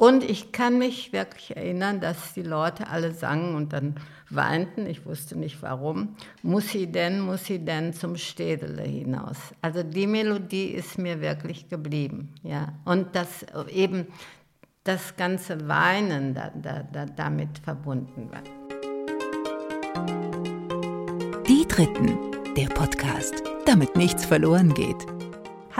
Und ich kann mich wirklich erinnern, dass die Leute alle sangen und dann weinten. Ich wusste nicht warum. Muss sie denn, muss sie denn zum Städele hinaus? Also die Melodie ist mir wirklich geblieben. Ja. Und das eben das ganze Weinen da, da, da, damit verbunden war. Die Dritten, der Podcast, damit nichts verloren geht.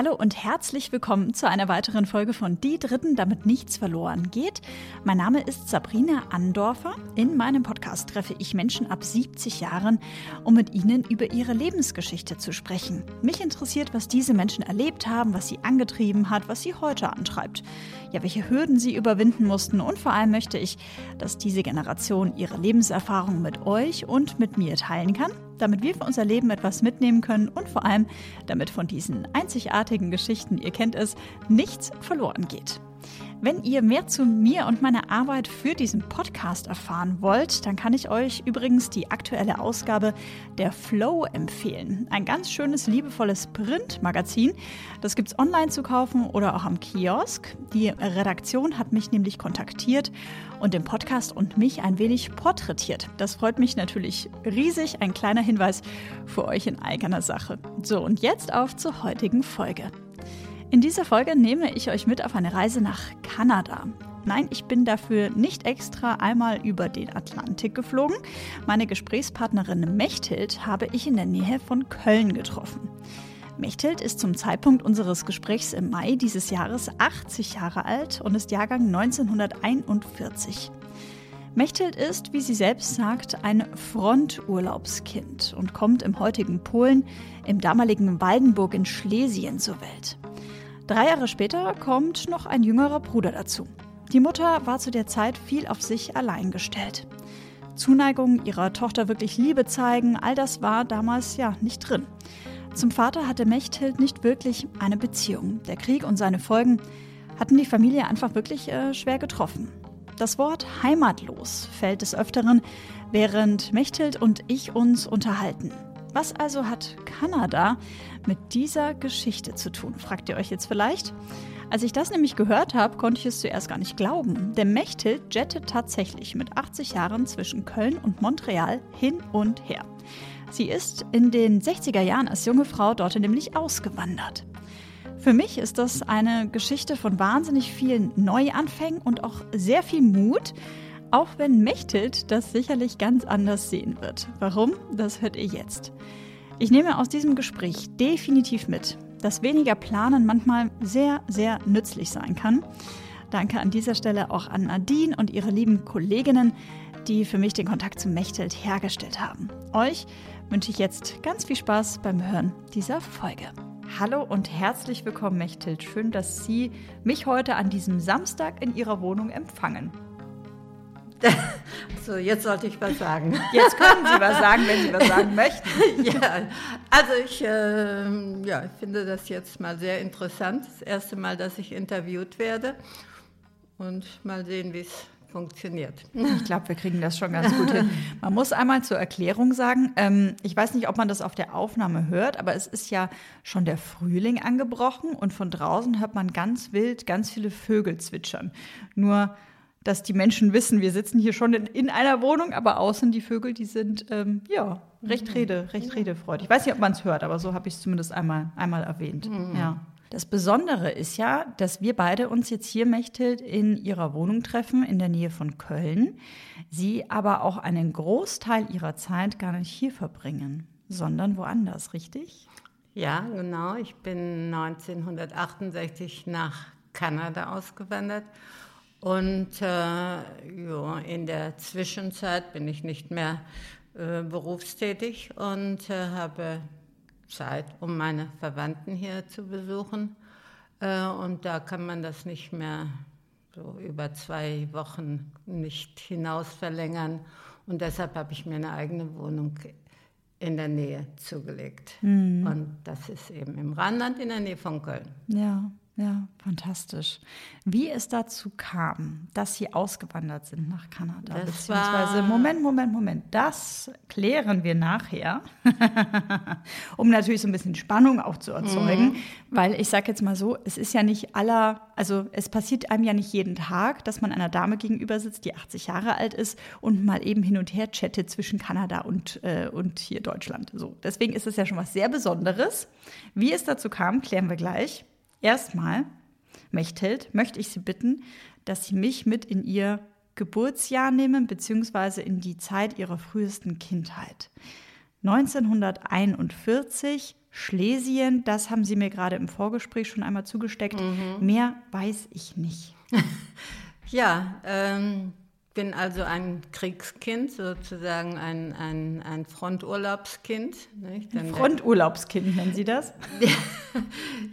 Hallo und herzlich willkommen zu einer weiteren Folge von Die Dritten, damit nichts verloren geht. Mein Name ist Sabrina Andorfer. In meinem Podcast treffe ich Menschen ab 70 Jahren, um mit ihnen über ihre Lebensgeschichte zu sprechen. Mich interessiert, was diese Menschen erlebt haben, was sie angetrieben hat, was sie heute antreibt. Ja, welche Hürden sie überwinden mussten und vor allem möchte ich, dass diese Generation ihre Lebenserfahrung mit euch und mit mir teilen kann damit wir für unser Leben etwas mitnehmen können und vor allem, damit von diesen einzigartigen Geschichten, ihr kennt es, nichts verloren geht. Wenn ihr mehr zu mir und meiner Arbeit für diesen Podcast erfahren wollt, dann kann ich euch übrigens die aktuelle Ausgabe der Flow empfehlen. Ein ganz schönes, liebevolles Printmagazin. Das gibt es online zu kaufen oder auch am Kiosk. Die Redaktion hat mich nämlich kontaktiert und den Podcast und mich ein wenig porträtiert. Das freut mich natürlich riesig. Ein kleiner Hinweis für euch in eigener Sache. So, und jetzt auf zur heutigen Folge. In dieser Folge nehme ich euch mit auf eine Reise nach Kanada. Nein, ich bin dafür nicht extra einmal über den Atlantik geflogen. Meine Gesprächspartnerin Mechthild habe ich in der Nähe von Köln getroffen. Mechthild ist zum Zeitpunkt unseres Gesprächs im Mai dieses Jahres 80 Jahre alt und ist Jahrgang 1941. Mechthild ist, wie sie selbst sagt, ein Fronturlaubskind und kommt im heutigen Polen, im damaligen Waldenburg in Schlesien zur Welt. Drei Jahre später kommt noch ein jüngerer Bruder dazu. Die Mutter war zu der Zeit viel auf sich allein gestellt. Zuneigung ihrer Tochter wirklich Liebe zeigen, all das war damals ja nicht drin. Zum Vater hatte Mechthild nicht wirklich eine Beziehung. Der Krieg und seine Folgen hatten die Familie einfach wirklich äh, schwer getroffen. Das Wort heimatlos fällt des Öfteren, während Mechthild und ich uns unterhalten. Was also hat Kanada mit dieser Geschichte zu tun, fragt ihr euch jetzt vielleicht? Als ich das nämlich gehört habe, konnte ich es zuerst gar nicht glauben. Der Mechthild jettet tatsächlich mit 80 Jahren zwischen Köln und Montreal hin und her. Sie ist in den 60er Jahren als junge Frau dort nämlich ausgewandert. Für mich ist das eine Geschichte von wahnsinnig vielen Neuanfängen und auch sehr viel Mut, auch wenn Mechthild das sicherlich ganz anders sehen wird. Warum? Das hört ihr jetzt. Ich nehme aus diesem Gespräch definitiv mit, dass weniger Planen manchmal sehr, sehr nützlich sein kann. Danke an dieser Stelle auch an Nadine und ihre lieben Kolleginnen, die für mich den Kontakt zu Mechthild hergestellt haben. Euch wünsche ich jetzt ganz viel Spaß beim Hören dieser Folge. Hallo und herzlich willkommen, Mechthild. Schön, dass Sie mich heute an diesem Samstag in Ihrer Wohnung empfangen. So, jetzt sollte ich was sagen. Jetzt können Sie was sagen, wenn Sie was sagen möchten. Ja, also ich äh, ja, finde das jetzt mal sehr interessant. Das erste Mal, dass ich interviewt werde. Und mal sehen, wie es funktioniert. Ich glaube, wir kriegen das schon ganz gut hin. Man muss einmal zur Erklärung sagen, ähm, ich weiß nicht, ob man das auf der Aufnahme hört, aber es ist ja schon der Frühling angebrochen und von draußen hört man ganz wild ganz viele Vögel zwitschern. Nur dass die Menschen wissen, wir sitzen hier schon in, in einer Wohnung, aber außen die Vögel, die sind ähm, ja recht mhm. rede, recht redefreudig. Ich weiß nicht, ob man es hört, aber so habe ich es zumindest einmal, einmal erwähnt. Mhm. Ja. Das Besondere ist ja, dass wir beide uns jetzt hier, Mechthild, in ihrer Wohnung treffen, in der Nähe von Köln. Sie aber auch einen Großteil ihrer Zeit gar nicht hier verbringen, sondern woanders, richtig? Ja, genau. Ich bin 1968 nach Kanada ausgewandert und äh, ja, in der Zwischenzeit bin ich nicht mehr äh, berufstätig und äh, habe Zeit, um meine Verwandten hier zu besuchen. Äh, und da kann man das nicht mehr so über zwei Wochen nicht hinaus verlängern. Und deshalb habe ich mir eine eigene Wohnung in der Nähe zugelegt. Mhm. Und das ist eben im Rheinland in der Nähe von Köln. Ja. Ja, fantastisch. Wie es dazu kam, dass Sie ausgewandert sind nach Kanada, Das beziehungsweise Moment, Moment, Moment, das klären wir nachher, um natürlich so ein bisschen Spannung auch zu erzeugen, weil ich sage jetzt mal so, es ist ja nicht aller, also es passiert einem ja nicht jeden Tag, dass man einer Dame gegenüber sitzt, die 80 Jahre alt ist und mal eben hin und her chattet zwischen Kanada und, äh, und hier Deutschland. So, deswegen ist es ja schon was sehr Besonderes. Wie es dazu kam, klären wir gleich. Erstmal, Mechthild, möchte ich Sie bitten, dass Sie mich mit in Ihr Geburtsjahr nehmen, beziehungsweise in die Zeit Ihrer frühesten Kindheit. 1941, Schlesien, das haben Sie mir gerade im Vorgespräch schon einmal zugesteckt. Mehr weiß ich nicht. Ja, ähm, bin also ein Kriegskind, sozusagen ein, ein, ein Fronturlaubskind. Der- Fronturlaubskind nennen Sie das?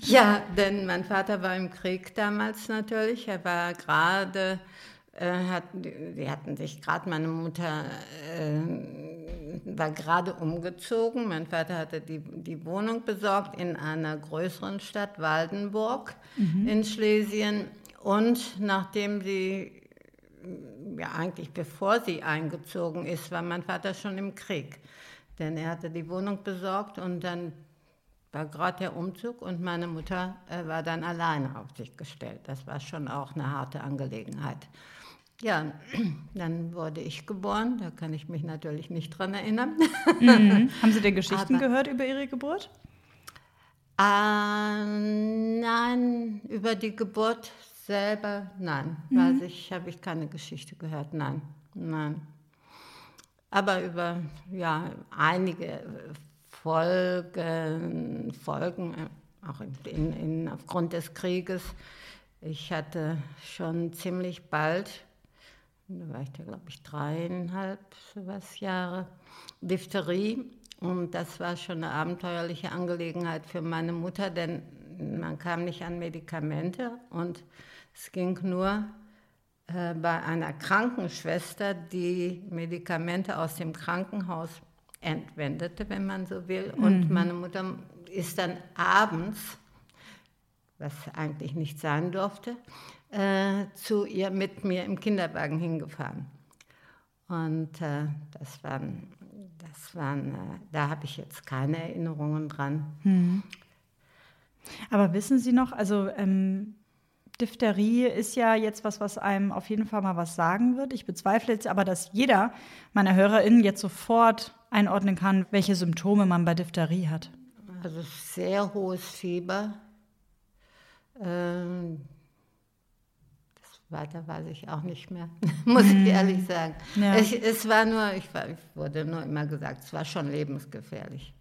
Ja, denn mein Vater war im Krieg damals natürlich. Er war gerade, äh, hat, die hatten sich gerade, meine Mutter äh, war gerade umgezogen. Mein Vater hatte die, die Wohnung besorgt in einer größeren Stadt, Waldenburg in Schlesien. Und nachdem sie, ja eigentlich bevor sie eingezogen ist, war mein Vater schon im Krieg. Denn er hatte die Wohnung besorgt und dann war gerade der Umzug und meine Mutter äh, war dann alleine auf sich gestellt. Das war schon auch eine harte Angelegenheit. Ja, dann wurde ich geboren, da kann ich mich natürlich nicht dran erinnern. Mhm. Haben Sie denn Geschichten Aber- gehört über Ihre Geburt? Ah, nein, über die Geburt selber, nein. Weiß ich, habe ich keine Geschichte gehört, nein, nein. Aber über ja, einige Folgen, Folgen äh, auch in, in, aufgrund des Krieges. Ich hatte schon ziemlich bald, da war ich da glaube ich dreieinhalb sowas Jahre, Diphtherie. Und das war schon eine abenteuerliche Angelegenheit für meine Mutter, denn man kam nicht an Medikamente und es ging nur äh, bei einer Krankenschwester, die Medikamente aus dem Krankenhaus entwendete, wenn man so will. Und meine Mutter ist dann abends, was eigentlich nicht sein durfte, äh, zu ihr mit mir im Kinderwagen hingefahren. Und äh, das waren, das waren, äh, da habe ich jetzt keine Erinnerungen dran. Aber wissen Sie noch, also ähm, Diphtherie ist ja jetzt was, was einem auf jeden Fall mal was sagen wird. Ich bezweifle jetzt aber, dass jeder meiner HörerInnen jetzt sofort einordnen kann, welche Symptome man bei Diphtherie hat. Also sehr hohes Fieber. Ähm, das weiter weiß ich auch nicht mehr, muss ich ehrlich sagen. Ja. Es, es war nur, ich, war, ich wurde nur immer gesagt, es war schon lebensgefährlich.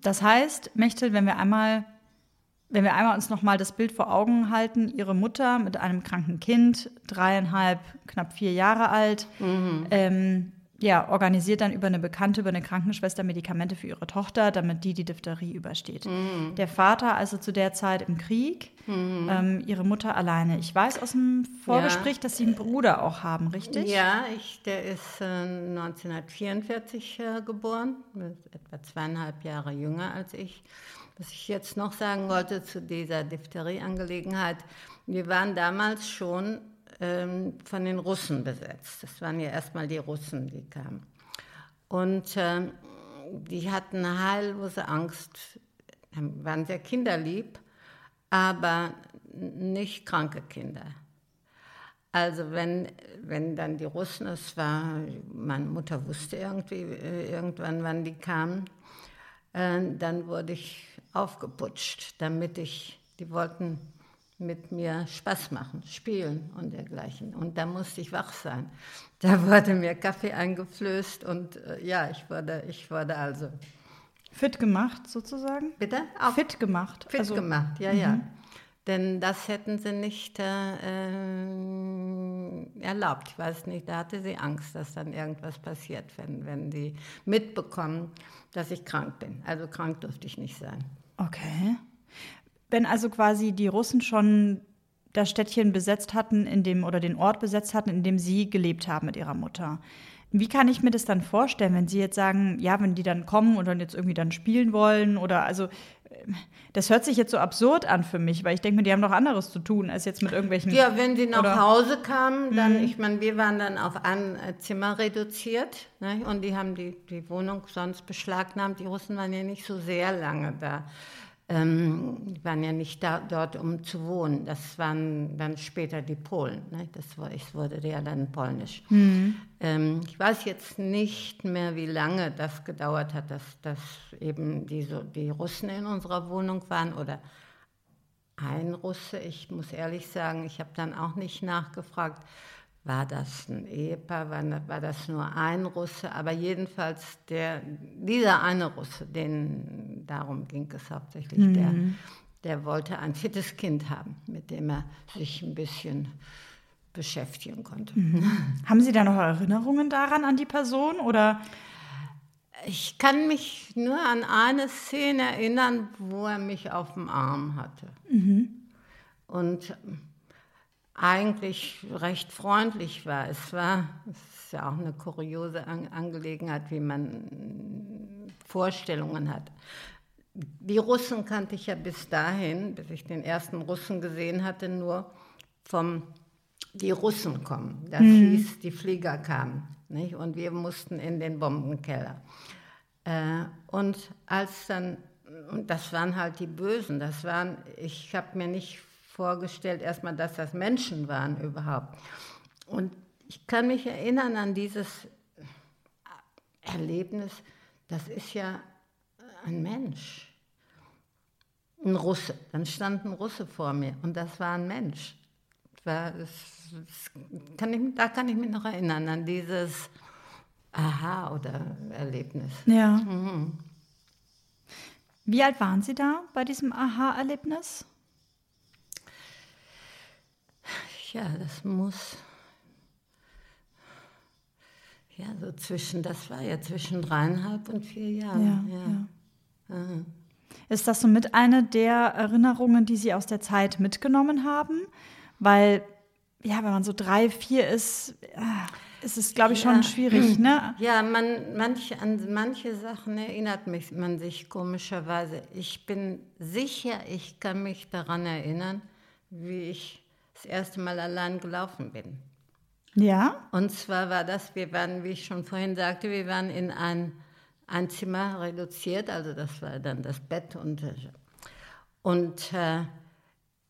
Das heißt, Mechtel, wenn wir einmal, wenn wir einmal uns nochmal das Bild vor Augen halten, Ihre Mutter mit einem kranken Kind, dreieinhalb, knapp vier Jahre alt, ähm, ja, organisiert dann über eine Bekannte, über eine Krankenschwester Medikamente für ihre Tochter, damit die die Diphtherie übersteht. Der Vater also zu der Zeit im Krieg, ähm, ihre Mutter alleine. Ich weiß aus dem Vorgespräch, dass Sie einen Bruder auch haben, richtig? Ja, ich, der ist äh, 1944 äh, geboren, ist etwa zweieinhalb Jahre jünger als ich. Was ich jetzt noch sagen wollte zu dieser Diphtherie-Angelegenheit, wir waren damals schon ähm, von den Russen besetzt. Das waren ja erstmal die Russen, die kamen. Und ähm, die hatten eine heillose Angst, ähm, waren sehr kinderlieb, aber nicht kranke Kinder. Also wenn, wenn dann die Russen, es war, meine Mutter wusste irgendwie äh, irgendwann, wann die kamen, äh, dann wurde ich aufgeputscht, damit ich, die wollten mit mir Spaß machen, spielen und dergleichen. Und da musste ich wach sein. Da wurde mir Kaffee eingeflößt und äh, ja, ich wurde, ich wurde also, Fit gemacht, sozusagen? bitte? Auf, Fit gemacht. Fit also, gemacht, ja, ja. Denn das hätten sie nicht äh, äh, erlaubt. Ich weiß nicht, da hatte sie Angst, dass dann irgendwas passiert, wenn, wenn die mitbekommen, dass ich krank bin. Also krank durfte ich nicht sein. Okay. Wenn also quasi die Russen schon das Städtchen besetzt hatten, in dem oder den Ort besetzt hatten, in dem sie gelebt haben mit ihrer Mutter. Wie kann ich mir das dann vorstellen, wenn Sie jetzt sagen, ja, wenn die dann kommen und dann jetzt irgendwie dann spielen wollen oder also das hört sich jetzt so absurd an für mich, weil ich denke mir, die haben doch anderes zu tun, als jetzt mit irgendwelchen. Ja, wenn sie nach? Hause kamen, dann, ich meine, wir waren dann auf ein äh, Zimmer reduziert ne? und die haben die, die Wohnung sonst beschlagnahmt. Die Russen waren ja nicht so sehr lange da. Ähm, die waren ja nicht da, dort, um zu wohnen. Das waren dann später die Polen. Ne? Das war, ich wurde ja dann polnisch. Ähm, ich weiß jetzt nicht mehr, wie lange das gedauert hat, dass, dass eben die, so, die Russen in unserer Wohnung waren oder ein Russe. Ich muss ehrlich sagen, ich habe dann auch nicht nachgefragt, war das ein Ehepaar, war, war das nur ein Russe, aber jedenfalls der, dieser eine Russe, den, darum ging es hauptsächlich, der, der wollte ein fittes Kind haben, mit dem er sich ein bisschen beschäftigen konnte. Haben Sie da noch Erinnerungen daran an die Person oder? Ich kann mich nur an eine Szene erinnern, wo er mich auf dem Arm hatte. Und eigentlich recht freundlich war. Es war, es ist ja auch eine kuriose An Angelegenheit, wie man Vorstellungen hat. Die Russen kannte ich ja bis dahin, bis ich den ersten Russen gesehen hatte, nur vom die Russen kommen. Das hieß, die Flieger kamen. Nicht? Und wir mussten in den Bombenkeller. Äh, und als dann, und das waren halt die Bösen, das waren, ich habe mir nicht vorgestellt erstmal, dass das Menschen waren überhaupt. Und ich kann mich erinnern an dieses Erlebnis, das ist ja ein Mensch, ein Russe. Dann stand ein Russe vor mir und das war ein Mensch. War, das, das kann ich, da kann ich mich noch erinnern an dieses Aha oder Erlebnis. Ja. Wie alt waren Sie da bei diesem Aha-Erlebnis? Ja, das muss. Ja, so zwischen, das war ja zwischen dreieinhalb und vier Jahren. Ja, ja. Ist das somit eine der Erinnerungen, die Sie aus der Zeit mitgenommen haben? Weil, ja, wenn man so drei, vier ist, äh, ist es, glaube ich, schon Ja. schwierig, ne? Ja, man, manche, an manche Sachen erinnert mich, man sich komischerweise. Ich bin sicher, ich kann mich daran erinnern, wie ich das erste Mal allein gelaufen bin. Ja? Und zwar war das, wir waren, wie ich schon vorhin sagte, wir waren in ein, ein Zimmer reduziert, also das war dann das Bett und, und äh,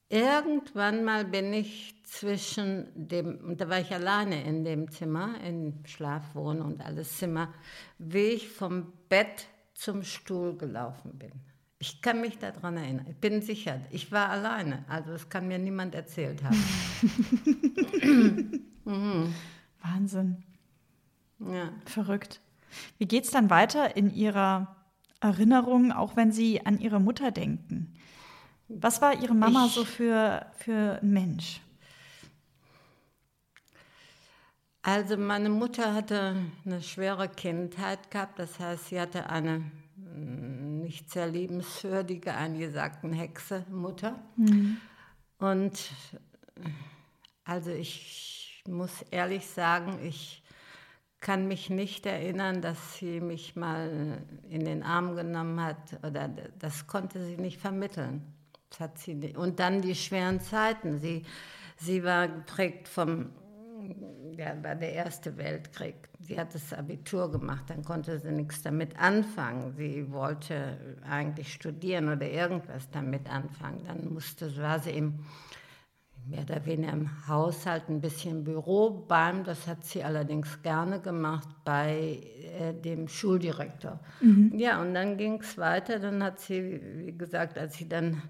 irgendwann mal bin ich zwischen dem, und da war ich alleine in dem Zimmer, in Schlafwohn und alles Zimmer, wie ich vom Bett zum Stuhl gelaufen bin. Ich kann mich daran erinnern. Ich bin sicher, ich war alleine. Also das kann mir niemand erzählt haben. Wahnsinn. Ja. Verrückt. Wie geht's dann weiter in Ihrer Erinnerung, auch wenn Sie an Ihre Mutter denken? Was war Ihre Mama Ich- so für, für ein Mensch? Also meine Mutter hatte eine schwere Kindheit gehabt, das heißt, sie hatte eine nicht sehr liebenswürdige, angesagten Hexe Mutter. Und äh, also ich muss ehrlich sagen, ich kann mich nicht erinnern, dass sie mich mal in den Arm genommen hat oder das konnte sie nicht vermitteln. Das hat sie nicht. Und dann die schweren Zeiten. Sie, sie war geprägt vom ja, war der Erste Weltkrieg. Sie hat das Abitur gemacht, dann konnte sie nichts damit anfangen. Sie wollte eigentlich studieren oder irgendwas damit anfangen. Dann musste, war sie im, mehr oder weniger im Haushalt, ein bisschen Büro beim, das hat sie allerdings gerne gemacht, bei äh, dem Schuldirektor. Ja, und dann ging es weiter. Dann hat sie, wie gesagt, als sie dann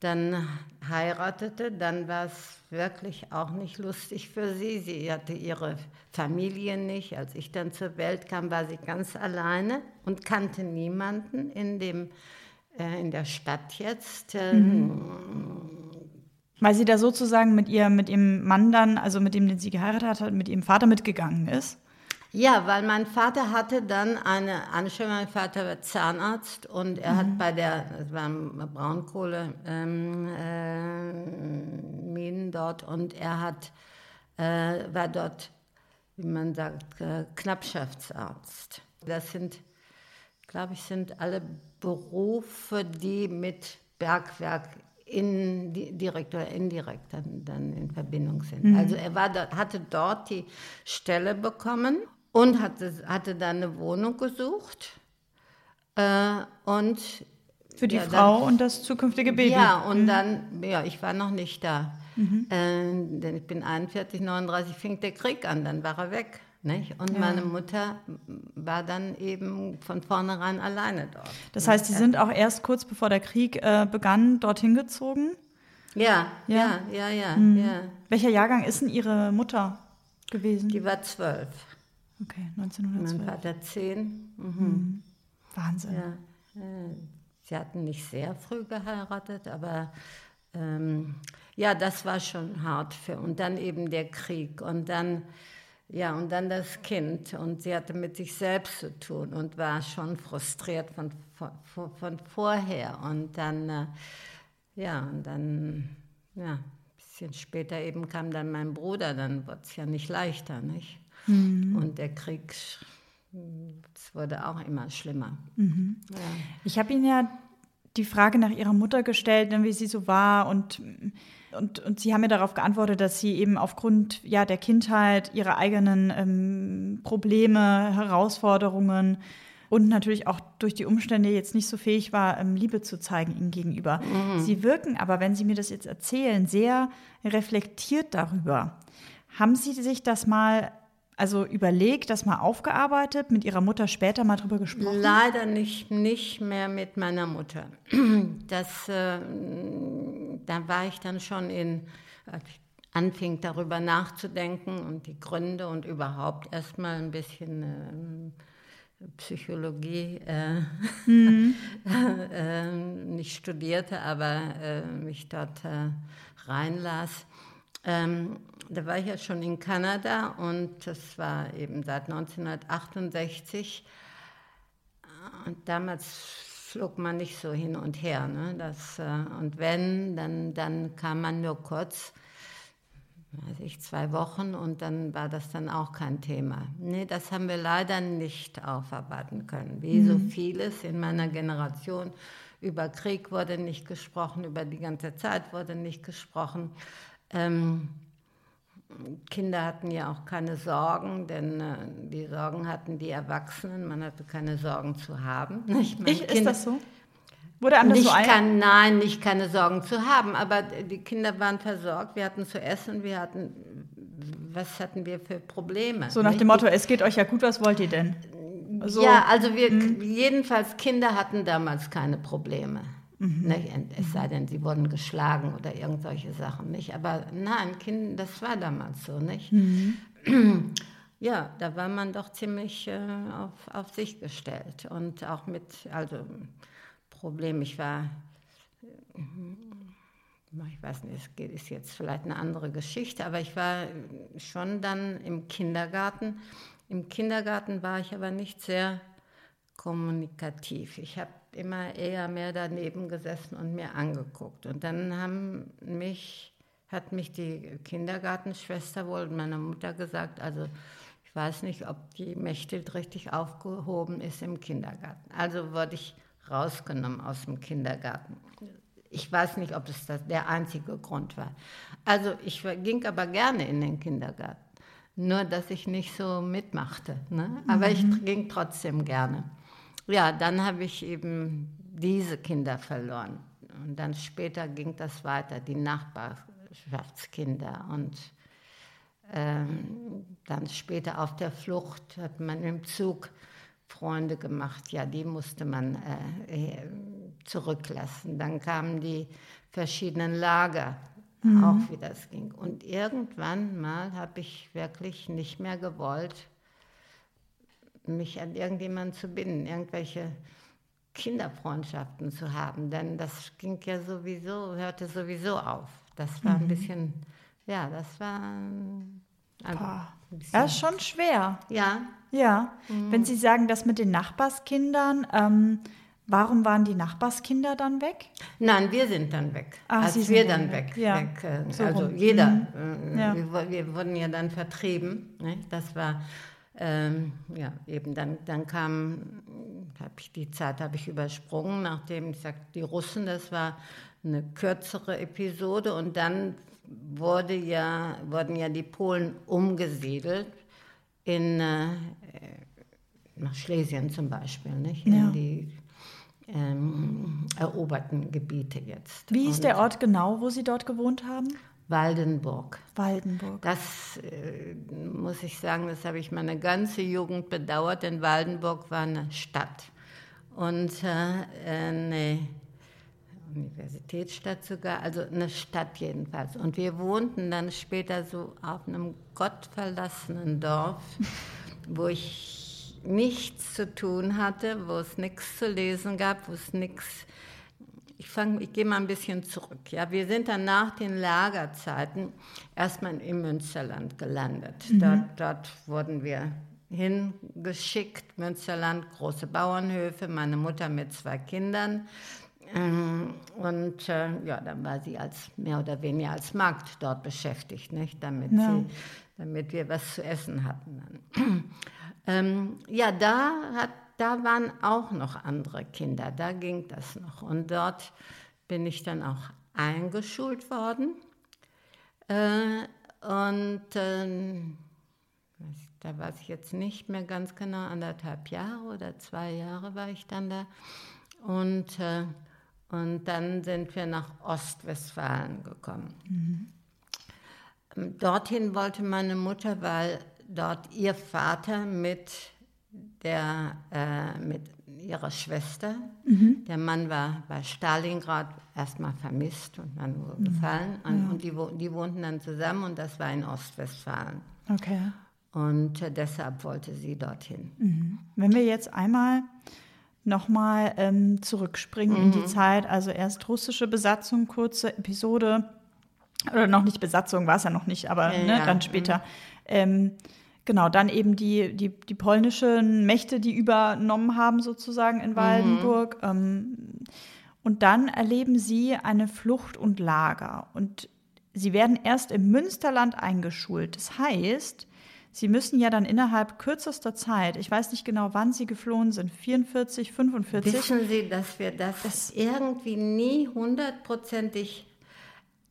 dann heiratete, dann war es wirklich auch nicht lustig für sie. Sie hatte ihre Familie nicht. Als ich dann zur Welt kam, war sie ganz alleine und kannte niemanden in, dem, äh, in der Stadt jetzt. Äh, Weil sie da sozusagen mit ihr, mit ihrem Mann dann, also mit dem, den sie geheiratet hat, mit ihrem Vater mitgegangen ist. Ja, weil mein Vater hatte dann eine Anstellung, mein Vater war Zahnarzt und er hat bei der, das waren Braunkohle, ähm, äh, Minen dort und er hat, äh, war dort, wie man sagt, äh, Knappschaftsarzt. Das sind glaube ich, sind alle Berufe, die mit Bergwerk in, direkt oder indirekt dann, dann in Verbindung sind. Mhm. Also er war da, hatte dort die Stelle bekommen und hatte, hatte dann eine Wohnung gesucht. Äh, und für die ja, Frau dann, und das zukünftige Baby. Ja, und mhm. dann, ja, ich war noch nicht da. Mhm. Äh, denn ich bin 41, 39, fing der Krieg an, dann war er weg. Nicht? Und ja. meine Mutter war dann eben von vornherein alleine dort. Das heißt, Sie sind auch erst kurz bevor der Krieg äh, begann, dorthin gezogen? Ja, ja, ja, ja, ja, mhm. ja. Welcher Jahrgang ist denn Ihre Mutter gewesen? Die war zwölf. Okay, 1912. Mein Vater zehn. Mhm. Mhm. Wahnsinn. Ja. Sie hatten nicht sehr früh geheiratet, aber ähm, ja, das war schon hart für. Und dann eben der Krieg und dann ja, und dann das Kind. Und sie hatte mit sich selbst zu tun und war schon frustriert von, von, von vorher. Und dann, äh, ja, und dann, ja, ein bisschen später eben kam dann mein Bruder, dann wurde es ja nicht leichter, nicht? Mhm. Und der Krieg, es wurde auch immer schlimmer. Mhm. Ja. Ich habe Ihnen ja die Frage nach Ihrer Mutter gestellt, ne, wie sie so war und und, und Sie haben mir darauf geantwortet, dass Sie eben aufgrund ja, der Kindheit ihre eigenen ähm, Probleme, Herausforderungen und natürlich auch durch die Umstände jetzt nicht so fähig war, ähm, Liebe zu zeigen ihm gegenüber. Mhm. Sie wirken aber, wenn Sie mir das jetzt erzählen, sehr reflektiert darüber. Haben Sie sich das mal also überlegt, das mal aufgearbeitet, mit Ihrer Mutter später mal drüber gesprochen? Leider nicht, nicht mehr mit meiner Mutter. Das, äh, da war ich dann schon in, als ich anfing darüber nachzudenken und die Gründe und überhaupt erstmal ein bisschen äh, Psychologie äh, mhm. äh, nicht studierte, aber äh, mich dort äh, reinlas. Ähm, da war ich ja schon in Kanada und das war eben seit 1968. Und damals flog man nicht so hin und her. Ne? Das, äh, und wenn, dann, dann kam man nur kurz, weiß ich, zwei Wochen und dann war das dann auch kein Thema. Nee, das haben wir leider nicht aufarbeiten können. Wie mhm. so vieles in meiner Generation. Über Krieg wurde nicht gesprochen, über die ganze Zeit wurde nicht gesprochen. Ähm, Kinder hatten ja auch keine Sorgen, denn äh, die Sorgen hatten die Erwachsenen. Man hatte keine Sorgen zu haben. Ich, ich ist das so? Wurde einem nicht so? Kann, nein, nicht keine Sorgen zu haben, aber die Kinder waren versorgt. Wir hatten zu essen, wir hatten, was hatten wir für Probleme? So nach nicht? dem Motto, es geht euch ja gut, was wollt ihr denn? So, ja, also wir, hm. jedenfalls Kinder hatten damals keine Probleme. Mhm. Nicht? Es sei denn, sie wurden geschlagen oder irgendwelche Sachen, nicht? Aber nein, kind, das war damals so, nicht? Mhm. Ja, da war man doch ziemlich äh, auf, auf sich gestellt und auch mit, also Problem, ich war, äh, ich weiß nicht, es ist jetzt vielleicht eine andere Geschichte, aber ich war schon dann im Kindergarten. Im Kindergarten war ich aber nicht sehr kommunikativ. Ich habe immer eher mehr daneben gesessen und mir angeguckt. Und dann haben mich, hat mich die Kindergartenschwester wohl und meine Mutter gesagt, also ich weiß nicht, ob die Mechthild richtig aufgehoben ist im Kindergarten. Also wurde ich rausgenommen aus dem Kindergarten. Ich weiß nicht, ob es das der einzige Grund war. Also ich ging aber gerne in den Kindergarten. Nur, dass ich nicht so mitmachte. Ne? Aber mhm. ich ging trotzdem gerne ja, dann habe ich eben diese Kinder verloren. Und dann später ging das weiter, die Nachbarschaftskinder. Und ähm, dann später auf der Flucht hat man im Zug Freunde gemacht. Ja, die musste man äh, äh zurücklassen. Dann kamen die verschiedenen Lager, mhm. auch wie das ging. Und irgendwann mal habe ich wirklich nicht mehr gewollt, mich an irgendjemanden zu binden, irgendwelche Kinderfreundschaften zu haben, denn das ging ja sowieso, hörte sowieso auf. Das war mhm. ein bisschen, ja, das war. Also das ist schon schwer. Ja. Ja. Mhm. Wenn Sie sagen, das mit den Nachbarskindern, ähm, warum waren die Nachbarskinder dann weg? Nein, wir sind dann weg. Ach, als wir dann weg. weg, ja. weg äh, so also rum. jeder. Mhm. Äh, ja. Wir, wir, wurden ja dann vertrieben. Ne? Das war ähm, ja, eben dann, dann kam ich die Zeit habe ich übersprungen, nachdem ich sagte, die Russen, das war eine kürzere Episode und dann wurde ja, wurden ja die Polen umgesiedelt in, äh, nach Schlesien zum Beispiel, nicht? in Ja. die ähm, eroberten Gebiete jetzt. Wie Und der Ort genau, wo Sie dort gewohnt haben? Waldenburg. Waldenburg. Das äh, muss ich sagen, das habe ich meine ganze Jugend bedauert, denn Waldenburg war eine Stadt. Und äh, eine Universitätsstadt sogar, also eine Stadt jedenfalls. Und wir wohnten dann später so auf einem gottverlassenen Dorf, wo ich nichts zu tun hatte, wo es nichts zu lesen gab, wo es nichts ich, fang, ich gehe mal ein bisschen zurück. Ja, wir sind dann nach den Lagerzeiten erstmal im Münsterland gelandet. Dort, dort wurden wir hingeschickt. Münsterland, große Bauernhöfe, meine Mutter mit zwei Kindern. Ähm, Und äh, ja, dann war sie als mehr oder weniger als Magd dort beschäftigt, nicht? Damit, Ja. sie, damit wir was zu essen hatten. Ähm, ja, da, hat, da waren auch noch andere Kinder, da ging das noch. Und dort bin ich dann auch eingeschult worden. Äh, und ähm, da weiß ich jetzt nicht mehr ganz genau, anderthalb Jahre oder zwei Jahre war ich dann da. Und, äh, und dann sind wir nach Ostwestfalen gekommen. Ähm, Dorthin wollte meine Mutter, weil dort ihr Vater mit, der, äh, mit ihrer Schwester, der Mann war bei Stalingrad erstmal vermisst und dann wohl gefallen. Und, und die, die wohnten dann zusammen und das war in Ostwestfalen. Okay. Und äh, deshalb wollte sie dorthin. Wenn wir jetzt einmal nochmal ähm, zurückspringen in Mhm. die Zeit, also erst russische Besatzung, kurze Episode, oder noch nicht Besatzung, war es ja noch nicht, aber Ja, ne, ja, dann später. Ähm, genau, dann eben die, die, die polnischen Mächte, die übernommen haben sozusagen Mhm. in Waldenburg. Ähm, und dann erleben sie eine Flucht und Lager. Und sie werden erst im Münsterland eingeschult. Das heißt, sie müssen ja dann innerhalb kürzester Zeit, ich weiß nicht genau, wann sie geflohen sind, 44, 45. Wissen Sie, dass wir das, irgendwie nie hundertprozentig,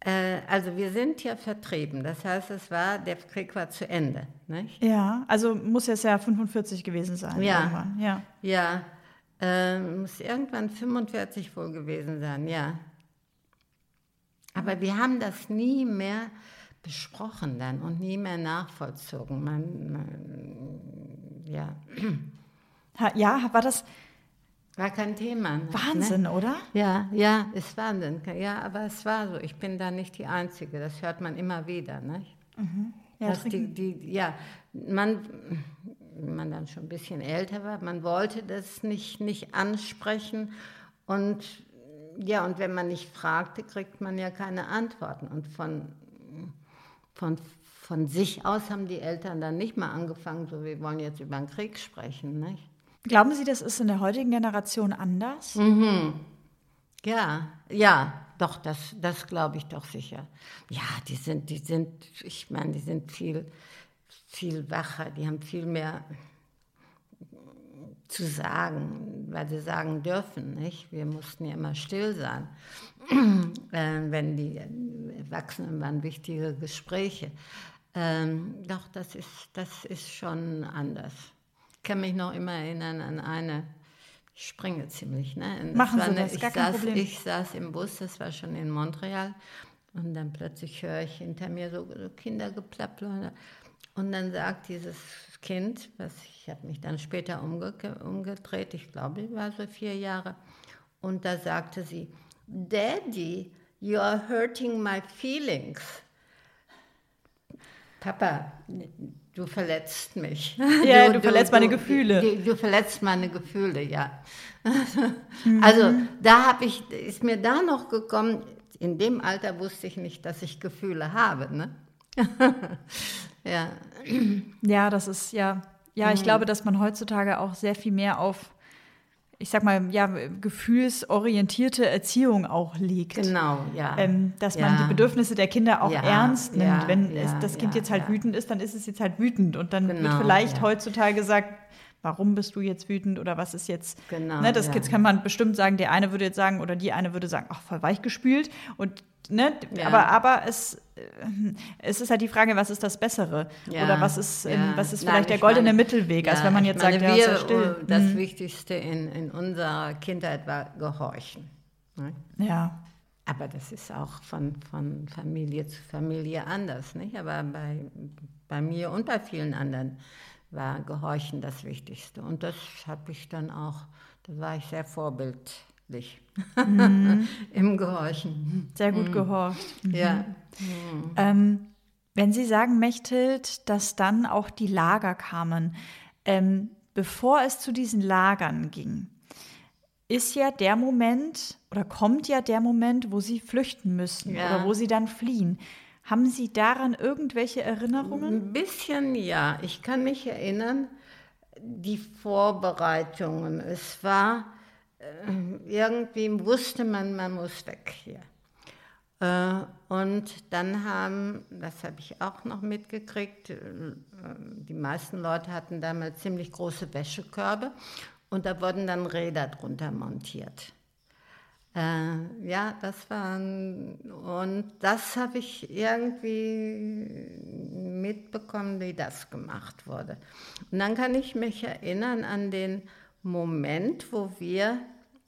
also wir sind ja vertrieben, das heißt, es war, der Krieg war zu Ende, nicht? Ja, also muss jetzt ja 45 gewesen sein. Ja. Irgendwann. ja. Ja, äh, muss irgendwann 45 wohl gewesen sein, ja. Aber wir haben das nie mehr besprochen dann und nie mehr nachvollzogen. Man, man, ja, Ja, war das war kein Thema. ne? Wahnsinn, oder? Ja, ja, ist Wahnsinn. Ja, aber es war so. Ich bin da nicht die Einzige. Das hört man immer wieder. Nicht? Ja, Dass die, die, ja, man, wenn man dann schon ein bisschen älter war, man wollte das nicht, nicht ansprechen. Und ja, und wenn man nicht fragte, kriegt man ja keine Antworten. Und von, von, von sich aus haben die Eltern dann nicht mal angefangen, so wir wollen jetzt über den Krieg sprechen. Nicht? Glauben Sie, das ist in der heutigen Generation anders? Mhm. Ja, ja, doch, das, das glaube ich doch sicher. Ja, die sind, die sind, ich meine, die sind viel, viel wacher, die haben viel mehr zu sagen, weil sie sagen dürfen, nicht? Wir mussten ja immer still sein, äh, wenn die Erwachsenen waren, wichtige Gespräche. Ähm, doch, das ist, das ist schon anders. Ich kann mich noch immer erinnern an eine, ich springe ziemlich, ne? Machen Sie eine- das, ich gar kein saß, Problem. Ich saß im Bus, das war schon in Montreal, und dann plötzlich höre ich hinter mir so, so Kindergeplapper. Und dann sagt dieses Kind, was ich habe mich dann später umge umgedreht, ich glaube, die war so vier Jahre, und da sagte sie, Daddy, you are hurting my feelings. Papa, du verletzt mich. Ja, du verletzt meine Gefühle. Du, du verletzt meine Gefühle, ja. Also da habe ich, ist mir da noch gekommen, in dem Alter wusste ich nicht, dass ich Gefühle habe. Ne? ja. Ja, das ist ja. Ja, Mhm. ich glaube, dass man heutzutage auch sehr viel mehr auf, ich sag mal, ja, gefühlsorientierte Erziehung auch legt. Genau, ja. Ähm, dass man Ja. die Bedürfnisse der Kinder auch Ja, ernst nimmt. ja, Wenn es, das Kind jetzt halt wütend ist, dann ist es jetzt halt wütend. Und dann wird Genau, vielleicht ja. heutzutage gesagt, warum bist du jetzt wütend oder was ist jetzt. Genau, Ne, das ja. jetzt kann man bestimmt sagen, der eine würde jetzt sagen oder die eine würde sagen, ach, voll weichgespült. Und ne, Ja. aber, aber es, äh, es ist halt die Frage, was ist das Bessere? Ja, Oder was ist, ja. was ist Nein, vielleicht der ich goldene meine- Mittelweg, als ja, wenn man jetzt meine, sagt, ja, wir, sei still. äh, Das Mhm. Wichtigste in, in unserer Kindheit war Gehorchen. Ne? Ja. Aber das ist auch von, von Familie zu Familie anders, nicht? Aber bei, bei mir und bei vielen anderen war Gehorchen das Wichtigste. Und das habe ich dann auch, da war ich sehr vorbildlich im Gehorchen. Sehr gut gehorcht. Ja. Ähm, wenn Sie sagen, Mechthild, dass dann auch die Lager kamen, ähm, bevor es zu diesen Lagern ging, ist ja der Moment oder kommt ja der Moment, wo Sie flüchten müssen Ja. oder wo Sie dann fliehen. Haben Sie daran irgendwelche Erinnerungen? Ein bisschen ja. Ich kann mich erinnern, die Vorbereitungen. Es war, äh, irgendwie wusste man, man muss weg hier. Äh, und dann haben, das habe ich auch noch mitgekriegt, äh, die meisten Leute hatten damals ziemlich große Wäschekörbe und da wurden dann Räder drunter montiert. Äh, ja, das waren, und das habe ich irgendwie mitbekommen, wie das gemacht wurde. Und dann kann ich mich erinnern an den Moment, wo wir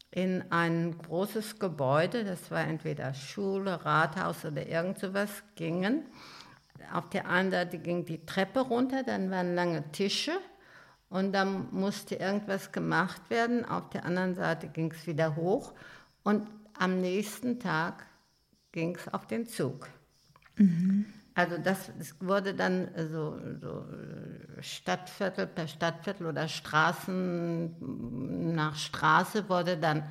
in ein großes Gebäude, das war entweder Schule, Rathaus oder irgend sowas, gingen. Auf der einen Seite ging die Treppe runter, dann waren lange Tische und dann musste irgendwas gemacht werden. Auf der anderen Seite ging es wieder hoch und am nächsten Tag ging es auf den Zug. Also das wurde dann so, so Stadtviertel per Stadtviertel oder Straßen nach Straße wurde dann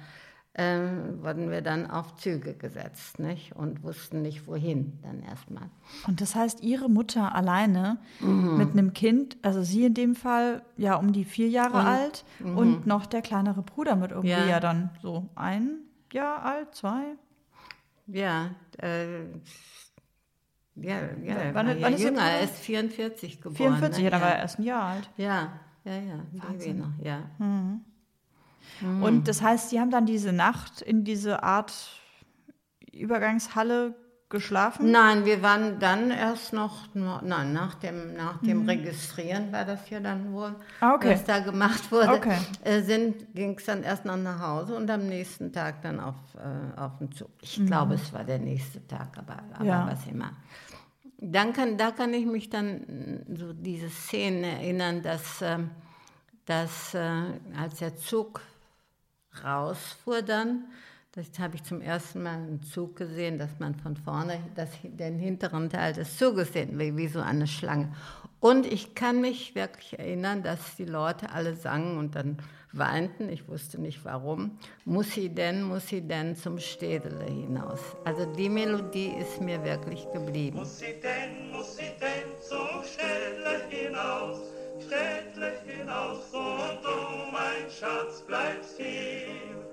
ähm, wurden wir dann auf Züge gesetzt nicht? und wussten nicht wohin dann erstmal. Und das heißt, Ihre Mutter alleine Mhm. mit einem Kind, also Sie in dem Fall ja um die vier Jahre alt und noch der kleinere Bruder mit irgendwie Mhm. Ja. ja, dann so ein Jahr alt, zwei. Ja, äh, ja, ja, Wann- war wann ja ist jünger, er ist 44 geboren. 44, ne? ja, da war ja. er erst ein Jahr alt. Ja, ja, ja, Baby noch, ja. Mhm. Und das heißt, Sie haben dann diese Nacht in diese Art Übergangshalle geschlafen? Nein, wir waren dann erst noch, nein, nach dem, nach dem Registrieren war das ja dann wohl, Mhm. Ah, okay. was da gemacht wurde, Okay. äh, ging es dann erst noch nach Hause und am nächsten Tag dann auf, äh, auf den Zug. Ich glaube, es war der nächste Tag, aber, aber Mhm. Ja. was immer. Dann kann, da kann ich mich dann mm, so diese Szenen erinnern, dass, ähm, dass äh, als der Zug rausfuhr dann, das habe ich zum ersten Mal einen Zug gesehen, dass man von vorne das, den hinteren Teil des Zuges sehen will, wie so eine Schlange. Und ich kann mich wirklich erinnern, dass die Leute alle sangen und dann weinten, ich wusste nicht warum, muss sie denn, muss sie denn zum Städele hinaus. Also die Melodie ist mir wirklich geblieben. Muss sie denn, muss sie denn zum Städtle hinaus, Städtle hinaus, und du, mein Schatz, bleibst hier.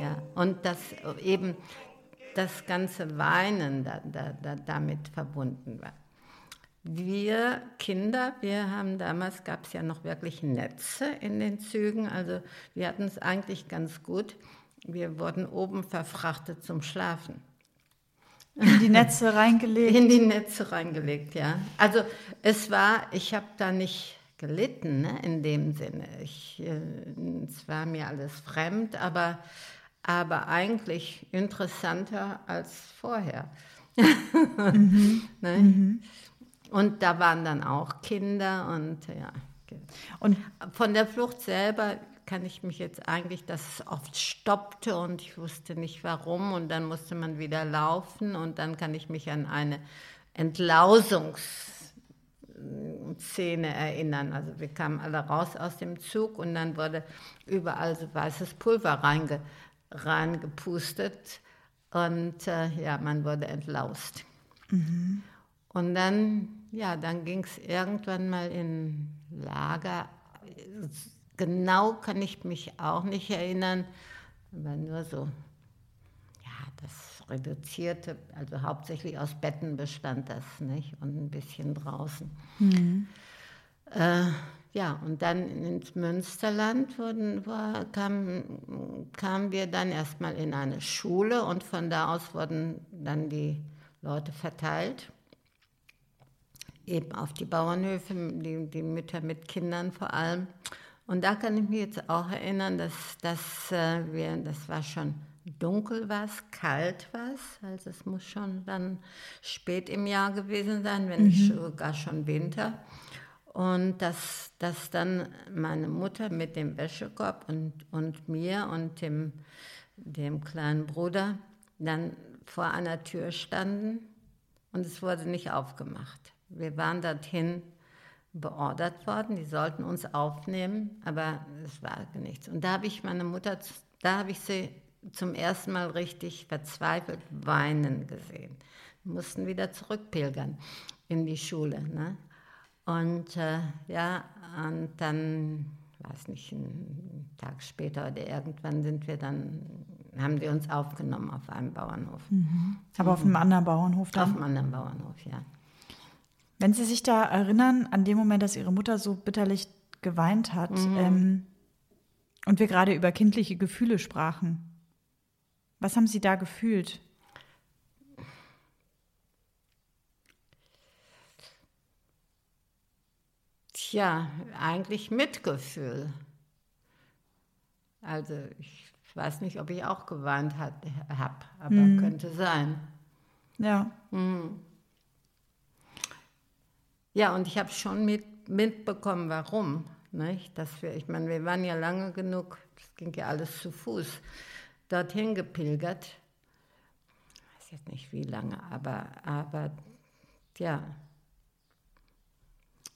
Ja, und dass eben das ganze Weinen da, da, da, damit verbunden war. Wir Kinder, wir haben damals, gab es ja noch wirklich Netze in den Zügen, also wir hatten es eigentlich ganz gut. Wir wurden oben verfrachtet zum Schlafen. In die Netze reingelegt. In die Netze reingelegt, ja. Also es war, ich habe da nicht gelitten ne, in dem Sinne. Ich, äh, es war mir alles fremd, aber, aber eigentlich interessanter als vorher. ne? Und da waren dann auch Kinder und ja. Und Von der Flucht selber kann ich mich jetzt eigentlich, dass es oft stoppte und ich wusste nicht warum und dann musste man wieder laufen und dann kann ich mich an eine Entlausungsszene erinnern. Also wir kamen alle raus aus dem Zug und dann wurde überall so weißes Pulver reinge, reingepustet und äh, ja, man wurde entlaust. Und dann, ja, dann ging es irgendwann mal in Lager. Genau kann ich mich auch nicht erinnern, aber nur so, das reduzierte, also hauptsächlich aus Betten bestand das, nicht? Und ein bisschen draußen. Äh, ja, und dann ins Münsterland wurden, war, kamen, kamen wir dann erstmal in eine Schule und von da aus wurden dann die Leute verteilt. Eben auf die Bauernhöfe, die, die Mütter mit Kindern vor allem. Und da kann ich mich jetzt auch erinnern, dass, dass äh, wir, das war schon dunkel war es, kalt war es, also es muss schon dann spät im Jahr gewesen sein, wenn nicht sogar schon Winter. Und dass, dass dann meine Mutter mit dem Wäschekorb und, und mir und dem, dem kleinen Bruder dann vor einer Tür standen und es wurde nicht aufgemacht. Wir waren dorthin beordert worden, die sollten uns aufnehmen, aber es war nichts. Und da habe ich meine Mutter, da habe ich sie zum ersten Mal richtig verzweifelt weinen gesehen. Wir mussten wieder zurückpilgern in die Schule. Ne? Und äh, ja, und dann, weiß nicht, einen Tag später oder irgendwann sind wir dann, haben die uns aufgenommen auf einem Bauernhof. Aber auf einem anderen Bauernhof Auf dann. einem anderen Bauernhof, ja. Wenn Sie sich da erinnern, an dem Moment, dass Ihre Mutter so bitterlich geweint hat ähm, und wir gerade über kindliche Gefühle sprachen, was haben Sie da gefühlt? Tja, eigentlich Mitgefühl. Also ich weiß nicht, ob ich auch geweint habe, aber könnte sein. Ja, Ja, und ich habe schon mit, mitbekommen, warum. Nicht? Dass wir, ich meine, wir waren ja lange genug, das ging ja alles zu Fuß, dorthin gepilgert. Ich weiß jetzt nicht wie lange, aber, aber ja.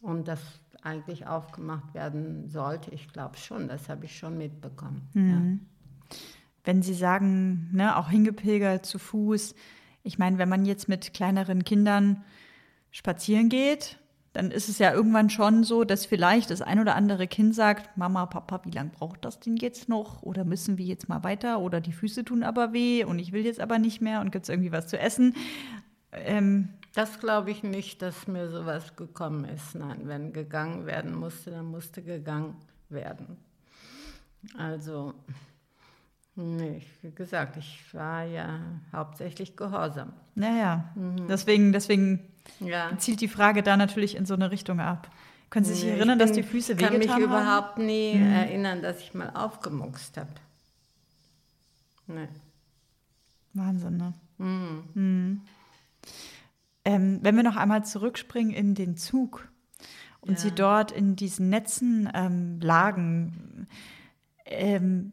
Und das eigentlich aufgemacht werden sollte, ich glaube schon, das habe ich schon mitbekommen. Ja. wenn Sie sagen, ne, auch hingepilgert zu Fuß. Ich meine, wenn man jetzt mit kleineren Kindern spazieren geht, dann ist es ja irgendwann schon so, dass vielleicht das ein oder andere Kind sagt, Mama, Papa, wie lange braucht das denn jetzt noch? Oder müssen wir jetzt mal weiter? Oder die Füße tun aber weh und ich will jetzt aber nicht mehr und gibt es irgendwie was zu essen? Ähm, Das glaube ich nicht, dass mir sowas gekommen ist. Nein, wenn gegangen werden musste, dann musste gegangen werden. Also, nee, wie gesagt, ich war ja hauptsächlich gehorsam. naja, deswegen, deswegen Ja. zielt die Frage da natürlich in so eine Richtung ab. Können Sie sich Nee, erinnern, ich dass bin- die Füße kann mich wehgetan haben? Mhm. überhaupt nie erinnern, dass ich mal aufgemuckst habe. Nee. Wahnsinn, ne? Mhm. Ähm, wenn wir noch einmal zurückspringen in den Zug und Sie dort in diesen Netzen ähm, lagen, ähm,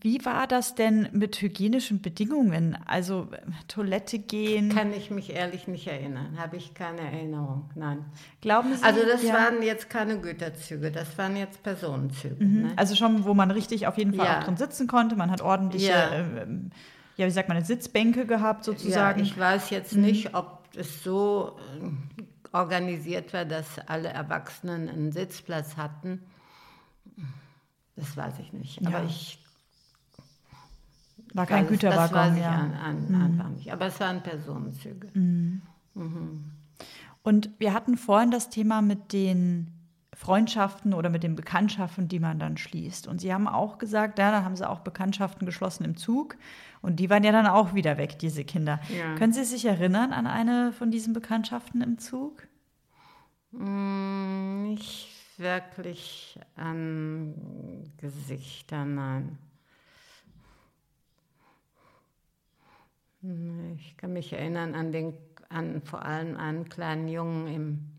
wie war das denn mit hygienischen Bedingungen? Also äh, Toilette gehen? Kann ich mich ehrlich nicht erinnern. Habe ich keine Erinnerung. Nein. Glauben Sie? Also das ja. waren jetzt keine Güterzüge, das waren jetzt Personenzüge. Mhm. Ne? Also schon, wo man richtig auf jeden Fall Ja. auch drin sitzen konnte. Man hat ordentliche, Ja. ähm, ja, wie sagt man, Sitzbänke gehabt sozusagen. Ich weiß jetzt nicht, ob es so äh, organisiert war, dass alle Erwachsenen einen Sitzplatz hatten. Das weiß ich nicht. Aber ich War kein es- Das Güterwaggon, weiß ich ja. an, an, einfach nicht. Aber es waren Personenzüge. Und wir hatten vorhin das Thema mit den Freundschaften oder mit den Bekanntschaften, die man dann schließt. Und Sie haben auch gesagt, ja, dann haben Sie auch Bekanntschaften geschlossen im Zug. Und die waren ja dann auch wieder weg, diese Kinder. Ja. Können Sie sich erinnern an eine von diesen Bekanntschaften im Zug? Mm, Nicht wirklich an Gesichter, nein. Ich kann mich erinnern an den, an vor allem einen kleinen Jungen im,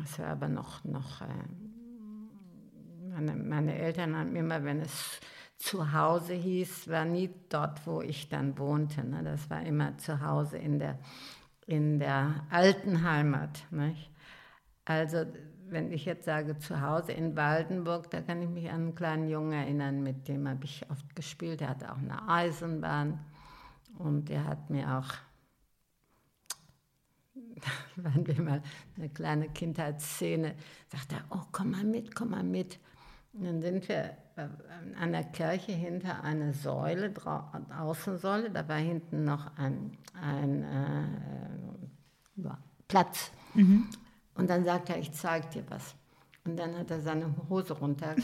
das war aber noch, noch, äh, meine, meine Eltern haben immer, wenn es zu Hause hieß, war nie dort, wo ich dann wohnte. Ne? Das war immer zu Hause in der, in der alten Heimat. Nicht? Also, wenn ich jetzt sage zu Hause in Waldenburg, da kann ich mich an einen kleinen Jungen erinnern, mit dem habe ich oft gespielt. Der hatte auch eine Eisenbahn und der hat mir auch, waren wir mal eine kleine Kindheitsszene, sagt er, oh, komm mal mit, komm mal mit. Und dann sind wir äh, an der Kirche hinter eine Säule, Außensäule, da war hinten noch ein, ein äh, Platz. Und dann sagt er, ich zeig dir was. Und dann hat er seine Hose runter.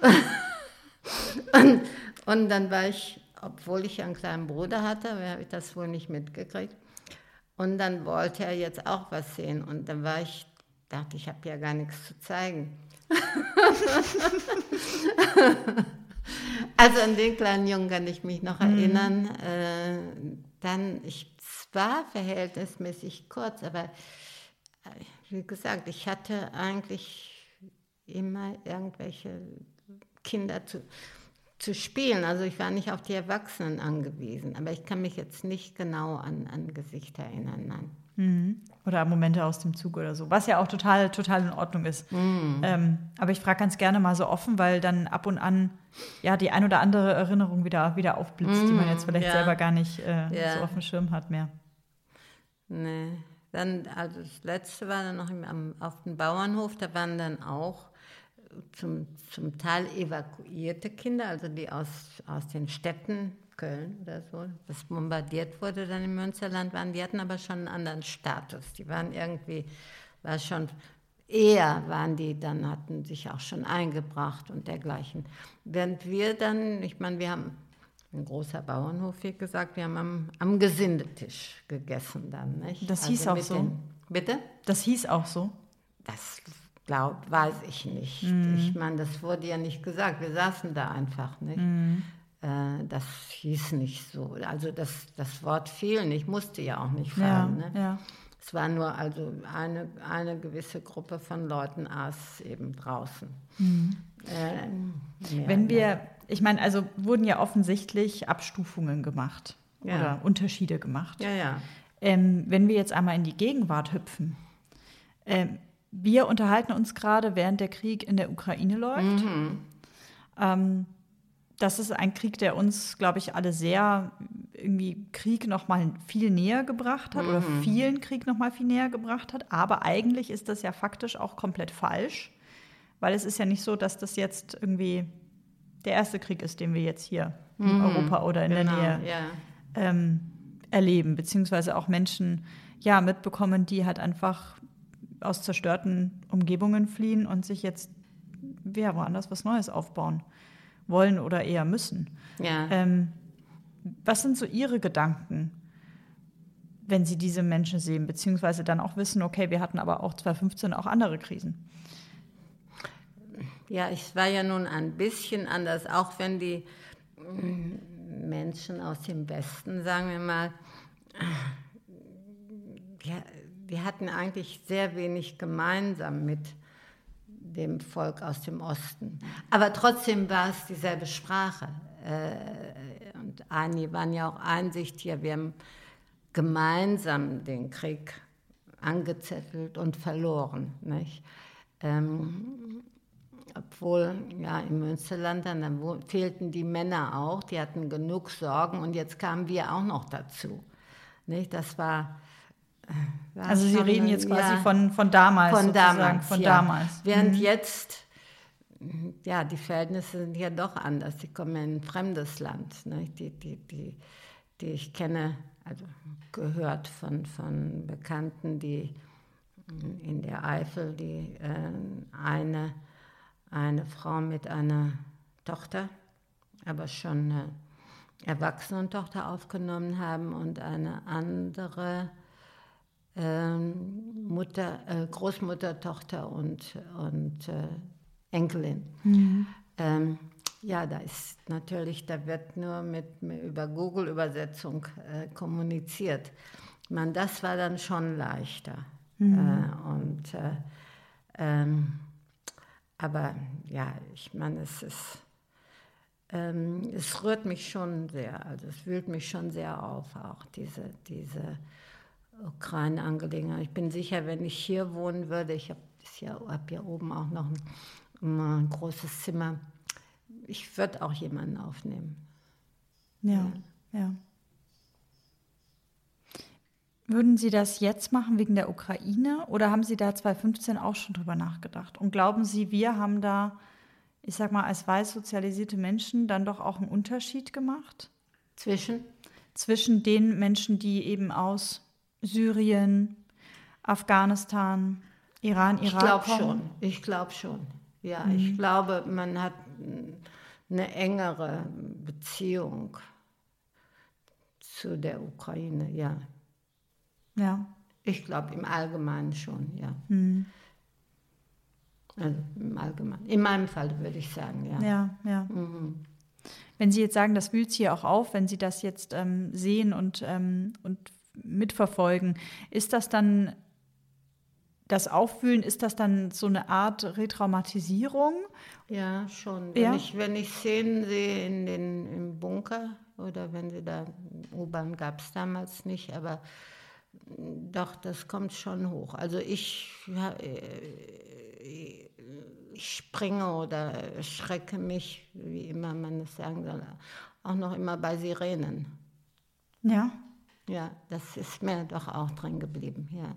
und, und dann war ich, obwohl ich einen kleinen Bruder hatte, habe ich das wohl nicht mitgekriegt. Und dann wollte er jetzt auch was sehen. Und dann war ich, dachte ich, habe ja gar nichts zu zeigen. also an den kleinen Jungen kann ich mich noch erinnern. Äh, dann, ich, war verhältnismäßig kurz, aber äh, wie gesagt, ich hatte eigentlich immer irgendwelche Kinder zu, zu spielen. Also ich war nicht auf die Erwachsenen angewiesen, aber ich kann mich jetzt nicht genau an, an Gesichter erinnern. Nein. Oder Momente aus dem Zug oder so, was ja auch total, total in Ordnung ist. Mhm. Ähm, aber ich frage ganz gerne mal so offen, weil dann ab und an ja die ein oder andere Erinnerung wieder, wieder aufblitzt, die man jetzt vielleicht ja. selber gar nicht äh, Ja. so auf dem Schirm hat mehr. Nee. Dann, also das letzte war dann noch im, am, auf dem Bauernhof, da waren dann auch zum, zum Teil evakuierte Kinder, also die aus, aus den Städten, Köln oder so, das bombardiert wurde dann im Münsterland waren, die hatten aber schon einen anderen Status. Die waren irgendwie, war schon eher waren die dann, hatten sich auch schon eingebracht und dergleichen. Während wir dann, ich meine, wir haben ein großer Bauernhof, wie gesagt, wir haben am, am Gesindetisch gegessen dann. Nicht? Das hieß auch so? bitte? Das hieß auch so. Das glaub, weiß ich nicht. Mhm. Ich meine, das wurde ja nicht gesagt. Wir saßen da einfach nicht. Mhm. Äh, das hieß nicht so. Also das, das Wort fiel nicht, musste ja auch nicht Ja, fallen. ne? ja. Es war nur also eine, eine gewisse Gruppe von Leuten aß eben draußen. Mhm. Wenn ja. wir, ich meine, also wurden ja offensichtlich Abstufungen gemacht Ja. oder Unterschiede gemacht. Ja, ja. Ähm, wenn wir jetzt einmal in die Gegenwart hüpfen, ähm, wir unterhalten uns gerade, während der Krieg in der Ukraine läuft. Ähm, das ist ein Krieg, der uns, glaube ich, alle sehr irgendwie Krieg noch mal viel näher gebracht hat oder vielen Krieg noch mal viel näher gebracht hat. Aber eigentlich ist das ja faktisch auch komplett falsch, weil es ist ja nicht so, dass das jetzt irgendwie der erste Krieg ist, den wir jetzt hier in Europa oder in Genau, der Nähe ja. ähm, erleben, beziehungsweise auch Menschen ja mitbekommen, die halt einfach aus zerstörten Umgebungen fliehen und sich jetzt ja, woanders was Neues aufbauen wollen oder eher müssen. ja. Ähm, was sind so Ihre Gedanken, wenn Sie diese Menschen sehen, beziehungsweise dann auch wissen, okay, wir hatten aber auch 2015 auch andere Krisen? Ja, es war ja nun ein bisschen anders, auch wenn die mm, Menschen aus dem Westen, sagen wir mal, ja, wir hatten eigentlich sehr wenig gemeinsam mit dem Volk aus dem Osten. Aber trotzdem war es dieselbe Sprache. Äh, Und einige waren ja auch einsichtiger. Wir haben gemeinsam den Krieg angezettelt und verloren. Nicht? Ähm, obwohl, ja, im Münsterland, dann, fehlten die Männer auch, die hatten genug Sorgen und jetzt kamen wir auch noch dazu. Nicht? Das war. Also Sie reden ein- jetzt quasi ja, von, von damals. von sozusagen, damals. Von ja. damals. Während Mhm. jetzt, ja, die Verhältnisse sind ja doch anders. Die kommen in ein fremdes Land. Ne? Die, die, die, die ich kenne, also gehört von, von Bekannten, die in der Eifel, die äh, eine, eine Frau mit einer Tochter, aber schon eine Erwachsenentochter aufgenommen haben und eine andere Mutter, äh, Großmuttertochter und, und äh, Enkelin. Ähm, ja, da ist natürlich, da wird nur mit, mit über Google-Übersetzung äh, kommuniziert. Meine, das war dann schon leichter. Äh, und, äh, ähm, aber ja, ich meine, es ist, ähm, es rührt mich schon sehr, also es wühlt mich schon sehr auf, auch diese, diese Ukraine-Angelegenheit. Ich bin sicher, wenn ich hier wohnen würde, ich habe ja, hab hier oben auch noch ein, ein großes Zimmer, ich würde auch jemanden aufnehmen. Ja, ja. Würden Sie das jetzt machen wegen der Ukraine oder haben Sie da 2015 auch schon drüber nachgedacht? Und glauben Sie, wir haben da, ich sag mal, als weiß sozialisierte Menschen dann doch auch einen Unterschied gemacht? Zwischen? Zwischen den Menschen, die eben aus Syrien, Afghanistan, Iran, Irak Ich glaube schon. Ich glaube schon. Ja, ich glaube, man hat eine engere Beziehung zu der Ukraine. Ja, Ja. ich glaube im Allgemeinen schon. Ja. Also im Allgemeinen. In meinem Fall würde ich sagen, ja. Ja, ja. Wenn Sie jetzt sagen, das wühlt Sie auch auf, wenn Sie das jetzt ähm, sehen und, ähm, und mitverfolgen, ist das dann das Aufwühlen, ist das dann so eine Art Retraumatisierung? Ja, schon. Wenn, Ja. ich, wenn ich Szenen sehe in den, im Bunker oder wenn sie da, U-Bahn gab es damals nicht, aber doch, das kommt schon hoch. Also ich, äh, ich springe oder schrecke mich, wie immer man es sagen soll, auch noch immer bei Sirenen. Ja. Ja, das ist mir doch auch drin geblieben, ja.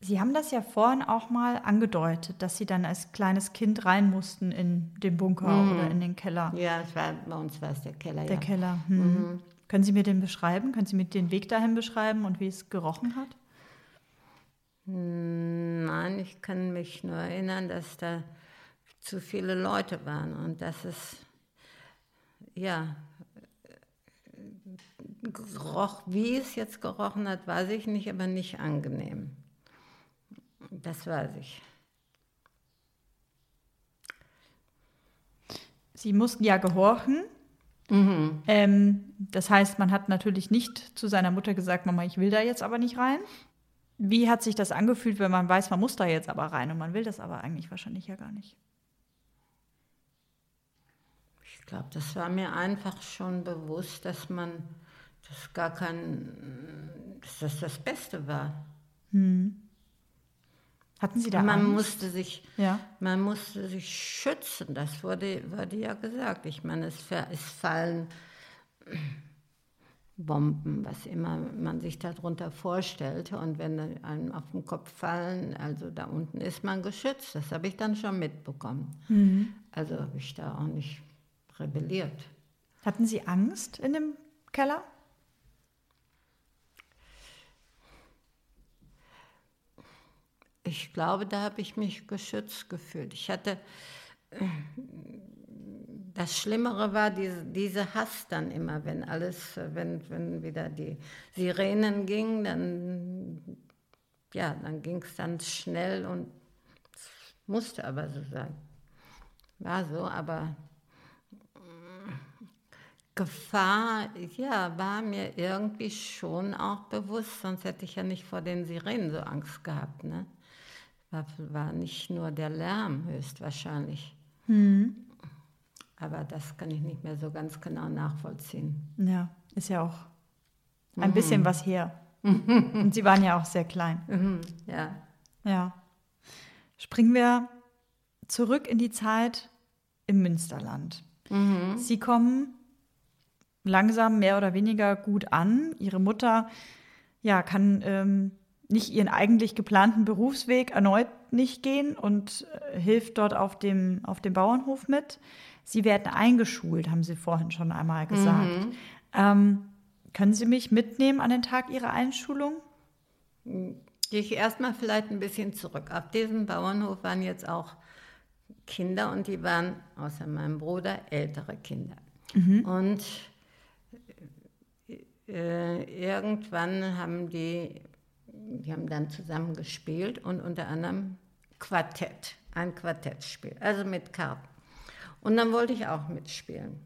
Sie haben das ja vorhin auch mal angedeutet, dass Sie dann als kleines Kind rein mussten in den Bunker oder in den Keller. Ja, es war, bei uns war es der Keller, Der ja. Keller. Hm. Können Sie mir den beschreiben? Können Sie mir den Weg dahin beschreiben und wie es gerochen hat? Nein, ich kann mich nur erinnern, dass da zu viele Leute waren und dass es, ja, geroch, wie es jetzt gerochen hat, weiß ich nicht, aber nicht angenehm. Das weiß ich. Sie mussten ja gehorchen. Ähm, das heißt, man hat natürlich nicht zu seiner Mutter gesagt, Mama, ich will da jetzt aber nicht rein. Wie hat sich das angefühlt, wenn man weiß, man muss da jetzt aber rein und man will das aber eigentlich wahrscheinlich ja gar nicht? Ich glaube, das war mir einfach schon bewusst, dass man das gar kein, dass das das Beste war. Hatten Sie da man Angst? musste sich, Ja. man musste sich schützen. Das wurde, wurde ja gesagt. Ich meine, es, es fallen Bomben, was immer man sich darunter vorstellte. Und wenn einem auf den Kopf fallen, also da unten ist man geschützt. Das habe ich dann schon mitbekommen. Also habe ich da auch nicht rebelliert. Hatten Sie Angst in dem Keller? Ich glaube, da habe ich mich geschützt gefühlt. Ich hatte, das Schlimmere war diese, diese Hass dann immer, wenn alles, wenn, wenn wieder die Sirenen gingen, dann, ja, dann ging es dann schnell und musste aber so sein. War so, aber Gefahr, ja, war mir irgendwie schon auch bewusst, sonst hätte ich ja nicht vor den Sirenen so Angst gehabt. Ne? War, war nicht nur der Lärm höchstwahrscheinlich. Aber das kann ich nicht mehr so ganz genau nachvollziehen. Ja, ist ja auch ein bisschen was her. Und Sie waren ja auch sehr klein. Mhm, ja. Ja. Springen wir zurück in die Zeit im Münsterland. Sie kommen langsam mehr oder weniger gut an. Ihre Mutter ja, kann ähm, nicht ihren eigentlich geplanten Berufsweg erneut nicht gehen und äh, hilft dort auf dem, auf dem Bauernhof mit. Sie werden eingeschult, haben Sie vorhin schon einmal gesagt. Ähm, können Sie mich mitnehmen an den Tag Ihrer Einschulung? Gehe ich erstmal vielleicht ein bisschen zurück. Auf diesem Bauernhof waren jetzt auch Kinder und die waren, außer meinem Bruder, ältere Kinder. Und äh, irgendwann haben die, die haben dann zusammen gespielt und unter anderem Quartett, ein Quartettspiel, also mit Karten. Und dann wollte ich auch mitspielen.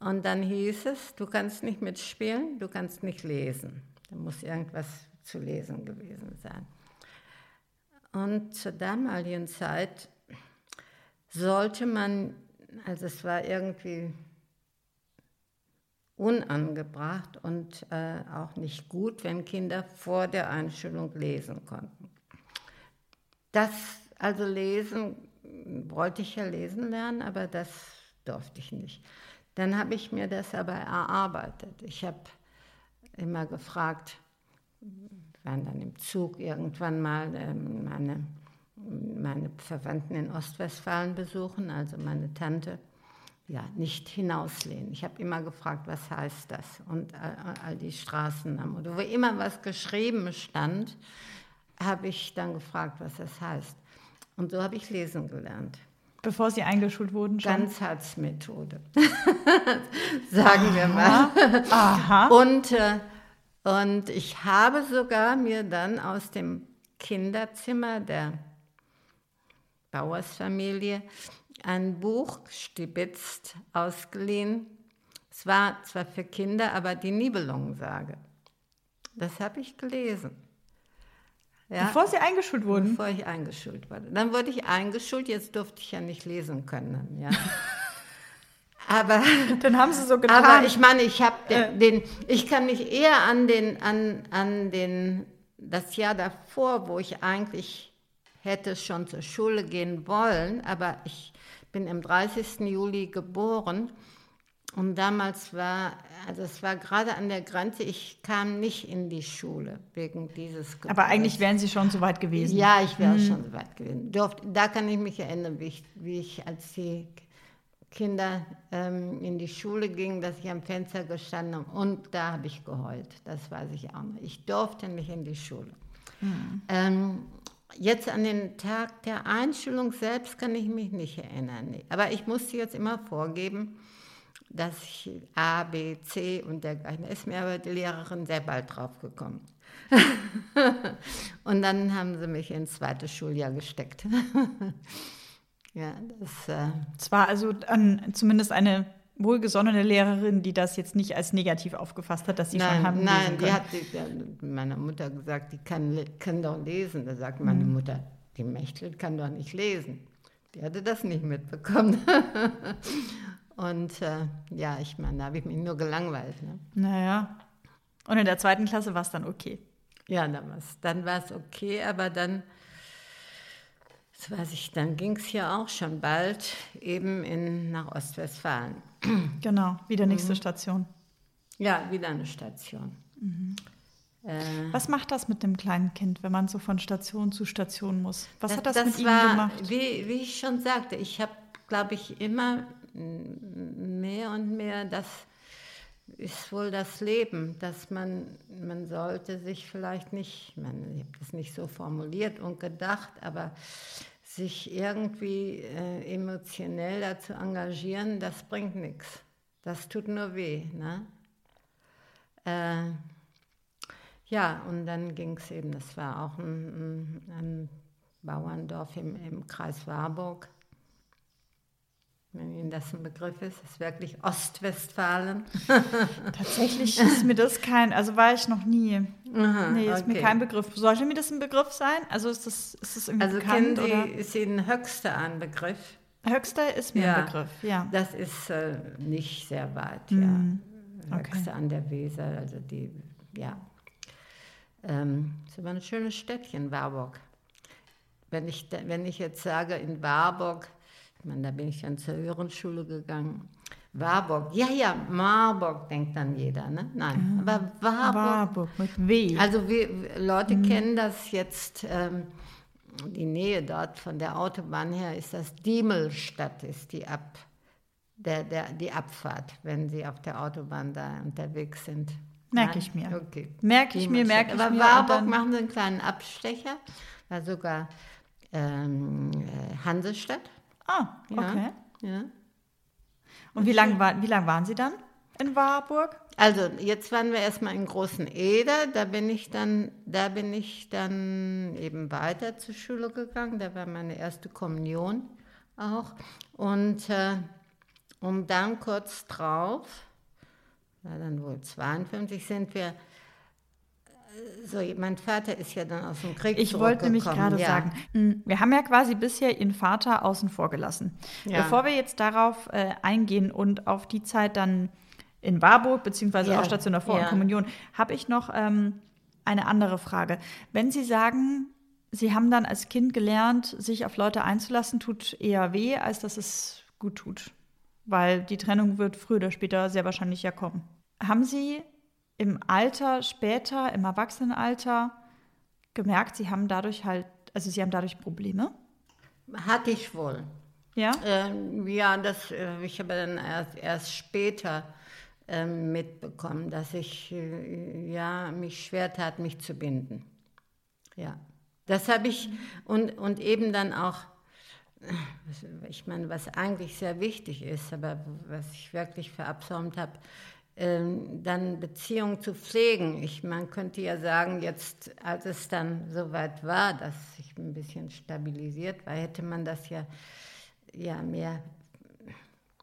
Und dann hieß es, du kannst nicht mitspielen, du kannst nicht lesen. Da muss irgendwas zu lesen gewesen sein. Und zur damaligen Zeit sollte man, also es war irgendwie unangebracht und äh, auch nicht gut, wenn Kinder vor der Einschulung lesen konnten. Das, also lesen, wollte ich ja lesen lernen, aber das durfte ich nicht. Dann habe ich mir das aber erarbeitet. Ich habe immer gefragt, waren dann im Zug irgendwann mal ähm, meine, meine Verwandten in Ostwestfalen besuchen, also meine Tante. Ja, nicht hinauslehnen. Ich habe immer gefragt, was heißt das? Und all, all die Straßennamen. Oder wo immer was geschrieben stand, habe ich dann gefragt, was das heißt. Und so habe ich lesen gelernt. Bevor Sie eingeschult wurden schon? Ganzheitsmethode, sagen wir mal. Aha. Und, äh, und ich habe sogar mir dann aus dem Kinderzimmer der Bauersfamilie ein Buch stibitzt ausgeliehen. Es war zwar für Kinder, aber die Nibelungensage. Das habe ich gelesen. Ja, Bevor Sie eingeschult wurden? bevor ich eingeschult wurde. Dann wurde ich eingeschult, jetzt durfte ich ja nicht lesen können. Ja. aber, Dann haben Sie so getan. aber ich meine, ich habe Äh. den, den, ich kann mich eher an den, an, an den, das Jahr davor, wo ich eigentlich hätte schon zur Schule gehen wollen, aber ich bin am 30. Juli geboren und damals war, also es war gerade an der Grenze, ich kam nicht in die Schule wegen dieses aber Geburts. eigentlich wären Sie schon so weit gewesen. Ja, ich wäre schon so weit gewesen. Durft, da kann ich mich erinnern, wie ich, wie ich als die Kinder ähm, in die Schule gingen, dass ich am Fenster gestanden habe und da habe ich geheult. Das weiß ich auch noch. Ich durfte nicht in die Schule. Mhm. Ähm, jetzt an den Tag der Einschulung selbst kann ich mich nicht erinnern. Aber ich musste jetzt immer vorgeben, dass ich A, B, C und dergleichen. Da ist mir aber die Lehrerin sehr bald drauf gekommen. und dann haben sie mich ins zweite Schuljahr gesteckt. ja, das, äh, Es war also an, zumindest eine wohlgesonnene Lehrerin, die das jetzt nicht als negativ aufgefasst hat, dass Sie schon nein, haben nein, lesen die können. hat die, die, meiner Mutter gesagt, die kann, kann doch lesen. Da sagt meine Mhm. Mutter, die Mechtel kann doch nicht lesen. Die hatte das nicht mitbekommen. und äh, ja, ich meine, da habe ich mich nur gelangweilt. Ne? Naja. Und in der zweiten Klasse war es dann okay. Ja, dann war es dann war's okay, aber dann, das weiß ich, dann ging es ja auch schon bald eben in, nach Ostwestfalen. Genau, wieder Mhm. nächste Station. Ja, wieder eine Station. Mhm. Äh, Was macht das mit dem kleinen Kind, wenn man so von Station zu Station muss? Was hat das, mit ihm war, gemacht? Wie, wie ich schon sagte, ich habe, glaube ich, immer mm, mehr und mehr, das ist wohl das Leben, dass man, man sollte sich vielleicht nicht, ich habe das nicht so formuliert und gedacht, aber sich irgendwie äh, emotionell dazu engagieren, das bringt nichts. Das tut nur weh. Ne? Äh, ja, und dann ging es eben, das war auch ein, ein, ein Bauerndorf im, im Kreis Warburg. Wenn Ihnen das ein Begriff ist, ist wirklich Ostwestfalen. Tatsächlich ist mir das kein, also war ich noch nie. Aha, nee, ist mir okay. kein Begriff. Sollte mir das ein Begriff sein? Also ist das, ist das irgendwie Also bekannt? Oder? ist Ihnen Höchste ein Begriff? Höchster ist mir Ja. ein Begriff, ja. Das ist äh, nicht sehr weit, ja. Mhm. Okay. Höchste an der Weser, also die, ja. Ähm, es war ein schönes Städtchen, Warburg. Wenn ich, wenn ich jetzt sage, in Warburg, ich meine, da bin ich dann zur höheren Schule gegangen. Warburg, ja, ja, Marburg denkt dann jeder, ne? Nein, aber Warburg, Warburg mit W. also wir Leute kennen das jetzt, ähm, die Nähe dort von der Autobahn her ist das Diemelstadt, ist die, Ab, der, der, die Abfahrt, wenn Sie auf der Autobahn da unterwegs sind. Merk Nein? ich mir. Okay. Merke ich mir, merke ich Aber mir. Warburg und dann- machen Sie einen kleinen Abstecher, war sogar ähm, äh, Hansestadt. Ah, Ja. okay. Ja. Und wie lange war, wie lang waren Sie dann in Warburg? Also jetzt waren wir erstmal in Großen Eder, da bin ich dann, da bin ich dann eben weiter zur Schule gegangen, da war meine erste Kommunion auch. Und, äh, und dann kurz drauf, war dann wohl 52, sind wir, so, mein Vater ist ja dann aus dem Krieg Ich wollte nämlich gerade ja. sagen, mh, wir haben ja quasi bisher Ihren Vater außen vor gelassen. Ja. Bevor wir jetzt darauf äh, eingehen und auf die Zeit dann in Warburg, beziehungsweise Ja. auch Station davor Ja. und Kommunion, habe ich noch ähm, eine andere Frage. Wenn Sie sagen, Sie haben dann als Kind gelernt, sich auf Leute einzulassen, tut eher weh, als dass es gut tut. Weil die Trennung wird früher oder später sehr wahrscheinlich ja kommen. Haben Sie im Alter, später, im Erwachsenenalter gemerkt, Sie haben dadurch halt, also Sie haben dadurch Probleme? Hatte ich wohl. Ja? Ähm, ja, das, äh, ich habe dann erst, erst später ähm, mitbekommen, dass ich äh, ja, mich schwer tat, mich zu binden. Ja, das habe ich und, und eben dann auch, äh, ich meine, was eigentlich sehr wichtig ist, aber was ich wirklich verabsäumt habe, dann Beziehungen zu pflegen. Ich, man könnte ja sagen, jetzt, als es dann soweit war, dass sich ein bisschen stabilisiert war, hätte man das ja, ja mehr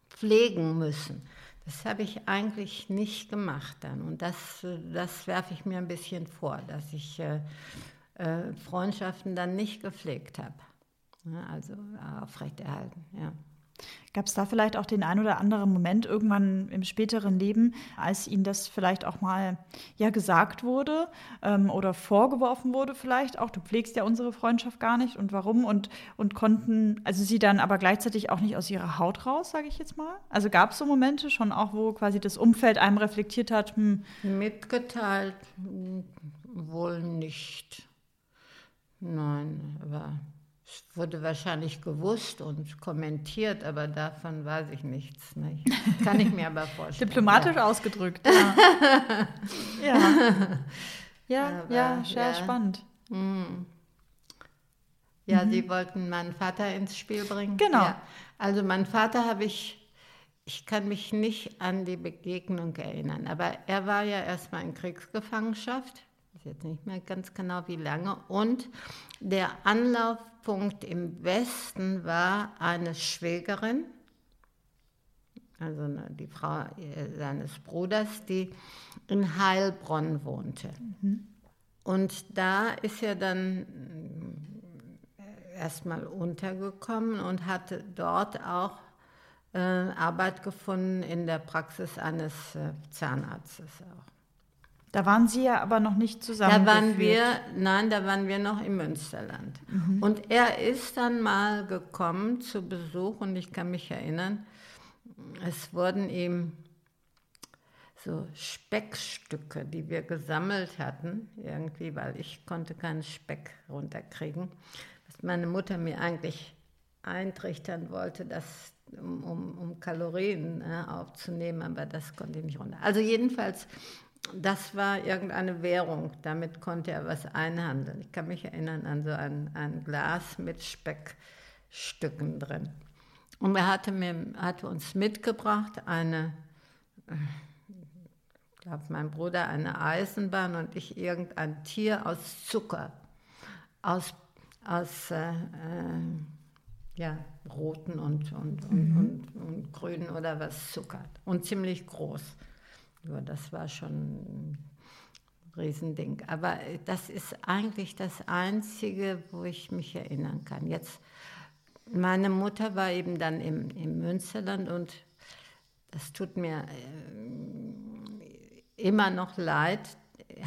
pflegen müssen. Das habe ich eigentlich nicht gemacht dann. Und das, das werfe ich mir ein bisschen vor, dass ich äh, äh, Freundschaften dann nicht gepflegt habe. Ja, also aufrechterhalten, ja. Gab es da vielleicht auch den ein oder anderen Moment irgendwann im späteren Leben, als Ihnen das vielleicht auch mal ja gesagt wurde ähm, oder vorgeworfen wurde vielleicht auch, du pflegst ja unsere Freundschaft gar nicht und warum und, und konnten, also Sie dann aber gleichzeitig auch nicht aus Ihrer Haut raus, sage ich jetzt mal? Also gab es so Momente schon auch, wo quasi das Umfeld einem reflektiert hat? Hm. Mitgeteilt hm, wohl nicht. Nein, aber wurde wahrscheinlich gewusst und kommentiert, aber davon weiß ich nichts. Nicht? Kann ich mir aber vorstellen. Diplomatisch ja. ausgedrückt. Ja, ja. ja, Aber, ja, sehr ja. spannend. Hm. Ja, Sie wollten meinen Vater ins Spiel bringen? Genau. Also meinen Vater habe ich, ich kann mich nicht an die Begegnung erinnern, aber er war ja erstmal in Kriegsgefangenschaft, ich weiß jetzt nicht mehr ganz genau wie lange, und der Anlaufpunkt im Westen war eine Schwägerin, also die Frau äh, seines Bruders, die in Heilbronn wohnte. Und da ist er dann äh, erstmal untergekommen und hatte dort auch äh, Arbeit gefunden in der Praxis eines äh, Zahnarztes auch. Da waren Sie ja aber noch nicht zusammen. Da waren wir, nein, da waren wir noch im Münsterland. Und er ist dann mal gekommen zu Besuch und ich kann mich erinnern, es wurden ihm so Speckstücke, die wir gesammelt hatten, irgendwie, weil ich konnte keinen Speck runterkriegen, was meine Mutter mir eigentlich eintrichtern wollte, das, um, um, um Kalorien äh, aufzunehmen, aber das konnte ich nicht runter. Also jedenfalls, das war irgendeine Währung, damit konnte er was einhandeln. Ich kann mich erinnern an so ein, ein Glas mit Speckstücken drin. Und er hatte, mir, hatte uns mitgebracht eine, ich glaube, mein Bruder eine Eisenbahn und ich irgendein Tier aus Zucker, aus, aus äh, äh, ja, roten und, und, und, und, und grünen oder was Zucker und ziemlich groß. Ja, das war schon ein Riesending. Aber das ist eigentlich das Einzige, wo ich mich erinnern kann. Jetzt, meine Mutter war eben dann im, im Münsterland und das tut mir äh, immer noch leid.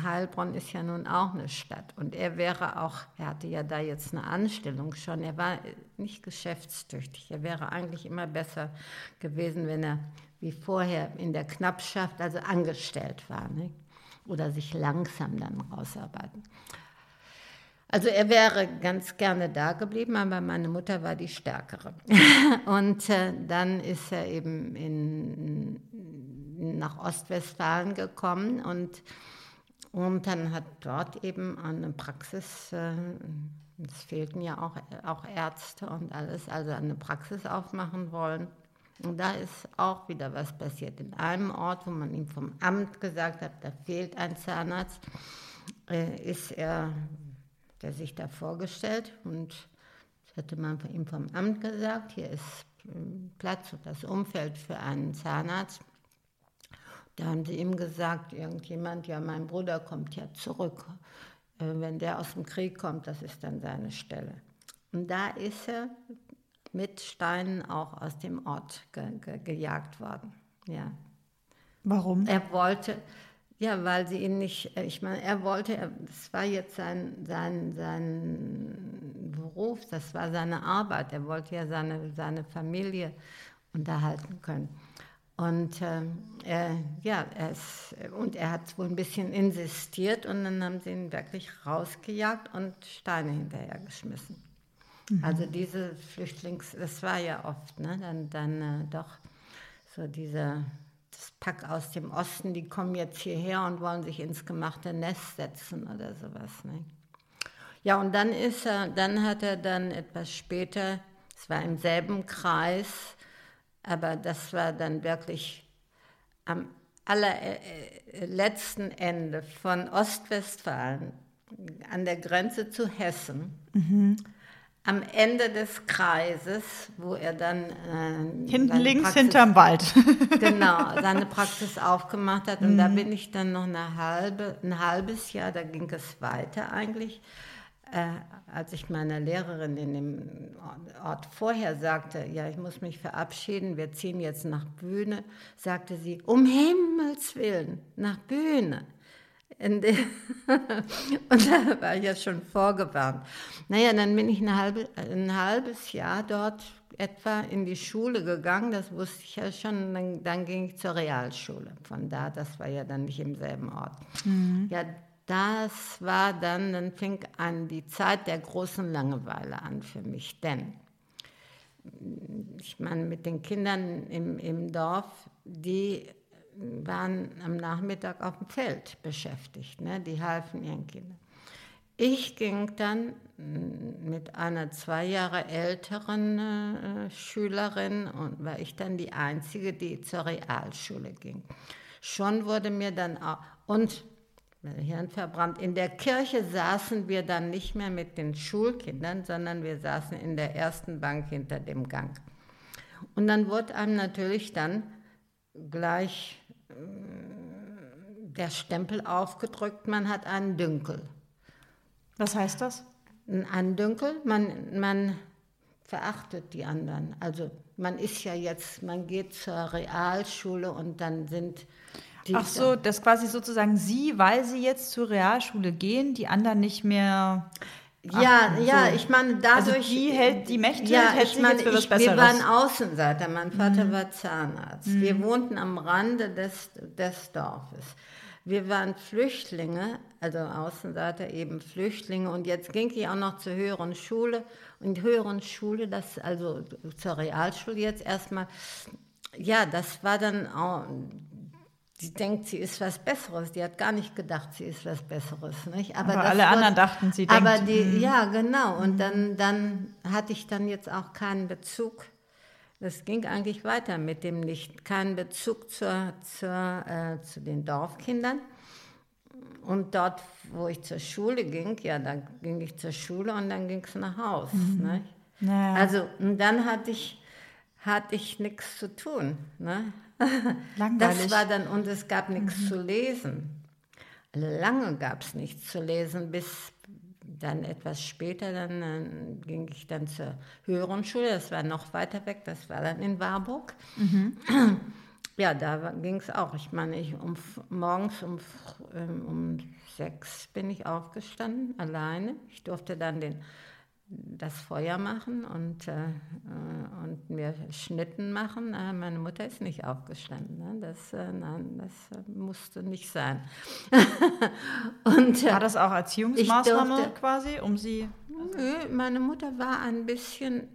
Heilbronn ist ja nun auch eine Stadt und er wäre auch, er hatte ja da jetzt eine Anstellung schon, er war nicht geschäftstüchtig, er wäre eigentlich immer besser gewesen, wenn er wie vorher in der Knappschaft, also angestellt war ne? oder sich langsam dann rausarbeiten. Also er wäre ganz gerne da geblieben, aber meine Mutter war die Stärkere. Und äh, dann ist er eben in, nach Ostwestfalen gekommen und, und dann hat dort eben eine Praxis, äh, es fehlten ja auch, auch Ärzte und alles, also eine Praxis aufmachen wollen. Und da ist auch wieder was passiert. In einem Ort, wo man ihm vom Amt gesagt hat, da fehlt ein Zahnarzt, äh, ist er der sich da vorgestellt und das hatte man ihm vom Amt gesagt, hier ist ähm, Platz und das Umfeld für einen Zahnarzt. Da haben sie ihm gesagt, irgendjemand, ja, mein Bruder kommt ja zurück. Äh, Wenn der aus dem Krieg kommt, das ist dann seine Stelle. Und da ist er mit Steinen auch aus dem Ort ge ge gejagt worden. Ja. Warum? Er wollte, ja, weil sie ihn nicht, äh, ich meine, er wollte, das war jetzt sein, sein, sein Beruf, das war seine Arbeit. Er wollte ja seine, seine Familie unterhalten können. Und äh, er, ja, er ist, und er hat wohl ein bisschen insistiert und dann haben sie ihn wirklich rausgejagt und Steine hinterhergeschmissen. Mhm. Also diese Flüchtlings, das war ja oft, ne? dann, dann äh, doch so dieser das Pack aus dem Osten, die kommen jetzt hierher und wollen sich ins gemachte Nest setzen oder sowas. Ne? Ja, und dann ist er, dann hat er dann etwas später, es war im selben Kreis, aber das war dann wirklich am allerletzten Ende von Ostwestfalen an der Grenze zu Hessen. Mhm. Am Ende des Kreises, wo er dann äh, hinten links Praxis, hinterm Wald genau seine Praxis aufgemacht hat und mhm. da bin ich dann noch eine halbe, ein halbes Jahr, da ging es weiter eigentlich äh, als ich meiner Lehrerin in dem Ort vorher sagte, ja, ich muss mich verabschieden, wir ziehen jetzt nach Bühne, sagte sie, um Himmels Willen, nach Bühne. und da war ich ja schon vorgewarnt. Naja, dann bin ich ein, halbe, ein halbes Jahr dort etwa in die Schule gegangen, das wusste ich ja schon, dann, dann ging ich zur Realschule. Von da, das war ja dann nicht im selben Ort. Mhm. Ja, das war dann, dann fing an die Zeit der großen Langeweile an für mich, denn ich meine, mit den Kindern im, im Dorf, die waren am Nachmittag auf dem Feld beschäftigt, ne? die halfen ihren Kindern. Ich ging dann mit einer zwei Jahre älteren äh, Schülerin und war ich dann die Einzige, die zur Realschule ging. Schon wurde mir dann auch, und Hirn verbrannt. In der Kirche saßen wir dann nicht mehr mit den Schulkindern, sondern wir saßen in der ersten Bank hinter dem Gang. Und dann wurde einem natürlich dann gleich der Stempel aufgedrückt, man hat einen Dünkel. Was heißt das? Ein Dünkel, man, man verachtet die anderen. Also man ist ja jetzt, man geht zur Realschule und dann sind die Ach so, das quasi sozusagen Sie, weil Sie jetzt zur Realschule gehen, die anderen nicht mehr. Ja, Ach, ja, so. ich meine, dadurch. Also die hält die Mächte, ja, hält ich meine, ich. Wir waren Außenseiter, mein Vater mhm. war Zahnarzt. Mhm. Wir wohnten am Rande des, des Dorfes. Wir waren Flüchtlinge, also Außenseiter eben Flüchtlinge. Und jetzt ging ich auch noch zur höheren Schule. Und höheren Schule, das also zur Realschule jetzt erstmal, ja, das war dann auch sie denkt, sie ist was Besseres. Die hat gar nicht gedacht, sie ist was Besseres. Nicht? Aber, aber alle wird, anderen dachten, sie denkt. Aber die, mhm. ja, genau. Und dann, dann hatte ich dann jetzt auch keinen Bezug. Das ging eigentlich weiter mit dem nicht. Keinen Bezug zur, zur, äh, zu den Dorfkindern. Und dort, wo ich zur Schule ging, ja, da ging ich zur Schule und dann ging es nach Haus. Mhm. Naja. Also, und dann hatte ich, hatte ich nichts zu tun. Ne? Langweilig. Das war dann, und es gab nichts mhm. zu lesen. Lange gab es nichts zu lesen, bis dann etwas später, dann äh, ging ich dann zur höheren Schule, das war noch weiter weg, das war dann in Warburg. Mhm. Ja, da ging es auch. Ich meine, ich um, morgens um, ähm, um sechs bin ich aufgestanden, alleine. Ich durfte dann den das Feuer machen und, äh, äh, und mir Schnitten machen. Äh, meine Mutter ist nicht aufgestanden. Ne? Das, äh, nein, das äh, musste nicht sein. und, äh, war das auch Erziehungsmaßnahme durfte, quasi, um sie? Nö, meine Mutter war ein bisschen,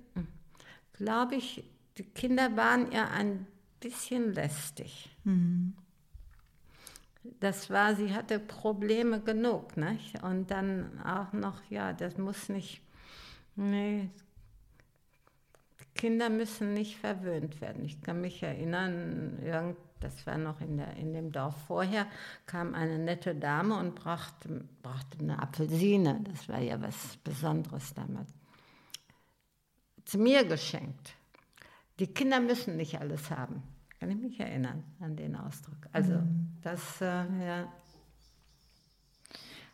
glaube ich, die Kinder waren ihr ein bisschen lästig. Mhm. Das war, sie hatte Probleme genug, nicht? Und dann auch noch, ja, das muss nicht Nee, Kinder müssen nicht verwöhnt werden. Ich kann mich erinnern, das war noch in, der, in dem Dorf vorher, kam eine nette Dame und brachte, brachte eine Apfelsine. Das war ja was Besonderes damals. Zu mir geschenkt. Die Kinder müssen nicht alles haben. Kann ich mich erinnern an den Ausdruck. Also, mhm. das, äh, ja.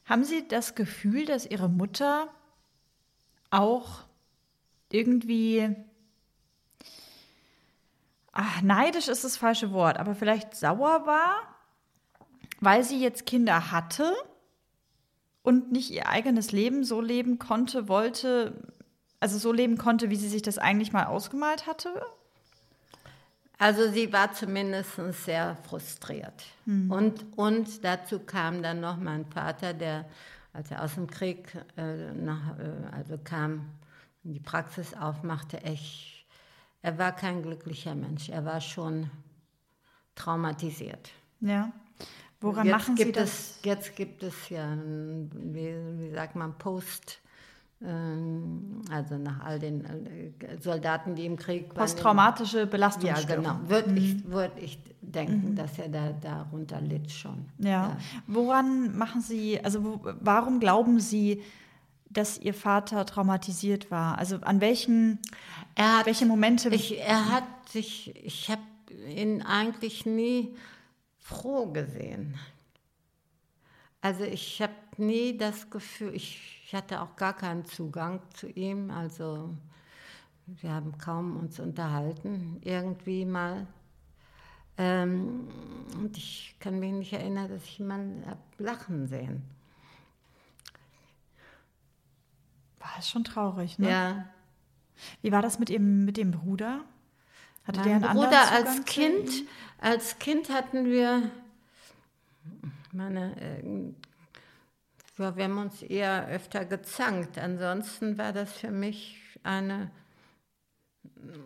Haben Sie das Gefühl, dass Ihre Mutter auch irgendwie, ach, neidisch ist das falsche Wort, aber vielleicht sauer war, weil sie jetzt Kinder hatte und nicht ihr eigenes Leben so leben konnte, wollte, also so leben konnte, wie sie sich das eigentlich mal ausgemalt hatte? Also sie war zumindest sehr frustriert. Und, und dazu kam dann noch mein Vater, der, als er aus dem Krieg äh, nach, äh, also kam, und die Praxis aufmachte, echt, er war kein glücklicher Mensch. Er war schon traumatisiert. Ja. Woran jetzt machen Sie das? Es, jetzt gibt es ja, wie, wie sagt man, Post, also nach all den äh, Soldaten, die im Krieg waren. Posttraumatische Ja, Belastungsstörung. genau. Würde ich, würd ich denken, dass er da darunter litt schon. Ja. Woran machen Sie, also wo, warum glauben Sie, dass Ihr Vater traumatisiert war? Also an welchen, Er hat, welche Momente? ich, er hat sich, ich habe ihn eigentlich nie froh gesehen. Also ich habe nie das Gefühl, ich, ich hatte auch gar keinen Zugang zu ihm. Also wir haben kaum uns unterhalten, irgendwie mal. Ähm, und ich kann mich nicht erinnern, dass ich jemanden lachen sehen. war es schon traurig, ne? Ja. Wie war das mit Ihrem, mit dem Bruder? Hatte der Mein einen Bruder als Kind, als Kind hatten wir, meine, äh, ja, wir haben uns eher öfter gezankt. Ansonsten war das für mich eine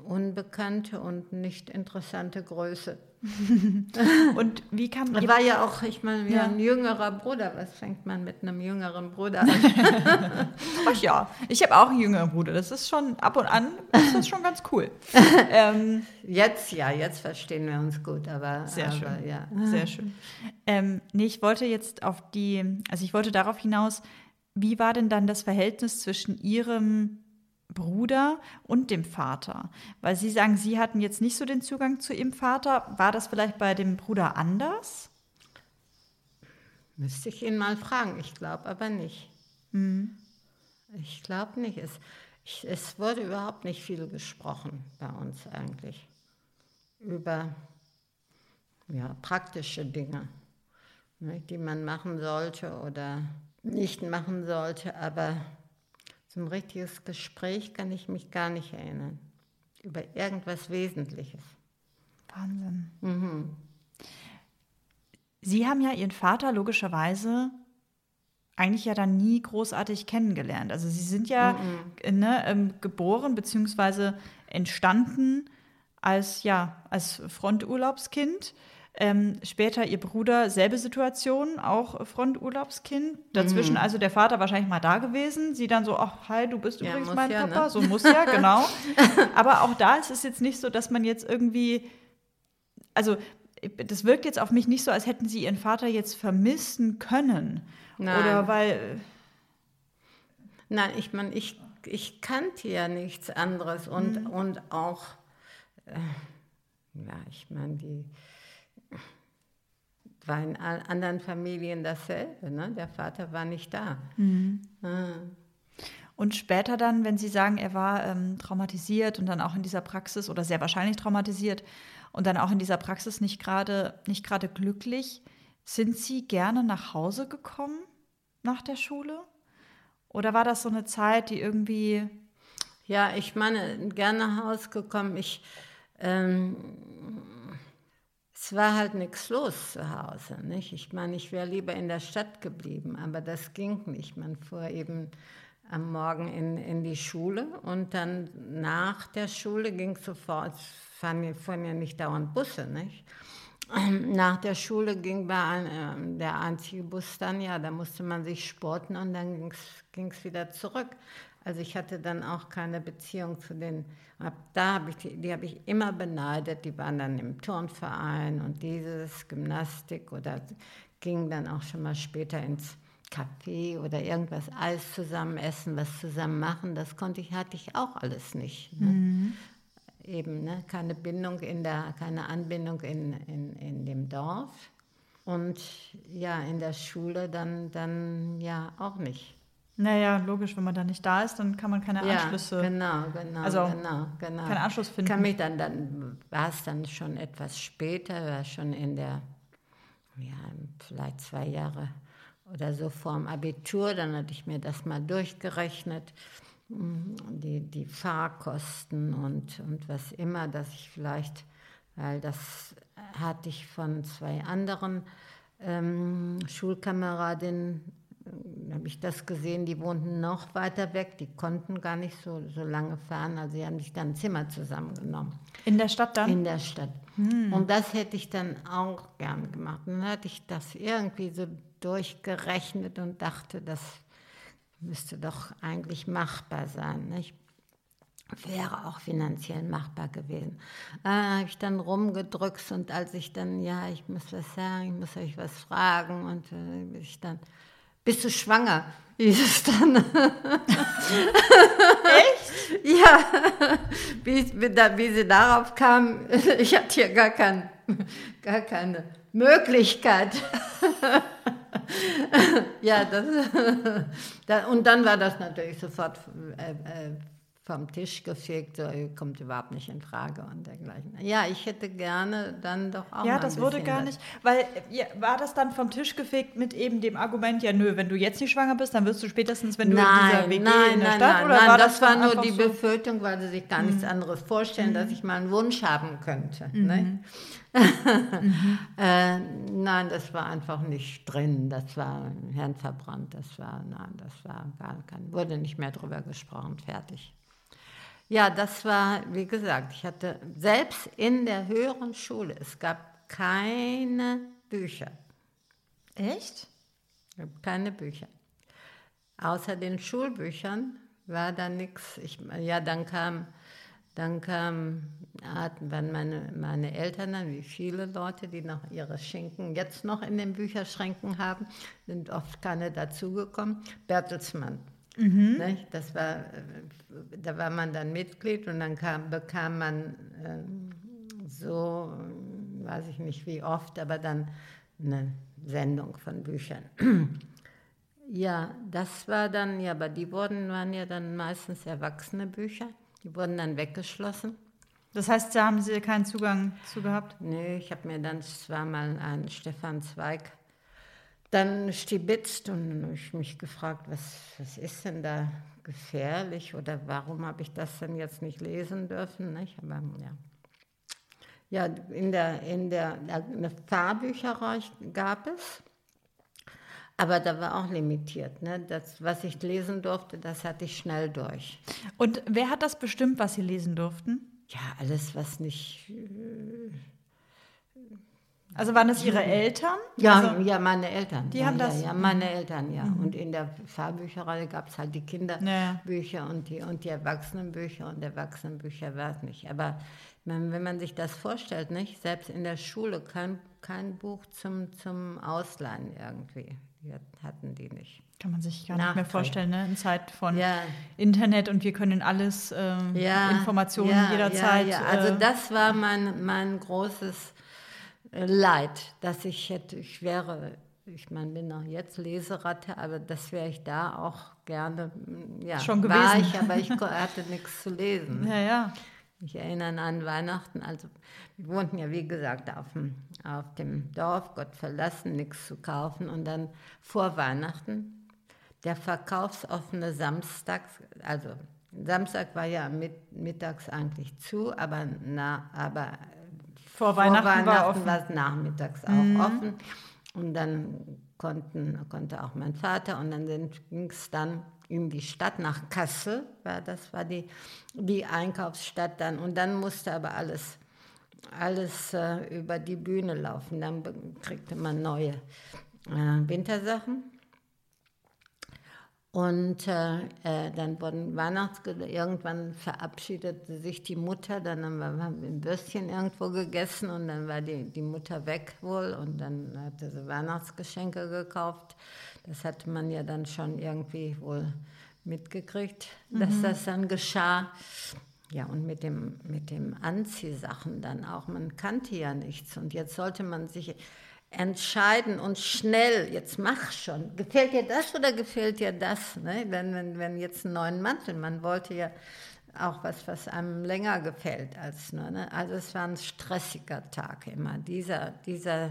unbekannte und nicht interessante Größe. Und wie kam Ihr war ja auch, ich meine, wie Ja. ein jüngerer Bruder. Was fängt man mit einem jüngeren Bruder an? Ach ja, ich habe auch einen jüngeren Bruder. Das ist schon ab und an, ist das schon ganz cool. ähm, Jetzt ja, jetzt verstehen wir uns gut, aber, Sehr aber schön. ja. sehr schön. Ähm, nee, ich wollte jetzt auf die, also ich wollte darauf hinaus, wie war denn dann das Verhältnis zwischen Ihrem Bruder und dem Vater? Weil Sie sagen, Sie hatten jetzt nicht so den Zugang zu Ihrem Vater. War das vielleicht bei dem Bruder anders? Müsste ich ihn mal fragen. Ich glaube aber nicht. Ich glaube nicht. Es, ich, es wurde überhaupt nicht viel gesprochen bei uns eigentlich über ja, praktische Dinge, ne, die man machen sollte oder nicht machen sollte. Aber so ein richtiges Gespräch kann ich mich gar nicht erinnern. Über irgendwas Wesentliches. Wahnsinn. Mhm. Sie haben ja Ihren Vater logischerweise eigentlich ja dann nie großartig kennengelernt. Also Sie sind ja ne, ähm, geboren bzw. entstanden als, ja, als Fronturlaubskind. Ähm, später Ihr Bruder, selbe Situation, auch Fronturlaubskind. Dazwischen also der Vater wahrscheinlich mal da gewesen. Sie dann so, ach, hi, du bist übrigens mein ja, Papa. ne? So muss ja, genau. Aber auch da ist es jetzt nicht so, dass man jetzt irgendwie also das wirkt jetzt auf mich nicht so, als hätten sie ihren Vater jetzt vermissen können. Nein. Oder weil, Nein, ich meine, ich, ich kannte ja nichts anderes und, und auch, äh, ja, ich meine, die war in anderen Familien dasselbe, ne? Der Vater war nicht da. Ah. und später dann, wenn sie sagen, er war ähm, traumatisiert und dann auch in dieser Praxis oder sehr wahrscheinlich traumatisiert und dann auch in dieser Praxis nicht gerade nicht gerade glücklich, sind sie gerne nach Hause gekommen nach der Schule? Oder war das so eine Zeit, die irgendwie Ja, ich meine, gerne nach Hause gekommen. Ich, ähm, es war halt nichts los zu Hause. Nicht? Ich meine, ich wäre lieber in der Stadt geblieben, aber das ging nicht. Man fuhr eben am Morgen in, in die Schule und dann nach der Schule ging sofort, es fahren, fuhren ja nicht dauernd Busse, nicht? Nach der Schule ging ein, ähm, der einzige Bus dann, ja, da musste man sich sporten und dann ging es wieder zurück. Also ich hatte dann auch keine Beziehung zu den, ab da habe ich die, die habe ich immer beneidet, die waren dann im Turnverein und dieses Gymnastik oder gingen dann auch schon mal später ins Café oder irgendwas Eis zusammen essen, was zusammen machen, das konnte ich, hatte ich auch alles nicht. Ne? Eben, ne? keine Bindung in der, keine Anbindung in, in, in dem Dorf. Und ja, in der Schule dann, dann ja auch nicht. Naja, logisch, wenn man da nicht da ist, dann kann man keine Ja, Anschlüsse, genau, genau, Also, genau, genau. keinen Anschluss finden. Kann mich dann, dann war es dann schon etwas später, war schon in der, ja, vielleicht zwei Jahre oder so vor dem Abitur, dann hatte ich mir das mal durchgerechnet, mm, die, die Fahrkosten und, und was immer, dass ich vielleicht weil das hatte ich von zwei anderen ähm, Schulkameradinnen, äh, habe ich das gesehen, die wohnten noch weiter weg, die konnten gar nicht so, so lange fahren, also sie haben sich dann ein Zimmer zusammengenommen. In der Stadt dann? In der Stadt. Und das hätte ich dann auch gern gemacht. Und dann hatte ich das irgendwie so durchgerechnet und dachte, das müsste doch eigentlich machbar sein. Nicht? Wäre auch finanziell machbar gewesen. Da habe ich dann rumgedrückt und als ich dann, ja, ich muss was sagen, ich muss euch was fragen und äh, ich dann, bist du schwanger? Hieß es dann. Echt? ja. Wie, wie, da- wie sie darauf kam, ich hatte hier gar, kein, gar keine Möglichkeit. ja, das, da, und dann war das natürlich sofort äh, äh, vom Tisch gefegt, so, kommt überhaupt nicht in Frage und dergleichen. Ja, ich hätte gerne dann doch auch Ja, das wurde gar nicht, weil ja, war das dann vom Tisch gefegt mit eben dem Argument, ja nö, wenn du jetzt nicht schwanger bist, dann wirst du spätestens, wenn du in dieser WG nein, in der nein, Stadt nein, oder nein, war das, das, war nur die so? Mhm. Befürchtung, weil sie sich gar nichts anderes vorstellen, dass ich mal einen Wunsch haben könnte. Mhm. Ne? äh, nein, das war einfach nicht drin. Das war hirnverbrannt. Das war, nein, das war gar kein, wurde nicht mehr drüber gesprochen. Fertig. Ja, das war, wie gesagt, ich hatte selbst in der höheren Schule, es gab keine Bücher. Echt? Es gab keine Bücher. Außer den Schulbüchern war da nichts. Ja, dann kam, dann kam, hatten dann meine, meine Eltern, dann, wie viele Leute, die noch ihre Schinken jetzt noch in den Bücherschränken haben, sind oft keine dazugekommen. Bertelsmann. Nicht? Das war, äh, da war man dann Mitglied und dann kam, bekam man ähm, so, äh, weiß ich nicht wie oft, aber dann eine Sendung von Büchern. Ja, das war dann, ja, aber die wurden, waren ja dann meistens erwachsene Bücher. Die wurden dann weggeschlossen. Das heißt, da haben Sie keinen Zugang zu gehabt? Nee, ich habe mir dann zweimal einen Stefan Zweig dann stibitzt und dann habe ich mich gefragt, was, was ist denn da gefährlich oder warum habe ich das denn jetzt nicht lesen dürfen? Nicht? Aber ja. Ja, in der, in der eine Fahrbücherei gab es, aber da war auch limitiert. Ne? Das, was ich lesen durfte, das hatte ich schnell durch. Und wer hat das bestimmt, was Sie lesen durften? Ja, alles, was nicht Also waren das Ihre Eltern? Ja, Also, ja, meine Eltern. Die ja, haben ja, das- Mhm. Ja, meine Eltern, ja. Und in der Fahrbücherei gab es halt die. Kinderbücher und, die, und die Erwachsenenbücher und Erwachsenenbücher war es nicht. Aber man, wenn man sich das vorstellt, nicht? Selbst in der Schule kein, kein Buch zum, zum Ausleihen irgendwie. Hatten die nicht. kann man sich gar nicht mehr Nachteil. vorstellen, ne? In Zeit von Ja. Internet und wir können alles, ähm, ja, Informationen ja, jederzeit. Ja, ja. Also äh, das war mein, mein großes Leid, dass ich hätte, ich wäre, ich meine, bin auch jetzt Leseratte, aber das wäre ich da auch gerne, mm, ja, Schon war gewesen. ich, aber ich hatte nichts zu lesen. ja, ja. Ich erinnere an Weihnachten, also wir wohnten ja wie gesagt auf dem, auf dem Dorf, Gott verlassen, nichts zu kaufen und dann vor Weihnachten der verkaufsoffene Samstag, also Samstag war ja mit, mittags eigentlich zu, aber, na, aber Vor Weihnachten war offen. Mhm. war es nachmittags auch offen. Und dann konnten, konnte auch mein Vater und dann ging es dann in die Stadt nach Kassel, war, das war die, die Einkaufsstadt dann. Und dann musste aber alles, alles äh, über die Bühne laufen. Dann kriegte man neue äh, Wintersachen. Und äh, äh, dann wurden Weihnachtsgerichte, irgendwann verabschiedete sich die Mutter, dann haben wir, haben wir ein Würstchen irgendwo gegessen und dann war die, die Mutter weg wohl und dann hatte sie Weihnachtsgeschenke gekauft. Das hatte man ja dann schon irgendwie wohl mitgekriegt, dass das dann geschah. Ja, und mit dem, mit dem Anziehsachen dann auch. Man kannte ja nichts und jetzt sollte man sich entscheiden und schnell, jetzt mach schon. Gefällt dir das oder gefällt dir das? Ne? Wenn, wenn, wenn jetzt einen neuen Mantel, man wollte ja auch was, was einem länger gefällt als nur. Ne? Also es war ein stressiger Tag immer, dieser, dieser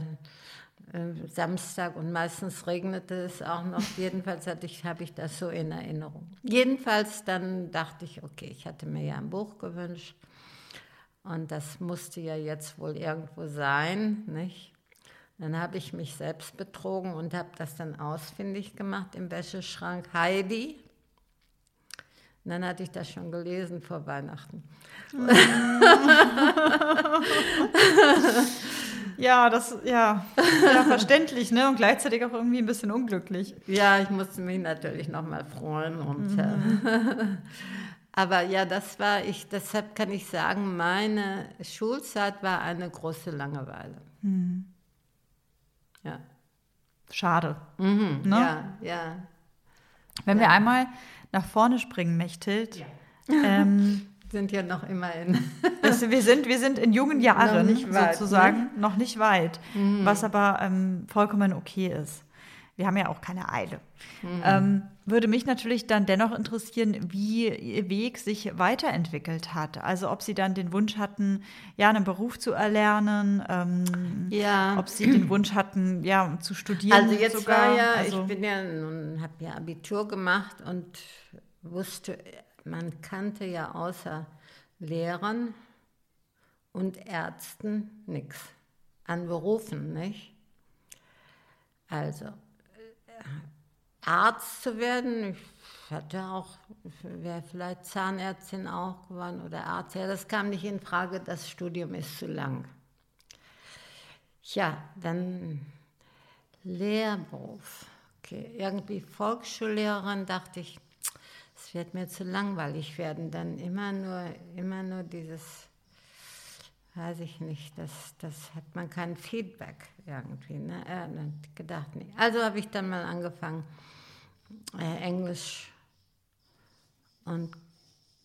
äh, Samstag und meistens regnete es auch noch. Jedenfalls ich, habe ich das so in Erinnerung. Jedenfalls dann dachte ich, okay, ich hatte mir ja ein Buch gewünscht. Und das musste ja jetzt wohl irgendwo sein, nicht? Dann habe ich mich selbst betrogen und habe das dann ausfindig gemacht im Wäscheschrank. Heidi. Und dann hatte ich das schon gelesen vor Weihnachten. Ja, das, ja, ja, verständlich, ne? Und gleichzeitig auch irgendwie ein bisschen unglücklich. Ja, ich musste mich natürlich nochmal freuen. Und, äh, aber ja, das war ich, deshalb kann ich sagen, meine Schulzeit war eine große Langeweile. Ja. Schade. Mhm, Ne? Ja, ja. Wenn wir einmal nach vorne springen, Mechthild. Ähm, Sind ja noch immer in. das, wir, sind, wir sind in jungen Jahren Noch nicht weit, sozusagen, noch nicht weit, was aber ähm, vollkommen okay ist. Wir haben ja auch keine Eile. Ähm, würde mich natürlich dann dennoch interessieren, wie Ihr Weg sich weiterentwickelt hat. Also ob Sie dann den Wunsch hatten, ja, einen Beruf zu erlernen, ähm, Ja. ob Sie den Wunsch hatten, ja, zu studieren. Also jetzt sogar. war ja, also, ich bin ja nun, habe ja Abitur gemacht und wusste, man kannte ja außer Lehrern und Ärzten nichts an Berufen, nicht? Also Arzt zu werden, ich hatte auch, wäre vielleicht Zahnärztin auch geworden oder Arzt, ja, das kam nicht in Frage, das Studium ist zu lang. Ja, dann Lehrberuf. Okay, irgendwie Volksschullehrerin dachte ich, es wird mir zu langweilig werden, dann immer nur, immer nur dieses, weiß ich nicht, das, das hat man kein Feedback irgendwie. Ne? Ja, dann gedacht, nee. Also habe ich dann mal angefangen, äh, Englisch und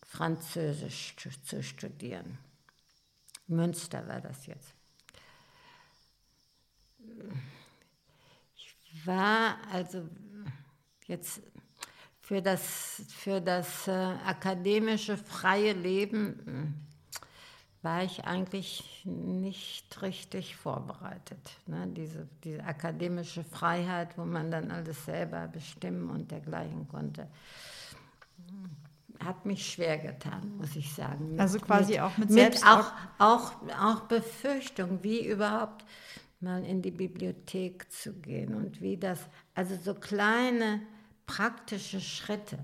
Französisch zu, zu studieren. Münster war das jetzt. Ich war also jetzt für das, für das äh, akademische freie Leben äh, war ich eigentlich nicht richtig vorbereitet. Ne? Diese, diese akademische Freiheit, wo man dann alles selber bestimmen und dergleichen konnte, hat mich schwer getan, muss ich sagen. Mit- Also quasi auch mit mit Selbst- auch, auch, auch Befürchtung, wie überhaupt mal in die Bibliothek zu gehen und wie das, also so kleine praktische Schritte.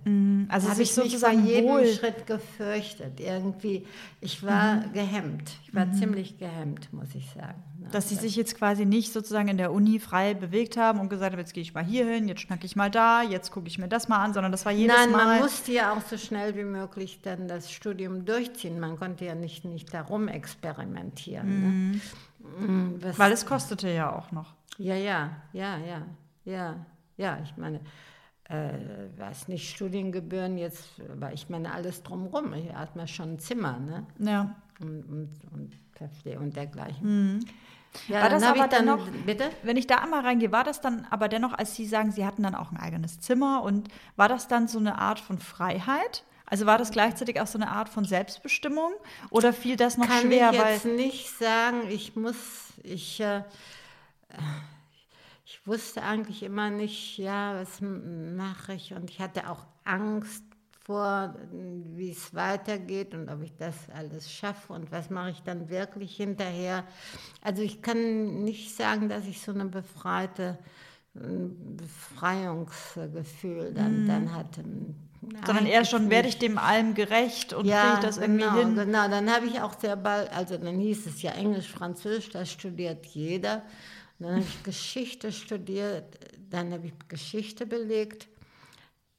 also habe ich mich jedem wohl Mhm. Schritt gefürchtet. Irgendwie, ich war gehemmt. Ich war ziemlich gehemmt, muss ich sagen. ne? Dass sie sich jetzt quasi nicht sozusagen in der Uni frei bewegt haben und gesagt haben, jetzt gehe ich mal hier hin, jetzt schnacke ich mal da, jetzt gucke ich mir das mal an, sondern das war jedes Nein, Mal. man musste ja auch so schnell wie möglich dann das Studium durchziehen. Man konnte ja nicht, nicht darum experimentieren. Ne? Mm, Was, weil es kostete ja auch noch. ja, ja, ja, ja, ja, ja, ich meine, äh, weiß nicht, Studiengebühren jetzt, aber ich meine alles drumherum. Hier hat man schon ein Zimmer, ne? Ja. Und, und, und, Verpfle- und dergleichen. Ja, Mhm. War dann das aber ich dann, dennoch- bitte? Wenn ich da einmal reingehe, war das dann aber dennoch, als Sie sagen, Sie hatten dann auch ein eigenes Zimmer und war das dann so eine Art von Freiheit? Also war das gleichzeitig auch so eine Art von Selbstbestimmung oder fiel das noch kann schwer, ich weil jetzt nicht sagen. Ich muss, ich, äh, ich wusste eigentlich immer nicht, ja, was mache ich? Und ich hatte auch Angst vor, wie es weitergeht und ob ich das alles schaffe und was mache ich dann wirklich hinterher. Also ich kann nicht sagen, dass ich so eine befreite ein Befreiungsgefühl dann, dann hatte. Mhm. sondern eher schon, werde ich dem allem gerecht und kriege ich das irgendwie genau, hin? Genau, dann habe ich auch sehr bald, also dann hieß es ja Englisch, Französisch, das studiert jeder. Dann habe ich Geschichte studiert, dann habe ich Geschichte belegt.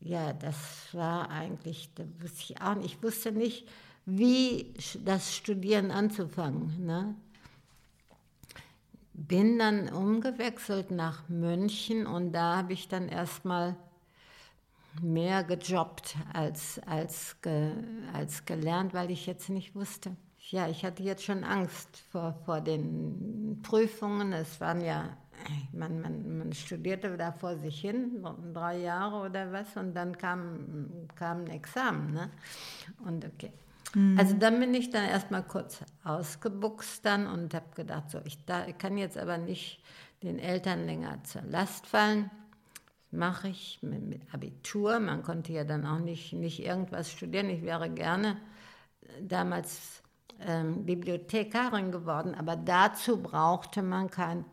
Ja, das war eigentlich, da wusste ich auch nicht, ich wusste nicht, wie das Studieren anzufangen. Ne? Bin dann umgewechselt nach München und da habe ich dann erstmal mehr gejobbt als, als, ge, als gelernt, weil ich jetzt nicht wusste. Ja, ich hatte jetzt schon Angst vor, vor den Prüfungen. Es waren ja, man, man, man studierte da vor sich hin, drei Jahre oder was, und dann kam, kam ein Examen. Ne? Und okay. Also dann bin ich dann erstmal kurz ausgebuchst dann und habe gedacht, so, ich da, kann jetzt aber nicht den Eltern länger zur Last fallen mache ich mit, mit Abitur. Man konnte ja dann auch nicht, nicht irgendwas studieren. Ich wäre gerne damals ähm, Bibliothekarin geworden, aber dazu brauchte man kein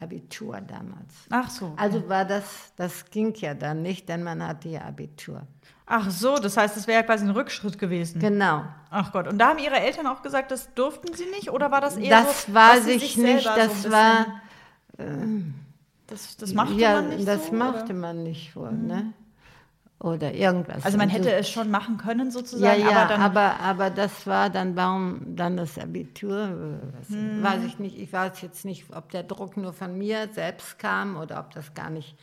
Abitur damals. Ach so. Also war das, das ging ja dann nicht, denn man hatte ja Abitur. Ach so, das heißt, es wäre ja quasi ein Rückschritt gewesen. Genau. Ach Gott. Und da haben Ihre Eltern auch gesagt, das durften Sie nicht? Oder war das eher Das so, Sie ich sich nicht, das so war. bisschen- Das, das machte ja, man nicht das so? machte oder? Mhm. man nicht wohl, ne? Oder irgendwas. Also man hätte so- es schon machen können Ja, sozusagen, ja, aber dann... aber, aber das war dann, warum dann das Abitur? äh, Was, Mhm. Weiß ich nicht. Ich weiß jetzt nicht, ob der Druck nur von mir selbst kam oder ob das gar nicht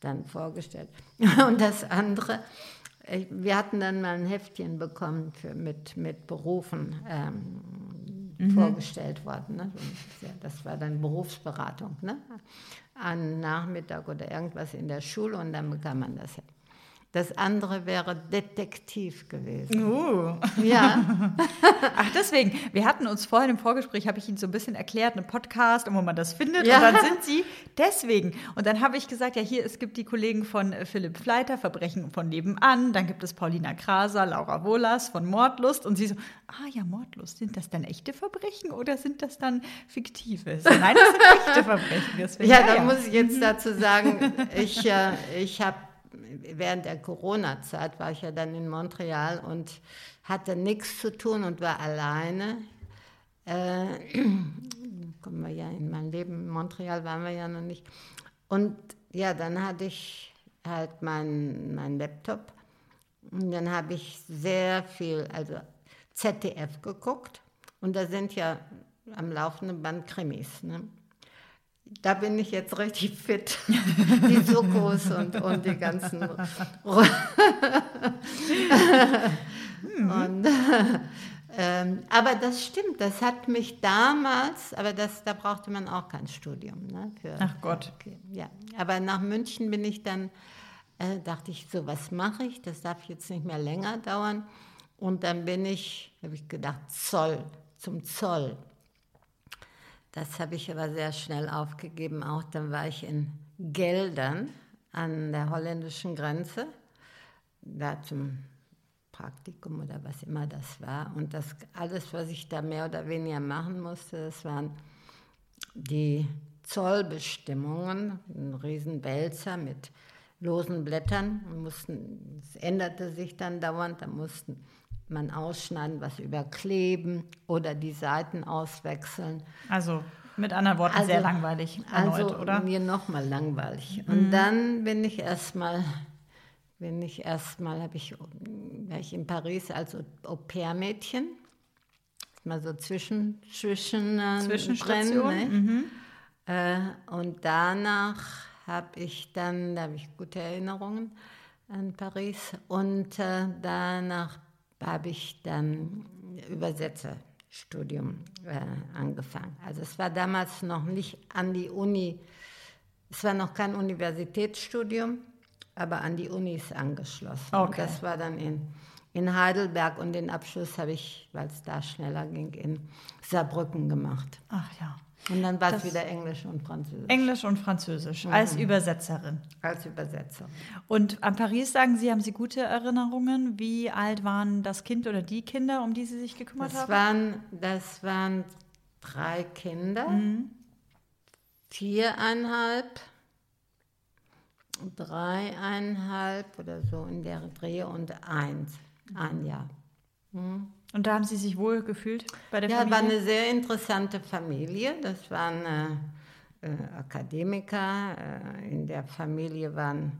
dann vorgestellt. Und das andere, ich, wir hatten dann mal ein Heftchen bekommen für, mit, mit Berufen ähm, vorgestellt worden. Ne? Ja, Das war dann Berufsberatung. Ne? An Nachmittag oder irgendwas in der Schule und dann bekam man das. Das andere wäre Detektiv gewesen. Uh. Ja, Ach, deswegen. Wir hatten uns vorhin im Vorgespräch, habe ich Ihnen so ein bisschen erklärt, einen Podcast und wo man das findet. Ja. Und dann sind Sie deswegen. Und dann habe ich gesagt, ja, hier, es gibt die Kollegen von äh, Philipp Fleiter, Verbrechen von nebenan. Dann gibt es Paulina Kraser, Laura Wohlers von Mordlust. Und Sie so, ah ja, Mordlust. Sind das dann echte Verbrechen oder sind das dann fiktive? Nein, das sind echte Verbrechen. Deswegen, ja, da muss ich jetzt dazu sagen, ich, äh, ich habe während der Corona-Zeit war ich ja dann in Montreal und hatte nichts zu tun und war alleine. Äh, kommen wir ja in mein Leben, in Montreal waren wir ja noch nicht. Und ja, dann hatte ich halt meinen mein Laptop und dann habe ich sehr viel, also ZDF geguckt und da sind ja am laufenden Band Krimis. Ne? Da bin ich jetzt richtig fit. Die Sokos und, und die ganzen. und, ähm, aber das stimmt, das hat mich damals, aber das, da brauchte man auch kein Studium. Ne, für, Ach Gott. Okay, ja. Aber nach München bin ich dann, äh, dachte ich, so, was mache ich? Das darf jetzt nicht mehr länger dauern. Und dann bin ich, habe ich gedacht, Zoll, zum Zoll. Das habe ich aber sehr schnell aufgegeben. Auch dann war ich in Geldern an der holländischen Grenze, da zum Praktikum oder was immer das war. Und das alles, was ich da mehr oder weniger machen musste, das waren die Zollbestimmungen, ein Riesenwälzer mit losen Blättern. Mussten, es änderte sich dann dauernd, da mussten man ausschneiden, was überkleben oder die Seiten auswechseln. Also mit anderen Worten Also- sehr langweilig erneut, also oder? Mhm. mir nochmal langweilig. Und dann bin ich erstmal, bin ich erstmal, habe ich, war ich in Paris als Au-pair-Mädchen. Mal so zwischen, zwischen äh, Zwischenstation, Brennen, ne? äh, und danach habe ich dann, da habe ich gute Erinnerungen an Paris. Und äh, danach habe ich dann Übersetzerstudium äh, angefangen. Also es war damals noch nicht an die Uni, es war noch kein Universitätsstudium, aber an die Unis angeschlossen. Und Okay. das war dann in, in Heidelberg und den Abschluss habe ich, weil es da schneller ging, in Saarbrücken gemacht. Ach ja. Und dann war es wieder Englisch und Französisch Englisch und Französisch als Übersetzerin. als Übersetzer. Und an Paris sagen Sie, haben Sie gute Erinnerungen? Wie alt waren das Kind oder die Kinder, um die Sie sich gekümmert Das haben? waren, das waren drei Kinder, viereinhalb, dreieinhalb oder so in der Dreh und eins, ein Jahr. Und da haben Sie sich wohl gefühlt bei der Ja, war Familie? eine sehr interessante Familie. Das waren äh, äh, Akademiker. Äh, in der Familie waren,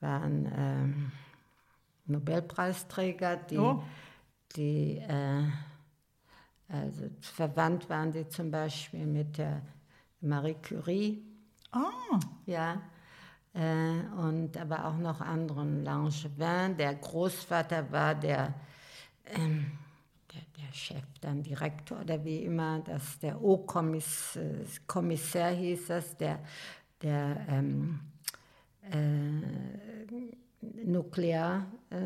waren ähm, Nobelpreisträger, die, Oh. die äh, also verwandt waren sie zum Beispiel mit der Marie Curie. Ah, Ja, äh, und aber auch noch anderen. Langevin, der Großvater war der, ähm, der, der Chef, dann Direktor oder wie immer, das, der O-Kommissär hieß das, der, der ähm, äh, Nuklear, äh,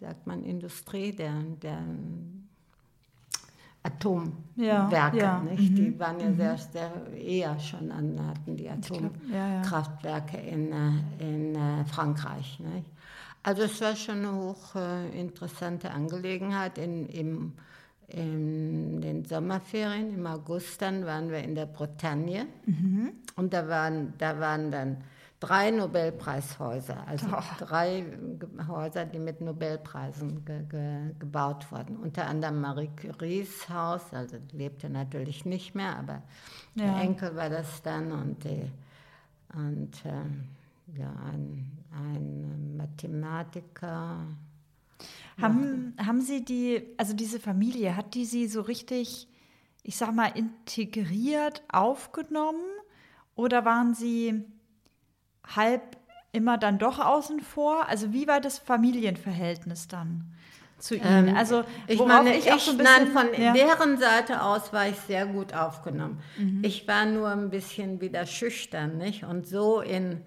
sagt man Industrie, der, der Atomwerke, ja, nicht? Die waren ja sehr, sehr eher schon an, hatten die ja, ja. Atomkraftwerke in, äh, in äh, Frankreich. Nicht? Also es war schon eine hochinteressante Angelegenheit. In, im, in den Sommerferien im August dann waren wir in der Bretagne und da waren, da waren dann drei Nobelpreishäuser, also drei Ge- Häuser, die mit Nobelpreisen ge ge gebaut wurden. Unter anderem Marie Curies Haus, also lebte natürlich nicht mehr, aber Ja. der Enkel war das dann und, die, und ähm, ja, ein, ein Mathematiker. Haben, haben Sie die, also diese Familie, hat die Sie so richtig, ich sag mal, integriert aufgenommen? Oder waren Sie halb immer dann doch außen vor? Also wie war das Familienverhältnis dann zu Ihnen? also Ähm, Ich worauf meine, ich auch so ein nein, bisschen- von ja. deren Seite aus war ich sehr gut aufgenommen. Mhm. Ich war nur ein bisschen wieder schüchtern, nicht? Und so in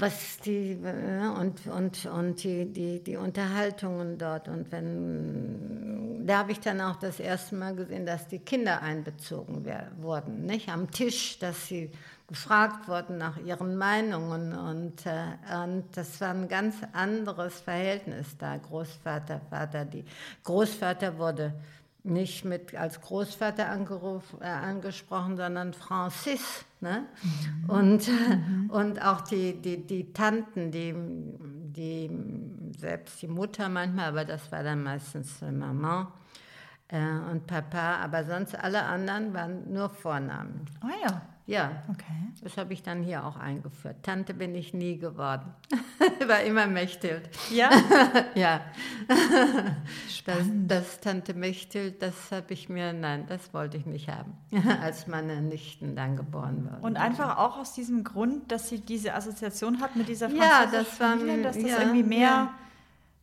was die äh, und und und die, die die Unterhaltungen dort. Und wenn da habe ich dann auch das erste Mal gesehen, dass die Kinder einbezogen wurden, nicht? Am Tisch, dass sie gefragt wurden nach ihren Meinungen. Und, äh, und das war ein ganz anderes Verhältnis da. Großvater Vater die Großvater wurde nicht mit als Großvater äh, angesprochen, sondern Francis. Ne? Und, und auch die, die, die Tanten, die, die, selbst die Mutter manchmal, aber das war dann meistens äh, Mama äh, und Papa, aber sonst alle anderen waren nur Vornamen. Ah ja, Ja, okay. das habe ich dann hier auch eingeführt. Tante bin ich nie geworden. war immer Mechthild. Ja, Ja. Das, das Tante Mechthild, das habe ich mir, nein, das wollte ich nicht haben, als meine Nichten dann geboren wurden. und einfach auch aus diesem Grund, dass Sie diese Assoziation hat mit dieser Ja, französischen das war- Familie, dass das ja, irgendwie mehr... ja.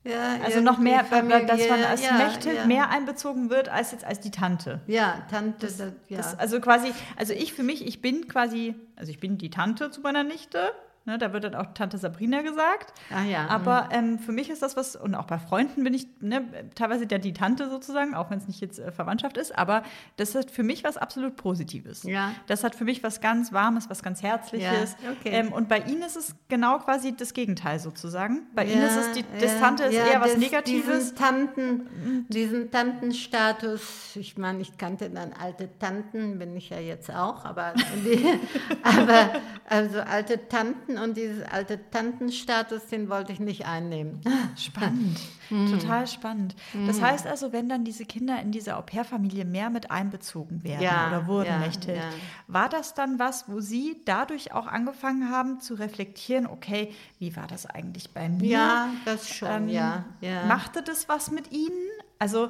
Ja, Also noch mehr, irgendwie dass man als Familie, ja, Mechthild ja. mehr einbezogen wird als jetzt als die Tante. Ja, Tante, das, ja. Das, also quasi, also ich für mich, ich bin quasi, also ich bin die Tante zu meiner Nichte. Ne, da wird dann auch Tante Sabrina gesagt. Ah ja, Aber ähm, für mich ist das was, und auch bei Freunden bin ich ne, teilweise ja die Tante sozusagen, auch wenn es nicht jetzt äh, Verwandtschaft ist, aber das hat für mich was absolut Positives. Ja. Das hat für mich was ganz Warmes, was ganz Herzliches. Ja, okay. ähm, und bei Ihnen ist es genau quasi das Gegenteil sozusagen. Bei Ihnen Ja, ist es, die, ja, Tante ist eher was das- Negatives. Diesen, Tanten, diesen Tantenstatus, ich meine, ich kannte dann alte Tanten, bin ich ja jetzt auch, aber, die, aber also alte Tanten und dieses alte Tantenstatus, den wollte ich nicht einnehmen. Spannend, total spannend. Das heißt also, wenn dann diese Kinder in diese Au-pair-Familie mehr mit einbezogen werden Ja, oder wurden, ja, Mechthild, ja. war das dann was, wo Sie dadurch auch angefangen haben zu reflektieren, okay, wie war das eigentlich bei mir? Ja, das schon, Ähm, ja, ja. Machte das was mit Ihnen? Also,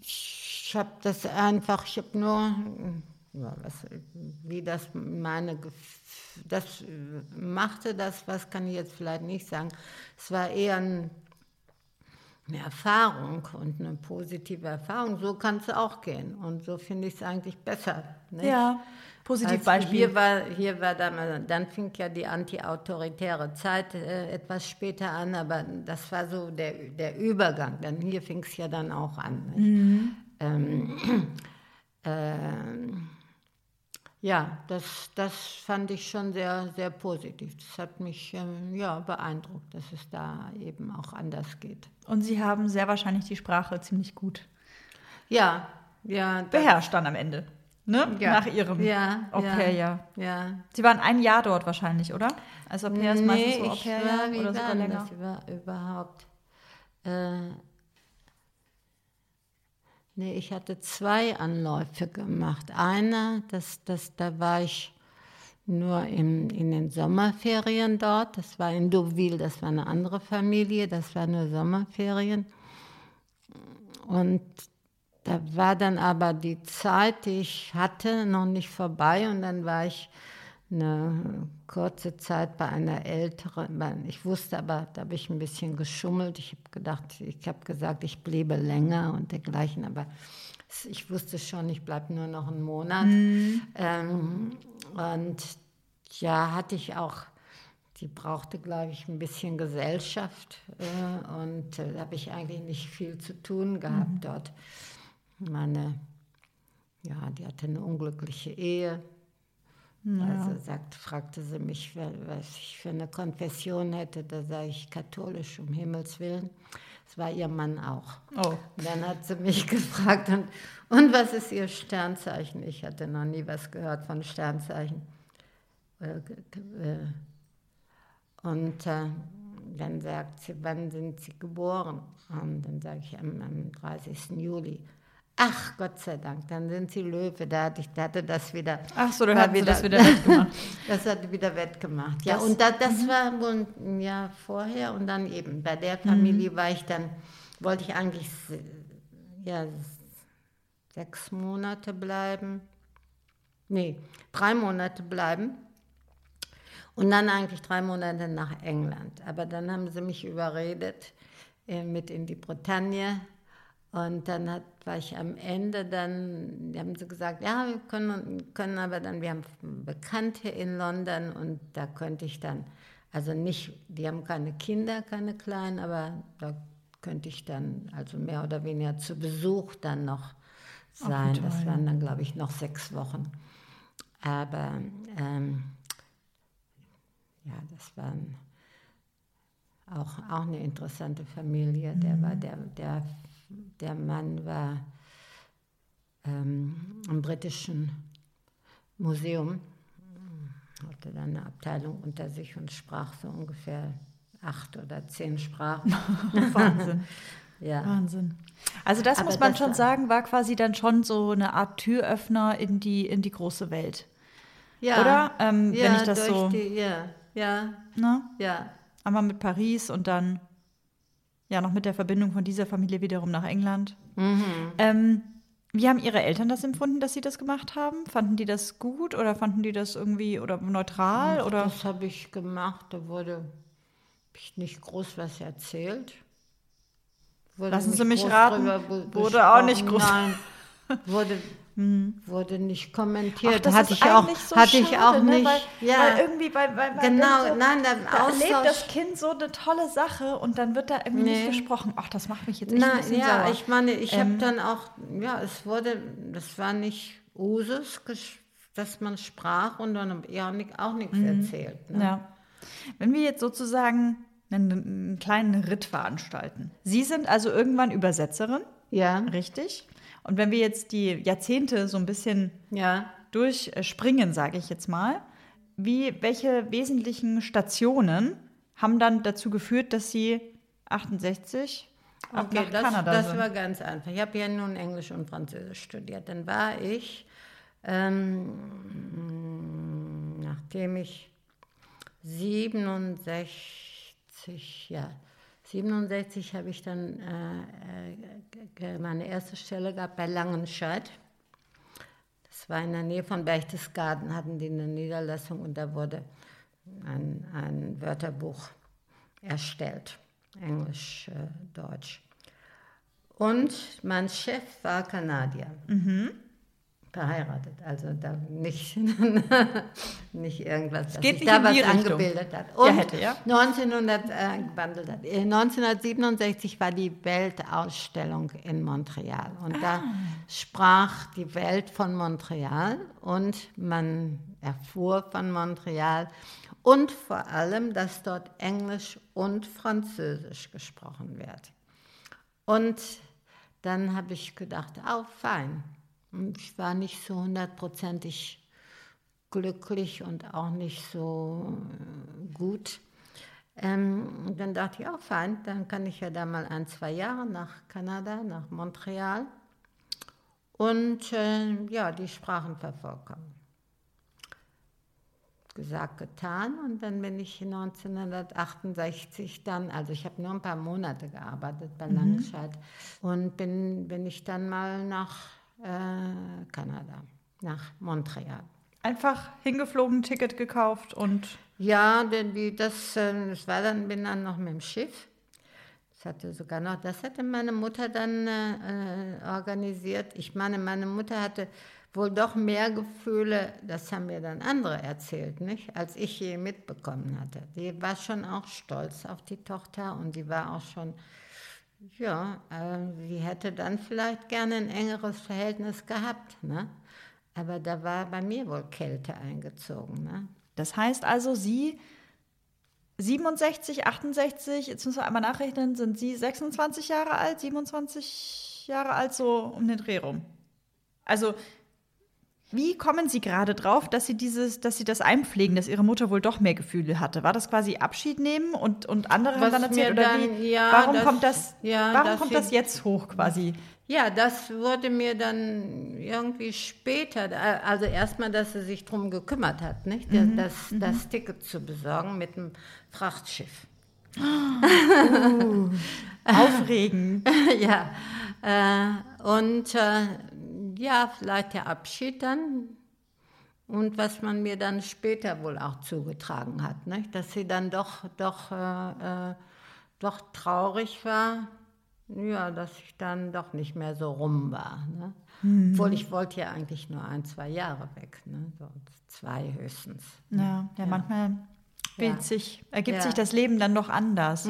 Ich habe das einfach, ich habe nur, ja, was, wie das meine, das machte das, was kann ich jetzt vielleicht nicht sagen. Es war eher ein, eine Erfahrung und eine positive Erfahrung. So kann es auch gehen und so finde ich es eigentlich besser. Nicht? ja, positiv Als Beispiel. Hier war, hier war damals, dann fing ja die antiautoritäre Zeit äh, etwas später an, aber das war so der, der Übergang. Dann hier fing es ja dann auch an. Nicht? Ähm, ähm, ja, das, das fand ich schon sehr, sehr positiv. Das hat mich ähm, ja, beeindruckt, dass es da eben auch anders geht. Und Sie haben sehr wahrscheinlich die Sprache ziemlich gut Ja, ja. beherrscht dann am Ende. Ne? ja, Nach Ihrem ja, Au-pair-Jahr. Ja, Sie waren ein Jahr dort wahrscheinlich, oder? Als Au-pair ist meistens so war, wie oder sogar länger. das über, überhaupt? Äh, nee, ich hatte zwei Anläufe gemacht. Einer, das, das, da war ich nur im, in den Sommerferien dort. Das war in Deauville, das war eine andere Familie, das war nur Sommerferien. Und da war dann aber die Zeit, die ich hatte, noch nicht vorbei und dann war ich eine kurze Zeit bei einer älteren, ich wusste aber, da habe ich ein bisschen geschummelt. Ich habe gedacht, ich habe gesagt, ich bliebe länger und dergleichen, aber ich wusste schon, ich bleibe nur noch einen Monat. Ähm, und ja, hatte ich auch, die brauchte, glaube ich, ein bisschen Gesellschaft äh, und äh, da habe ich eigentlich nicht viel zu tun gehabt dort. Meine, ja, die hatte eine unglückliche Ehe Also sagt, fragte sie mich, wa- was ich für eine Konfession hätte. Da sage ich katholisch, um Himmels Willen. Das war ihr Mann auch. Oh. Dann hat sie mich gefragt, und, und was ist ihr Sternzeichen? Ich hatte noch nie was gehört von Sternzeichen. Äh, äh, Und äh, dann sagt sie, wann sind Sie geboren? Und dann sage ich, am, am 30. Juli. Ach, Gott sei Dank, dann sind Sie Löwe. Da hatte, ich, da hatte das wieder. Ach so, dann war hat sie das wieder wettgemacht. Das hat wieder wettgemacht. Ja, Das- und da, das war wohl ein Jahr vorher und dann eben bei der Familie war ich dann, wollte ich eigentlich ja, sechs Monate bleiben. Nee, drei Monate bleiben. Und dann eigentlich drei Monate nach England. Aber dann haben sie mich überredet äh, mit in die Bretagne. Und dann hat, war ich am Ende dann, die haben sie gesagt, ja, wir können, können aber dann, wir haben Bekannte in London und da könnte ich dann, also nicht, die haben keine Kinder, keine Kleinen, aber da könnte ich dann, also mehr oder weniger zu Besuch dann noch sein. das waren dann, glaube ich, noch sechs Wochen. Aber ähm, ja, das war ein, auch, auch eine interessante Familie. Der war der, der, der Mann war ähm, im britischen Museum, hatte dann eine Abteilung unter sich und sprach so ungefähr acht oder zehn Sprachen. Wahnsinn. ja. Wahnsinn. Also das Aber muss man das schon sagen, war quasi dann schon so eine Art Türöffner in die, in die große Welt. ja. Oder? Ähm, ja, wenn ich das so, Die, ja, ja, ne? ja. Einmal mit Paris und dann ja noch mit der Verbindung von dieser Familie wiederum nach England. Mhm. Ähm, wie haben Ihre Eltern das empfunden, dass Sie das gemacht haben? Fanden die das gut oder fanden die das irgendwie oder neutral oder? Das habe ich gemacht, da wurde ich nicht groß was erzählt. Wurde Lassen Sie mich raten, wurde auch nicht groß- Nein, wurde, wurde nicht kommentiert. Ach, das hatte ist ich auch, so hatte ich schade, auch ne? nicht. Weil, ja, weil irgendwie, weil, weil, weil genau, so, nein, der da erlebt Austausch. das Kind so eine tolle Sache und dann wird da irgendwie nicht Nee. gesprochen. Ach, das macht mich jetzt echt ein Nein, bisschen ja, sauer. ich meine, ich Ähm, habe dann auch, ja, es wurde, das war nicht Usus, dass man sprach und dann ich auch, nicht, nichts erzählt. Ne? Ja. Wenn wir jetzt sozusagen einen, einen kleinen Ritt veranstalten. Sie sind also irgendwann Übersetzerin, ja, richtig? Und wenn wir jetzt die Jahrzehnte so ein bisschen ja. durchspringen, sage ich jetzt mal, wie, welche wesentlichen Stationen haben dann dazu geführt, dass Sie 68 ab Okay, nach das, Kanada das sind? war ganz einfach. Ich habe ja nun Englisch und Französisch studiert. Dann war ich, ähm, nachdem ich 67, ja, 67 habe ich dann äh, äh, meine erste Stelle gehabt bei Langenscheid. Das war in der Nähe von Berchtesgaden, hatten die eine Niederlassung und da wurde ein, ein Wörterbuch erstellt, Englisch, äh, Deutsch. Und mein Chef war Kanadier. Verheiratet, also da nicht, nicht irgendwas, dass sich da was angebildet hat. Ja, Und hätte, ja. 1900, äh, gewandelt hat. Äh, 1967 war die Weltausstellung in Montreal und da Ah. sprach die Welt von Montreal und man erfuhr von Montreal und vor allem, dass dort Englisch und Französisch gesprochen wird. Und dann habe ich gedacht, oh, fein. Ich war nicht so hundertprozentig glücklich und auch nicht so äh, gut. Ähm, dann dachte ich, oh, fein, dann kann ich ja da mal ein, zwei Jahre nach Kanada, nach Montreal und äh, ja, die Sprachen vervollkommen. Gesagt, getan und dann bin ich 1968 dann, also ich habe nur ein paar Monate gearbeitet bei Langenscheid und bin, bin ich dann mal nach äh, Kanada, nach Montreal. Einfach hingeflogen, Ticket gekauft und Ja, denn die, das, äh, das war dann, bin dann noch mit dem Schiff. Das hatte sogar noch, das hatte meine Mutter dann äh, äh, organisiert. Ich meine, meine Mutter hatte wohl doch mehr Gefühle, das haben mir dann andere erzählt, nicht, als ich je mitbekommen hatte. Die war schon auch stolz auf die Tochter und die war auch schon, ja, äh, sie hätte dann vielleicht gerne ein engeres Verhältnis gehabt, ne? Aber da war bei mir wohl Kälte eingezogen. Ne? Das heißt also, Sie 67, 68, jetzt müssen wir einmal nachrechnen, sind Sie 26 Jahre alt, 27 Jahre alt, so um den Dreh rum. Also, wie kommen Sie gerade drauf, dass Sie dieses, dass Sie das einpflegen, dass Ihre Mutter wohl doch mehr Gefühle hatte? War das quasi Abschied nehmen und, und andere haben Was dann erzählt? Oder dann- wie, ja, warum das- kommt das, ja, warum das kommt das jetzt hoch quasi? Ja, das wurde mir dann irgendwie später, äh, also erstmal, dass sie sich drum gekümmert hat, nicht? Mhm, Das, das Ticket zu besorgen mit dem Frachtschiff. Aufregen. ja, äh, und äh, ja, vielleicht der Abschied dann und was man mir dann später wohl auch zugetragen hat, nicht? dass sie dann doch, doch, äh, äh, doch traurig war, ja, dass ich dann doch nicht mehr so rum war. Ne? Obwohl ich wollte ja eigentlich nur ein, zwei Jahre weg, ne? so zwei höchstens. Ja, ja, manchmal bildet Ja. sich, ergibt Ja. sich das Leben dann doch anders.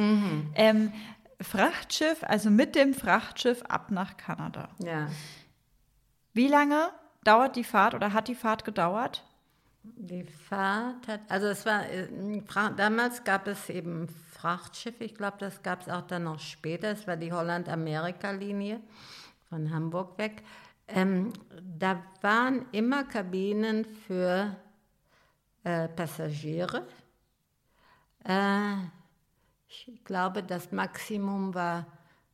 Ähm, Frachtschiff, also mit dem Frachtschiff ab nach Kanada. Ja, Wie lange dauert die Fahrt oder hat die Fahrt gedauert? Die Fahrt hat, also es war, äh, damals gab es eben Frachtschiffe, ich glaube, das gab es auch dann noch später, es war die Holland-Amerika-Linie von Hamburg weg. Ähm, da waren immer Kabinen für äh, Passagiere. Äh, ich glaube, das Maximum war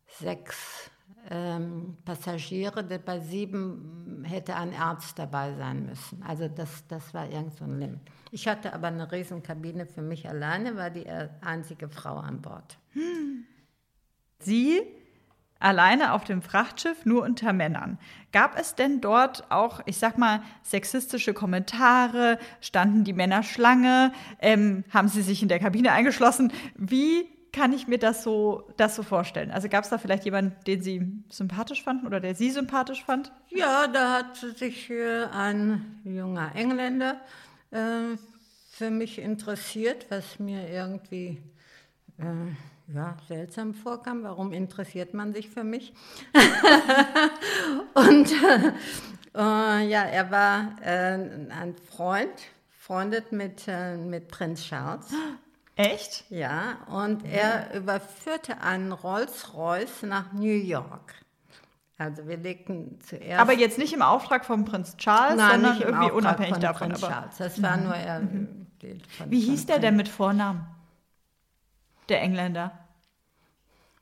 sechs ähm, Passagiere. Bei sieben hätte ein Arzt dabei sein müssen. Also das, das war irgend so ein Limit. Ich hatte aber eine Riesenkabine für mich alleine, war die äh, einzige Frau an Bord. Sie alleine auf dem Frachtschiff, nur unter Männern. Gab es denn dort auch, ich sag mal, sexistische Kommentare? Standen die Männer Schlange? Ähm, haben sie sich in der Kabine eingeschlossen? Wie kann ich mir das so, das so vorstellen? Also gab es da vielleicht jemanden, den Sie sympathisch fanden oder der Sie sympathisch fand? Ja, da hat sich äh, ein junger Engländer äh, für mich interessiert, was mir irgendwie äh, ja, seltsam vorkam. Warum interessiert man sich für mich? Und äh, äh, ja, er war äh, ein Freund, freundet mit, mit Prinz Charles. Echt? Ja, und er überführte einen Rolls-Royce nach New York. Also wir legten zuerst... Aber jetzt nicht im Auftrag von Prinz Charles, Nein, sondern nicht irgendwie Auftrag unabhängig von davon. Prinz Charles. Das war nur er. die- von- wie hieß der denn mit Vornamen? Der Engländer.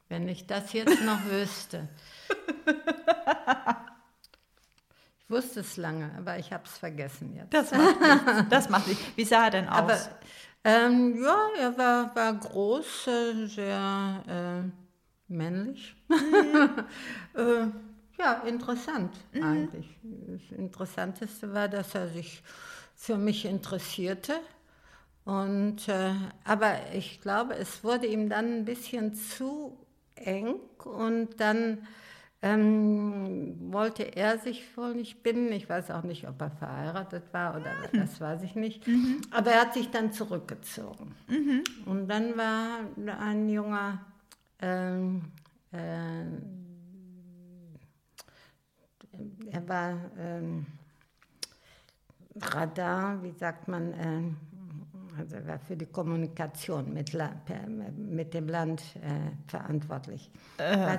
Wenn ich das jetzt noch wüsste. Ich wusste es lange, aber ich habe es vergessen jetzt. Das macht nichts. Das macht nichts. Wie sah er denn aus? aber ähm, ja, er war, war groß, äh, sehr äh, männlich. äh, ja, interessant eigentlich. Das Interessanteste war, dass er sich für mich interessierte. Und, äh, aber ich glaube, es wurde ihm dann ein bisschen zu eng und dann ähm, wollte er sich wohl nicht binden. Ich weiß auch nicht, ob er verheiratet war oder das weiß ich nicht. Aber er hat sich dann zurückgezogen. Und dann war ein junger ähm, äh, er war ähm, Radar, wie sagt man, ähm, also er war für die Kommunikation mit, mit dem Land äh, verantwortlich.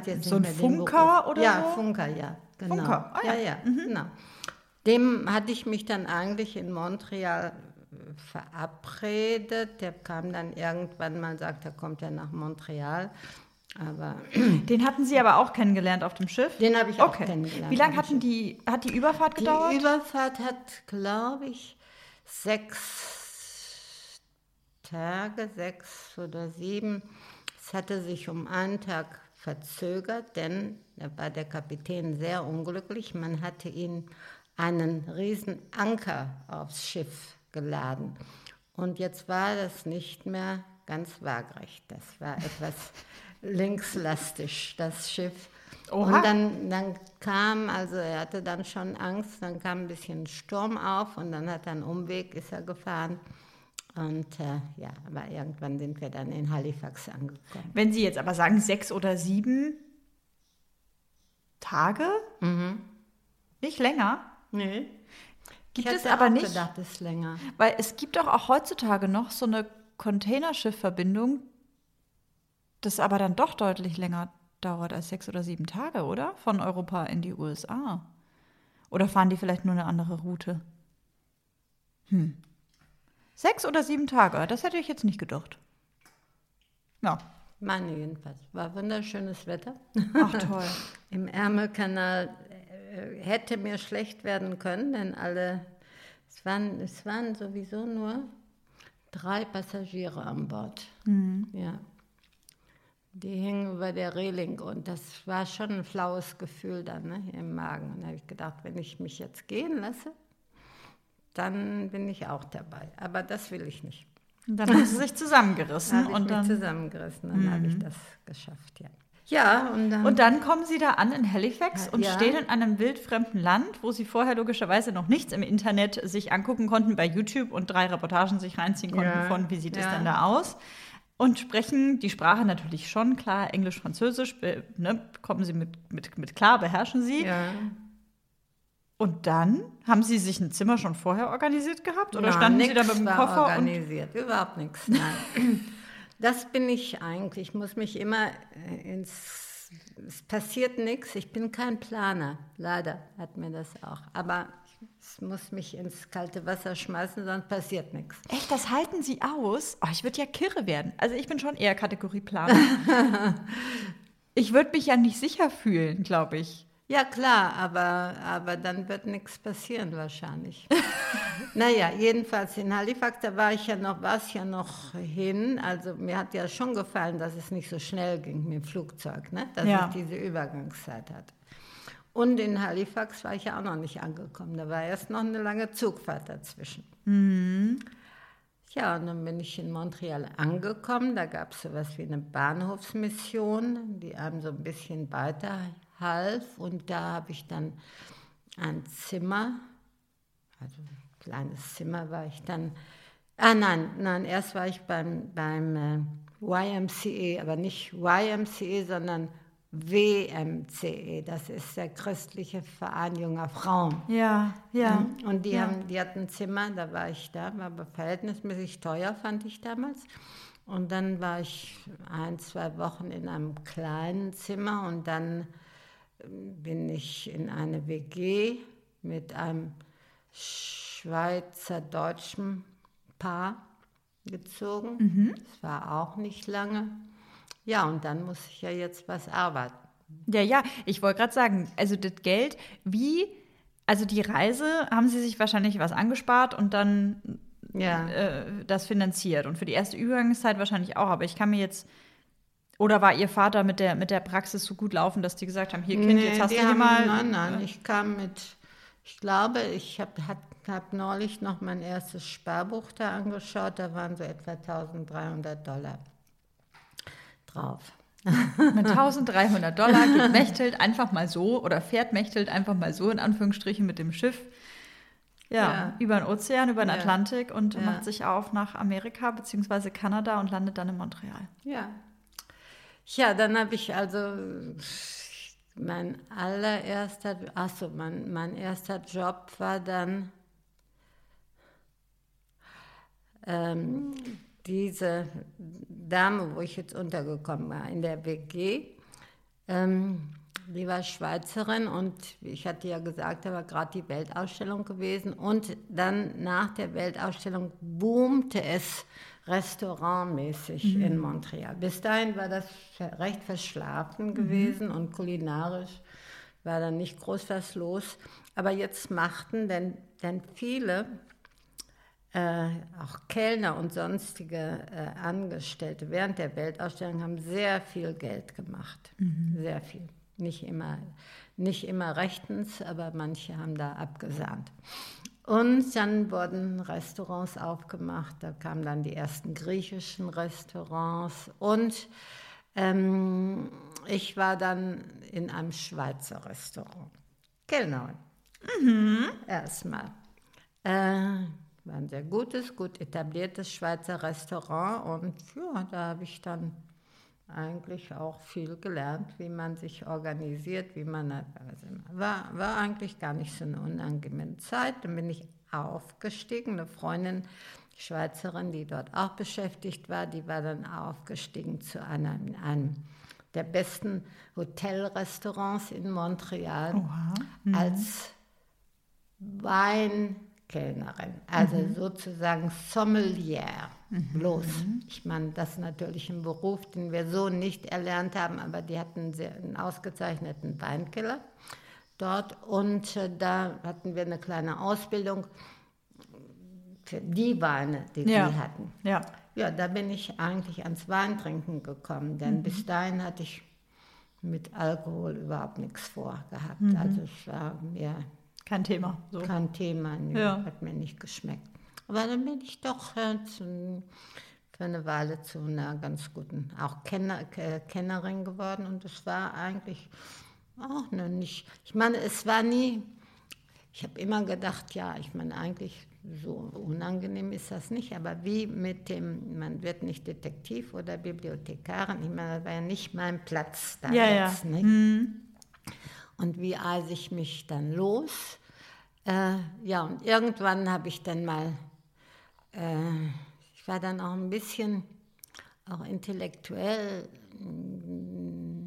Jetzt so ein Funker oder ja, so? Funker, ja, genau. Funker, ah, ja, ja. ja, genau. Dem hatte ich mich dann eigentlich in Montreal äh, verabredet. Der kam dann irgendwann mal, sagt, er kommt ja nach Montreal. Aber Den hatten Sie aber auch kennengelernt auf dem Schiff? Den habe ich auch okay. kennengelernt Wie lange hatten die, hat die Überfahrt gedauert? Die Überfahrt hat, glaube ich, sechs Tage, sechs oder sieben. Es hatte sich um einen Tag verzögert, denn da war der Kapitän sehr unglücklich. Man hatte ihn einen riesen Anker aufs Schiff geladen. Und jetzt war das nicht mehr ganz waagrecht. Das war etwas linkslastig, das Schiff. Oha. Und dann, dann kam, also er hatte dann schon Angst, dann kam ein bisschen Sturm auf und dann hat er einen Umweg, ist er gefahren. Und äh, ja, aber irgendwann sind wir dann in Halifax angekommen. Wenn Sie jetzt aber sagen sechs oder sieben Tage? Mhm. Nicht länger? Nee. Gibt ich es aber nicht, gedacht, es ist länger. weil es gibt doch auch heutzutage noch so eine Containerschiffverbindung, das aber dann doch deutlich länger dauert als sechs oder sieben Tage, oder? Von Europa in die USA. Oder fahren die vielleicht nur eine andere Route? Hm. Sechs oder sieben Tage, das hätte ich jetzt nicht gedacht. Ja, Meine jedenfalls. War wunderschönes Wetter. ach toll. Im Ärmelkanal äh, hätte mir schlecht werden können, denn alle, es waren, es waren sowieso nur drei Passagiere an Bord. Ja. Die hingen über der Reling und das war schon ein flaues Gefühl dann ne, im Magen. Und da habe ich gedacht, wenn ich mich jetzt gehen lasse, dann bin ich auch dabei. Aber das will ich nicht. Und dann haben sie sich zusammengerissen habe ich und mich dann. zusammengerissen, dann habe ich das geschafft, ja. Ja, und dann, Und dann kommen Sie da an in Halifax Ja, und ja. stehen in einem wildfremden Land, wo Sie vorher logischerweise noch nichts im Internet sich angucken konnten bei YouTube und drei Reportagen sich reinziehen konnten Ja, von, wie sieht es ja. denn da aus. Und sprechen die Sprache natürlich schon klar, Englisch, Französisch, ne, kommen Sie mit, mit, mit klar, beherrschen Sie. Und dann haben Sie sich ein Zimmer schon vorher organisiert gehabt oder Nein, standen Sie da mit dem Koffer und organisiert, überhaupt nichts. Nein. Das bin ich eigentlich. Ich muss mich immer äh, ins. Es passiert nichts. Ich bin kein Planer. Leider hat mir das auch. Aber ich muss mich ins kalte Wasser schmeißen, sonst passiert nichts. Echt, das halten Sie aus? Oh, ich würde ja kirre werden. Also ich bin schon eher Kategorie Planer. ich würde mich ja nicht sicher fühlen, glaube ich. Ja, klar, aber, aber dann wird nichts passieren wahrscheinlich. naja, jedenfalls in Halifax, da war ich ja noch, war es ja noch hin. Also mir hat ja schon gefallen, dass es nicht so schnell ging mit dem Flugzeug, ne? dass Ja. es diese Übergangszeit hat. Und in Halifax war ich ja auch noch nicht angekommen. Da war erst noch eine lange Zugfahrt dazwischen. Ja, und dann bin ich in Montreal angekommen. Da gab es sowas wie eine Bahnhofsmission, die einem so ein bisschen weiter half. Und da habe ich dann ein Zimmer, also ein kleines Zimmer war ich dann. Ah nein, nein, erst war ich beim, beim äh, YMCA, aber nicht YMCA, sondern WMCE. Das ist der christliche Verein junger Frauen. Ja, ja. Und die, ja. haben, die hatten ein Zimmer, da war ich da, war aber verhältnismäßig teuer, fand ich damals. Und dann war ich ein, zwei Wochen in einem kleinen Zimmer und dann bin ich in eine WG mit einem schweizerdeutschen Paar gezogen. Das war auch nicht lange. Ja, und dann muss ich ja jetzt was arbeiten. Ja, ja, ich wollte gerade sagen, also das Geld, wie, also die Reise, haben Sie sich wahrscheinlich was angespart und dann Ja. äh, das finanziert. Und für die erste Übergangszeit wahrscheinlich auch. Aber ich kann mir jetzt, oder war Ihr Vater mit der, mit der Praxis so gut laufen, dass die gesagt haben, hier Kind, jetzt hast du hier haben, mal. Nein, nein, ich kam mit, ich glaube, ich habe hab, neulich noch mein erstes Sparbuch da angeschaut, da waren so etwa 1300 Dollar drauf. Mit 1300 Dollar geht Mechthild einfach mal so oder fährt Mechthild einfach mal so in Anführungsstrichen mit dem Schiff. Ja, Ja. über den Ozean, über den Ja. Atlantik und Ja. macht sich auf nach Amerika bzw. Kanada und landet dann in Montreal. Ja. Ja, dann habe ich also mein allererster, achso, mein, mein erster Job war dann ähm, diese Dame, wo ich jetzt untergekommen war, in der WG. Ähm, die war Schweizerin und ich hatte ja gesagt, da war gerade die Weltausstellung gewesen. Und dann nach der Weltausstellung boomte es restaurantmäßig in Montreal. Bis dahin war das recht verschlafen gewesen und kulinarisch war da nicht groß was los. Aber jetzt machten denn, denn viele äh, auch Kellner und sonstige äh, Angestellte während der Weltausstellung haben sehr viel Geld gemacht. Sehr viel. Nicht immer, nicht immer rechtens, aber manche haben da abgesahnt. Und dann wurden Restaurants aufgemacht, da kamen dann die ersten griechischen Restaurants und ähm, ich war dann in einem Schweizer Restaurant. Kellnerin. Erstmal. Äh, war ein sehr gutes, gut etabliertes Schweizer Restaurant und ja, da habe ich dann eigentlich auch viel gelernt, wie man sich organisiert, wie man also war, war eigentlich gar nicht so eine unangenehme Zeit. Dann bin ich aufgestiegen. Eine Freundin, Schweizerin, die dort auch beschäftigt war, die war dann aufgestiegen zu einer, einem der besten Hotelrestaurants in Montreal Oha. als Weinkellnerin, also sozusagen Sommelier. Bloß, ich meine, das ist natürlich ein Beruf, den wir so nicht erlernt haben, aber die hatten einen ausgezeichneten Weinkeller dort und äh, da hatten wir eine kleine Ausbildung für die Weine, die Ja. die hatten. Ja. Ja, da bin ich eigentlich ans Weintrinken gekommen, denn bis dahin hatte ich mit Alkohol überhaupt nichts vorgehabt. Also es war mir Kein Thema. So. kein Thema, nö, Ja. hat mir nicht geschmeckt. Aber dann bin ich doch äh, zu, für eine Weile zu einer ganz guten, auch Kenner, Ke- Kennerin geworden und es war eigentlich auch ne, nicht, ich meine, es war nie, ich habe immer gedacht, ja, ich meine, eigentlich so unangenehm ist das nicht, aber wie mit dem, man wird nicht Detektiv oder Bibliothekarin, ich meine, das war ja nicht mein Platz da Ja, ja. jetzt. Nicht? Und wie eise ich mich dann los? Äh, ja, und irgendwann habe ich dann mal, äh, ich war dann auch ein bisschen, auch intellektuell, mm,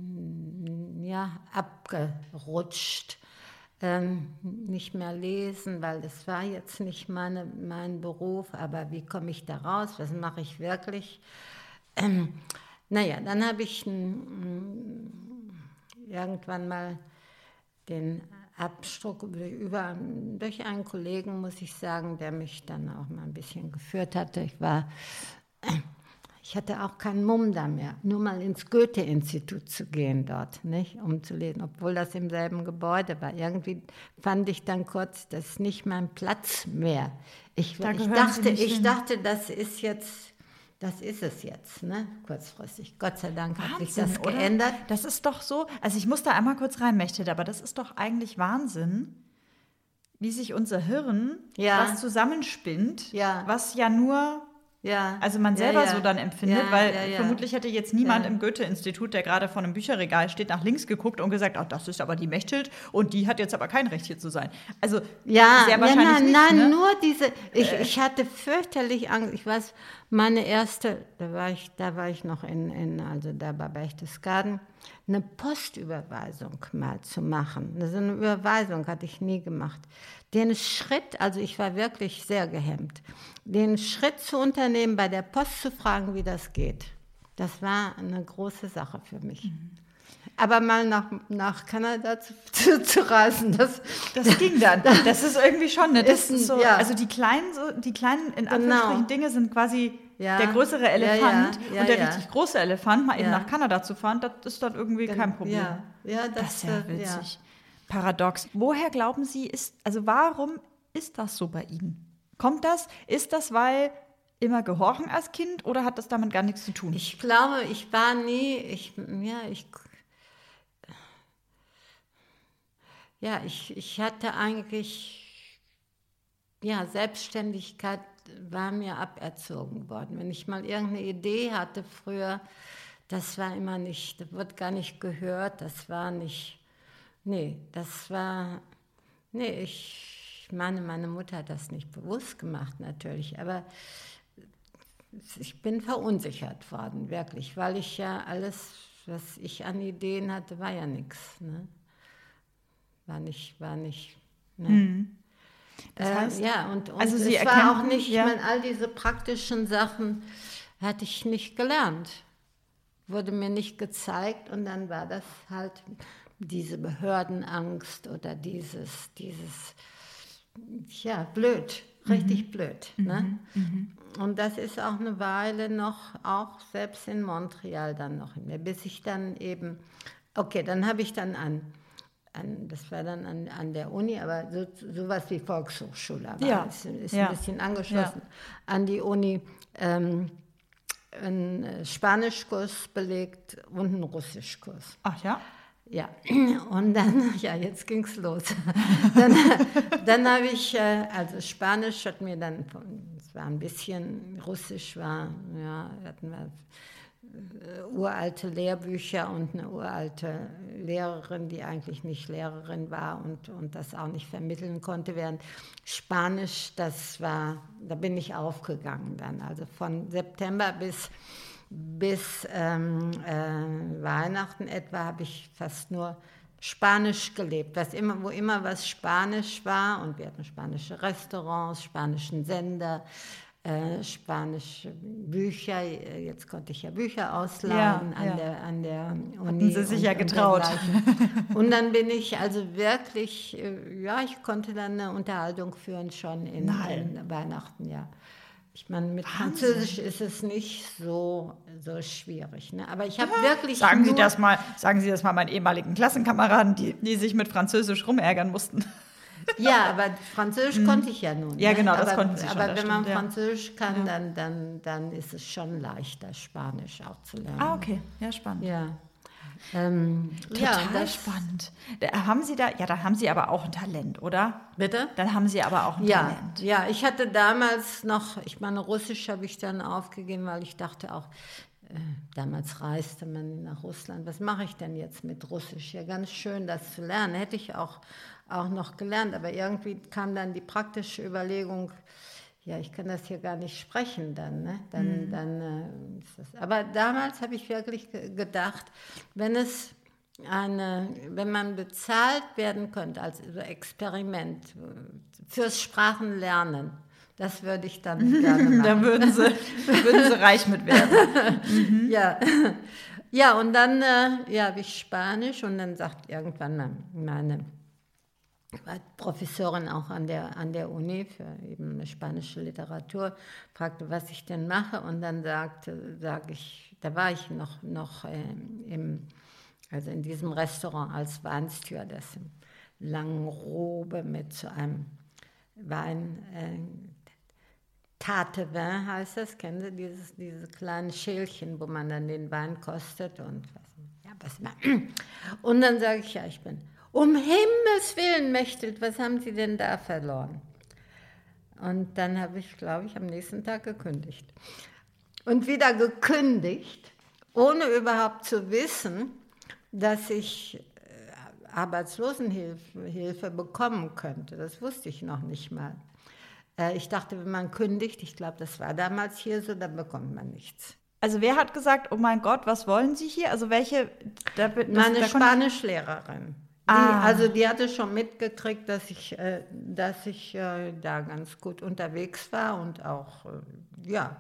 ja, abgerutscht. Ähm, nicht mehr lesen, weil das war jetzt nicht meine, mein Beruf, aber wie komme ich da raus? Was mache ich wirklich? Ähm, naja, dann habe ich irgendwann mal den Abstruck über, durch einen Kollegen, muss ich sagen, der mich dann auch mal ein bisschen geführt hatte. Ich war, ich hatte auch keinen Mumm da mehr, nur mal ins Goethe-Institut zu gehen dort, nicht, um zu lesen, obwohl das im selben Gebäude war. Irgendwie fand ich dann kurz, das ist nicht mein Platz mehr. Ich, Da ich dachte, ich hin. dachte, das ist jetzt, das ist es jetzt, ne, kurzfristig. Gott sei Dank hat sich das oder? geändert. Das ist doch so, also ich muss da einmal kurz rein, Mechthild, aber das ist doch eigentlich Wahnsinn, wie sich unser Hirn Ja. was zusammenspinnt, Ja. was ja nur, Ja. also man Ja, selber ja. so dann empfindet, Ja, weil ja, ja. vermutlich hätte jetzt niemand Ja. im Goethe-Institut, der gerade vor einem Bücherregal steht, nach links geguckt und gesagt, ach, das ist aber die Mechthild und die hat jetzt aber kein Recht hier zu sein. Also Ja, sehr ja, wahrscheinlich nein, nicht, nein, ne? nur diese. Ich, ich hatte fürchterlich Angst. Ich weiß, meine erste, da war ich, da war ich noch in, in also da bei Berchtesgaden, eine Postüberweisung mal zu machen. So eine Überweisung hatte ich nie gemacht. Den Schritt, also ich war wirklich sehr gehemmt, den Schritt zu unternehmen, bei der Post zu fragen, wie das geht, das war eine große Sache für mich. Aber mal nach, nach Kanada zu, zu, zu reisen, das, Das ging dann. Das ist irgendwie schon, ne? Das Ist ein- ist so, ja. also die kleinen, so, die kleinen, in Genau. Anführungsstrichen, Dinge sind quasi Ja. der größere Ja, Elefant ja, ja, und der ja. richtig große Elefant, mal eben Ja. nach Kanada zu fahren, das ist dann irgendwie kein Problem. Ja, ja das, Das ist ja äh, witzig. Paradox. Woher glauben Sie, ist, also warum ist das so bei Ihnen? Kommt das, ist das, weil immer gehorchen als Kind oder hat das damit gar nichts zu tun? Ich glaube, ich war nie, ich, ja, ich, ja, ich, ich hatte eigentlich, ja, Selbstständigkeit war mir aberzogen worden. Wenn ich mal irgendeine Idee hatte früher, das war immer nicht, das wird gar nicht gehört, das war nicht, nee, das war, nee, ich meine, meine Mutter hat das nicht bewusst gemacht natürlich, aber ich bin verunsichert worden, wirklich, weil ich ja alles, was ich an Ideen hatte, war ja nichts. Ne? War nicht, war nicht. Ne? Das Äh, heißt, ja, und, und also Sie es war erkennen, auch nicht, ja. ich meine, all diese praktischen Sachen hatte ich nicht gelernt. Wurde mir nicht gezeigt und dann war das halt diese Behördenangst oder dieses, dieses, ja, blöd, richtig blöd. Ne? Und das ist auch eine Weile noch, auch selbst in Montreal dann noch in mir, bis ich dann eben, okay, dann habe ich dann an, an, das war dann an, an der Uni, aber so, sowas wie Volkshochschule, aber Ja, ist, ist ja. ein bisschen angeschlossen an die Uni. Ähm, einen äh, Spanischkurs belegt und einen Russischkurs. Ach ja? Ja, und dann, ja, jetzt ging's los. dann dann habe ich, äh, also Spanisch hat mir dann, es war ein bisschen, Russisch war, ja, hatten wir uralte Lehrbücher und eine uralte Lehrerin, die eigentlich nicht Lehrerin war und, und das auch nicht vermitteln konnte. Während Spanisch, das war, da bin ich aufgegangen dann. Also von September bis, bis ähm, äh, Weihnachten etwa habe ich fast nur Spanisch gelebt, was immer, wo immer was Spanisch war und wir hatten spanische Restaurants, spanischen Sender, äh, spanische Bücher. Jetzt konnte ich ja Bücher ausleihen Ja, an, ja. Der, an der Uni. Hatten Sie sich und- ja und getraut. dergleichen. Und dann bin ich also wirklich, äh, ja, ich konnte dann eine Unterhaltung führen schon in, in Weihnachten, ja. Ich meine, mit Wahnsinn. Französisch ist es nicht so, so schwierig. Ne? Aber ich habe wirklich. Sagen Sie das mal, sagen Sie das mal meinen ehemaligen Klassenkameraden, die, die sich mit Französisch rumärgern mussten. Ja, aber Französisch konnte ich ja nun. Mhm. Ja, ne? genau, das aber, konnten Sie schon, Aber wenn man stimmt, ja. Französisch kann, dann, dann, dann ist es schon leichter, Spanisch auch zu lernen. Ah, okay. Ja, spannend. Ja. Ähm, ja, Total das, spannend. Da haben Sie da, ja, da haben Sie aber auch ein Talent, oder? Bitte? Dann haben Sie aber auch ein Ja, Talent. ja, ich hatte damals noch, ich meine, Russisch habe ich dann aufgegeben, weil ich dachte auch, äh, damals reiste man nach Russland, was mache ich denn jetzt mit Russisch? Ja, ganz schön, das zu lernen, hätte ich auch, auch noch gelernt, aber irgendwie kam dann die praktische Überlegung, ja, ich kann das hier gar nicht sprechen dann, ne? dann, dann äh, ist das. Aber damals habe ich wirklich ge- gedacht, wenn es eine, wenn man bezahlt werden könnte als Experiment äh, fürs Sprachenlernen, das würde ich dann gerne machen. Da würden Sie, würden Sie reich mit werden. Ja, ja und dann äh, ja, habe ich Spanisch und dann sagt irgendwann meine war Professorin auch an der, an der Uni für eben eine spanische Literatur, fragte, was ich denn mache und dann sagte, sage ich, da war ich noch, noch ähm, im, also in diesem Restaurant als Weinstewardess, im langen Robe mit so einem Wein, äh, Tate Vin heißt das, kennen Sie dieses, diese kleinen Schälchen, wo man dann den Wein kostet und was, ja, was immer. Und dann sage ich, ja, ich bin, um Himmels Willen, Mechtelt, was haben Sie denn da verloren? Und dann habe ich, glaube ich, am nächsten Tag gekündigt. Und wieder gekündigt, ohne überhaupt zu wissen, dass ich äh, Arbeitslosenhilfe Hilfe bekommen könnte. Das wusste ich noch nicht mal. Äh, Ich dachte, wenn man kündigt, ich glaube, das war damals hier so, dann bekommt man nichts. Also wer hat gesagt, oh mein Gott, was wollen Sie hier? Also welche? Da, das, Meine da konnte- Spanischlehrerin. Die, Ah. Also die hatte schon mitgekriegt, dass ich, äh, dass ich äh, da ganz gut unterwegs war und auch, äh, ja.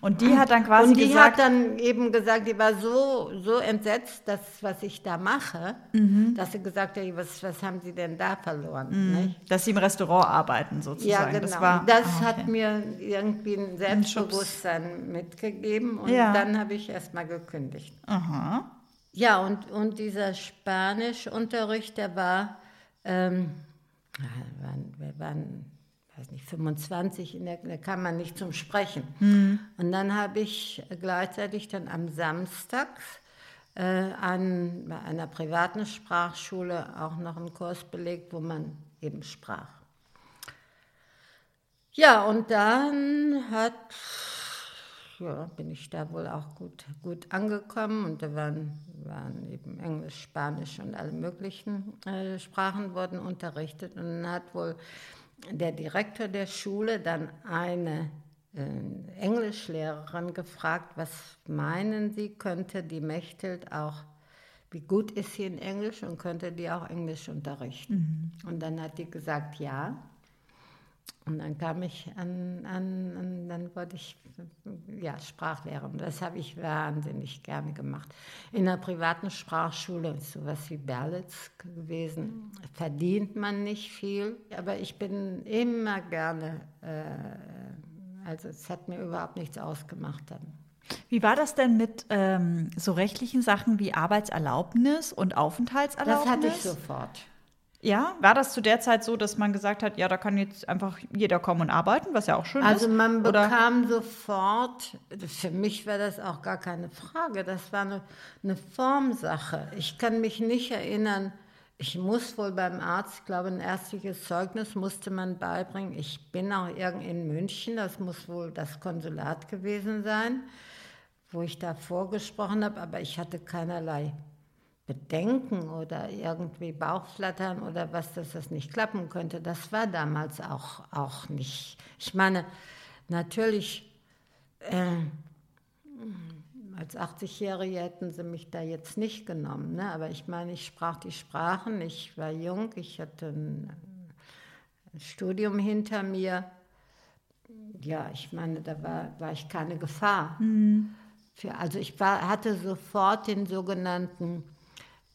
Und die hat dann quasi und die gesagt, hat dann eben gesagt, die war so, so entsetzt, dass, was ich da mache, Mhm. dass sie gesagt hat, was, was haben Sie denn da verloren? nicht? dass Sie im Restaurant arbeiten sozusagen. Ja, genau. Das, Das, war, ah, okay. hat mir irgendwie ein Selbstbewusstsein mitgegeben und Ja. dann habe ich erstmal gekündigt. Aha. Ja, und, und dieser Spanischunterricht, der war, ähm, wir waren, wir waren, weiß nicht, 25, in der, da kam man nicht zum Sprechen. Und dann habe ich gleichzeitig dann am Samstag äh, an, bei einer privaten Sprachschule auch noch einen Kurs belegt, wo man eben sprach. Ja, und dann hat, ja, bin ich da wohl auch gut, gut angekommen und da waren, waren eben Englisch, Spanisch und alle möglichen äh, Sprachen wurden unterrichtet. Und dann hat wohl der Direktor der Schule dann eine äh, Englischlehrerin gefragt, was meinen Sie, könnte die Mechtelt auch, wie gut ist sie in Englisch und könnte die auch Englisch unterrichten? Und dann hat die gesagt, ja. Und dann kam ich an, an, an dann wurde ich ja, Sprachlehrerin. Das habe ich wahnsinnig gerne gemacht. In einer privaten Sprachschule sowas wie Berlitz gewesen. Verdient man nicht viel, aber ich bin immer gerne, äh, also es hat mir überhaupt nichts ausgemacht dann. Wie war das denn mit ähm, so rechtlichen Sachen wie Arbeitserlaubnis und Aufenthaltserlaubnis? Das hatte ich sofort. Ja, war das zu der Zeit so, dass man gesagt hat, ja, da kann jetzt einfach jeder kommen und arbeiten, was ja auch schön Also ist? man Oder- bekam sofort, für mich war das auch gar keine Frage, das war eine, eine Formsache. Ich kann mich nicht erinnern, ich muss wohl beim Arzt, ich glaube, ein ärztliches Zeugnis musste man beibringen. Ich bin auch irgend in München, das muss wohl das Konsulat gewesen sein, wo ich da vorgesprochen habe, aber ich hatte keinerlei Bedenken oder irgendwie Bauchflattern oder was, dass das nicht klappen könnte. Das war damals auch, auch nicht. Ich meine, natürlich, äh, als 80-Jährige hätten sie mich da jetzt nicht genommen, ne? aber ich meine, ich sprach die Sprachen, ich war jung, ich hatte ein Studium hinter mir. Ja, ich meine, da war, war ich keine Gefahr. Mhm. Für, also ich war, hatte sofort den sogenannten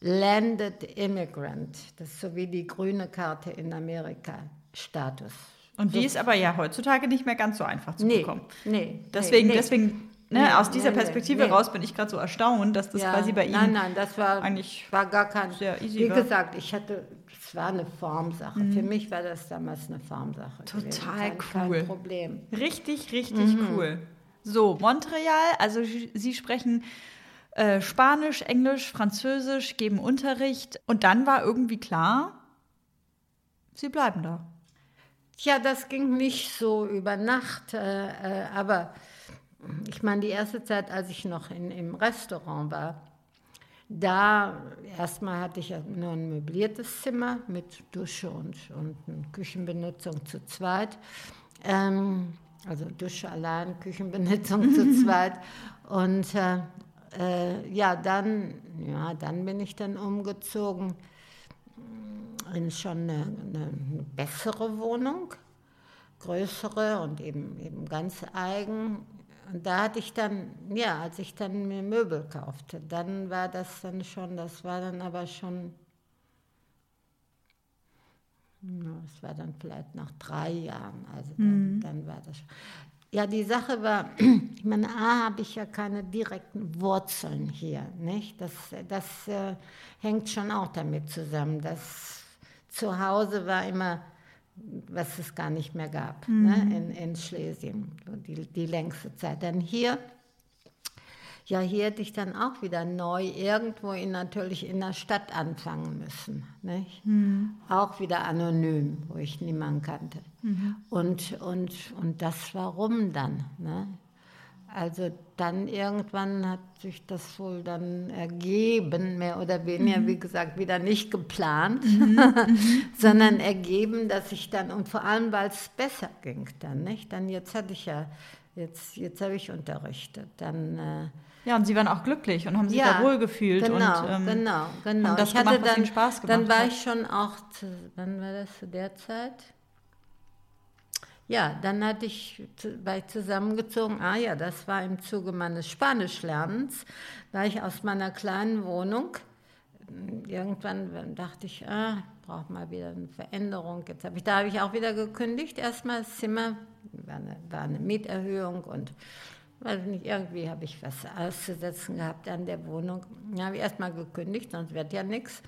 Landed Immigrant, das ist so wie die grüne Karte in Amerika, Status. Und die so. ist aber ja heutzutage nicht mehr ganz so einfach zu nee, bekommen. Nee. Deswegen, nee, deswegen ne, nee, aus dieser Perspektive raus bin ich gerade so erstaunt, dass das ja, quasi bei Ihnen. Nein, nein, das war, eigentlich war gar kein. Sehr easy wie war. gesagt, ich hatte, es war eine Formsache. Mhm. Für mich war das damals eine Formsache. Total kein, cool. Kein Problem. Richtig, richtig mhm. cool. So, Montreal, also Sie sprechen äh, Spanisch, Englisch, Französisch, geben Unterricht. Und dann war irgendwie klar, Sie bleiben da. Tja, das ging nicht so über Nacht, äh, äh, aber ich meine, die erste Zeit, als ich noch in, im Restaurant war, da erstmal hatte ich nur ein möbliertes Zimmer mit Dusche und, und Küchenbenutzung zu zweit. Ähm, also Dusche allein, Küchenbenutzung zu zweit. Und äh, äh, ja, dann, ja, dann bin ich dann umgezogen in schon eine, eine bessere Wohnung, größere und eben, eben ganz eigen. Und da hatte ich dann, ja, als ich dann mir Möbel kaufte, dann war das dann schon, das war dann aber schon, das war dann vielleicht nach drei Jahren, also dann, mhm. dann war das schon. Ja, die Sache war, ich meine, A, habe ich ja keine direkten Wurzeln hier, nicht? Das, das äh, hängt schon auch damit zusammen. Das zu Hause war immer, was es gar nicht mehr gab, ne, mhm. ne? in, in Schlesien, die, die längste Zeit. Dann hier ja, hier hätte ich dann auch wieder neu irgendwo in, natürlich in der Stadt anfangen müssen. Nicht? Mhm. Auch wieder anonym, wo ich niemanden kannte. Mhm. Und, und, und das warum dann? Ne? Also dann irgendwann hat sich das wohl dann ergeben, mehr oder weniger, mhm. wie gesagt, wieder nicht geplant, mhm. mhm. sondern ergeben, dass ich dann, und vor allem, weil es besser ging dann, nicht? Dann jetzt hatte ich ja, jetzt, jetzt habe ich unterrichtet, dann... Äh, ja, und Sie waren auch glücklich und haben sich ja, da wohl gefühlt. Genau, und, ähm, genau, genau. Das ich hatte gemacht, was dann, Spaß gemacht Dann war hat. ich schon auch, wann war das zu der Zeit? Ja, dann hatte ich, ich zusammengezogen. Ah ja, das war im Zuge meines Spanischlernens, war ich aus meiner kleinen Wohnung. Irgendwann dachte ich, ah, brauche mal wieder eine Veränderung. Jetzt habe ich, da habe ich auch wieder gekündigt. Erstmal das Zimmer, war eine, war eine Mieterhöhung und weiß nicht, irgendwie habe ich was auszusetzen gehabt an der Wohnung. Da habe ich erstmal gekündigt, sonst wird ja nichts.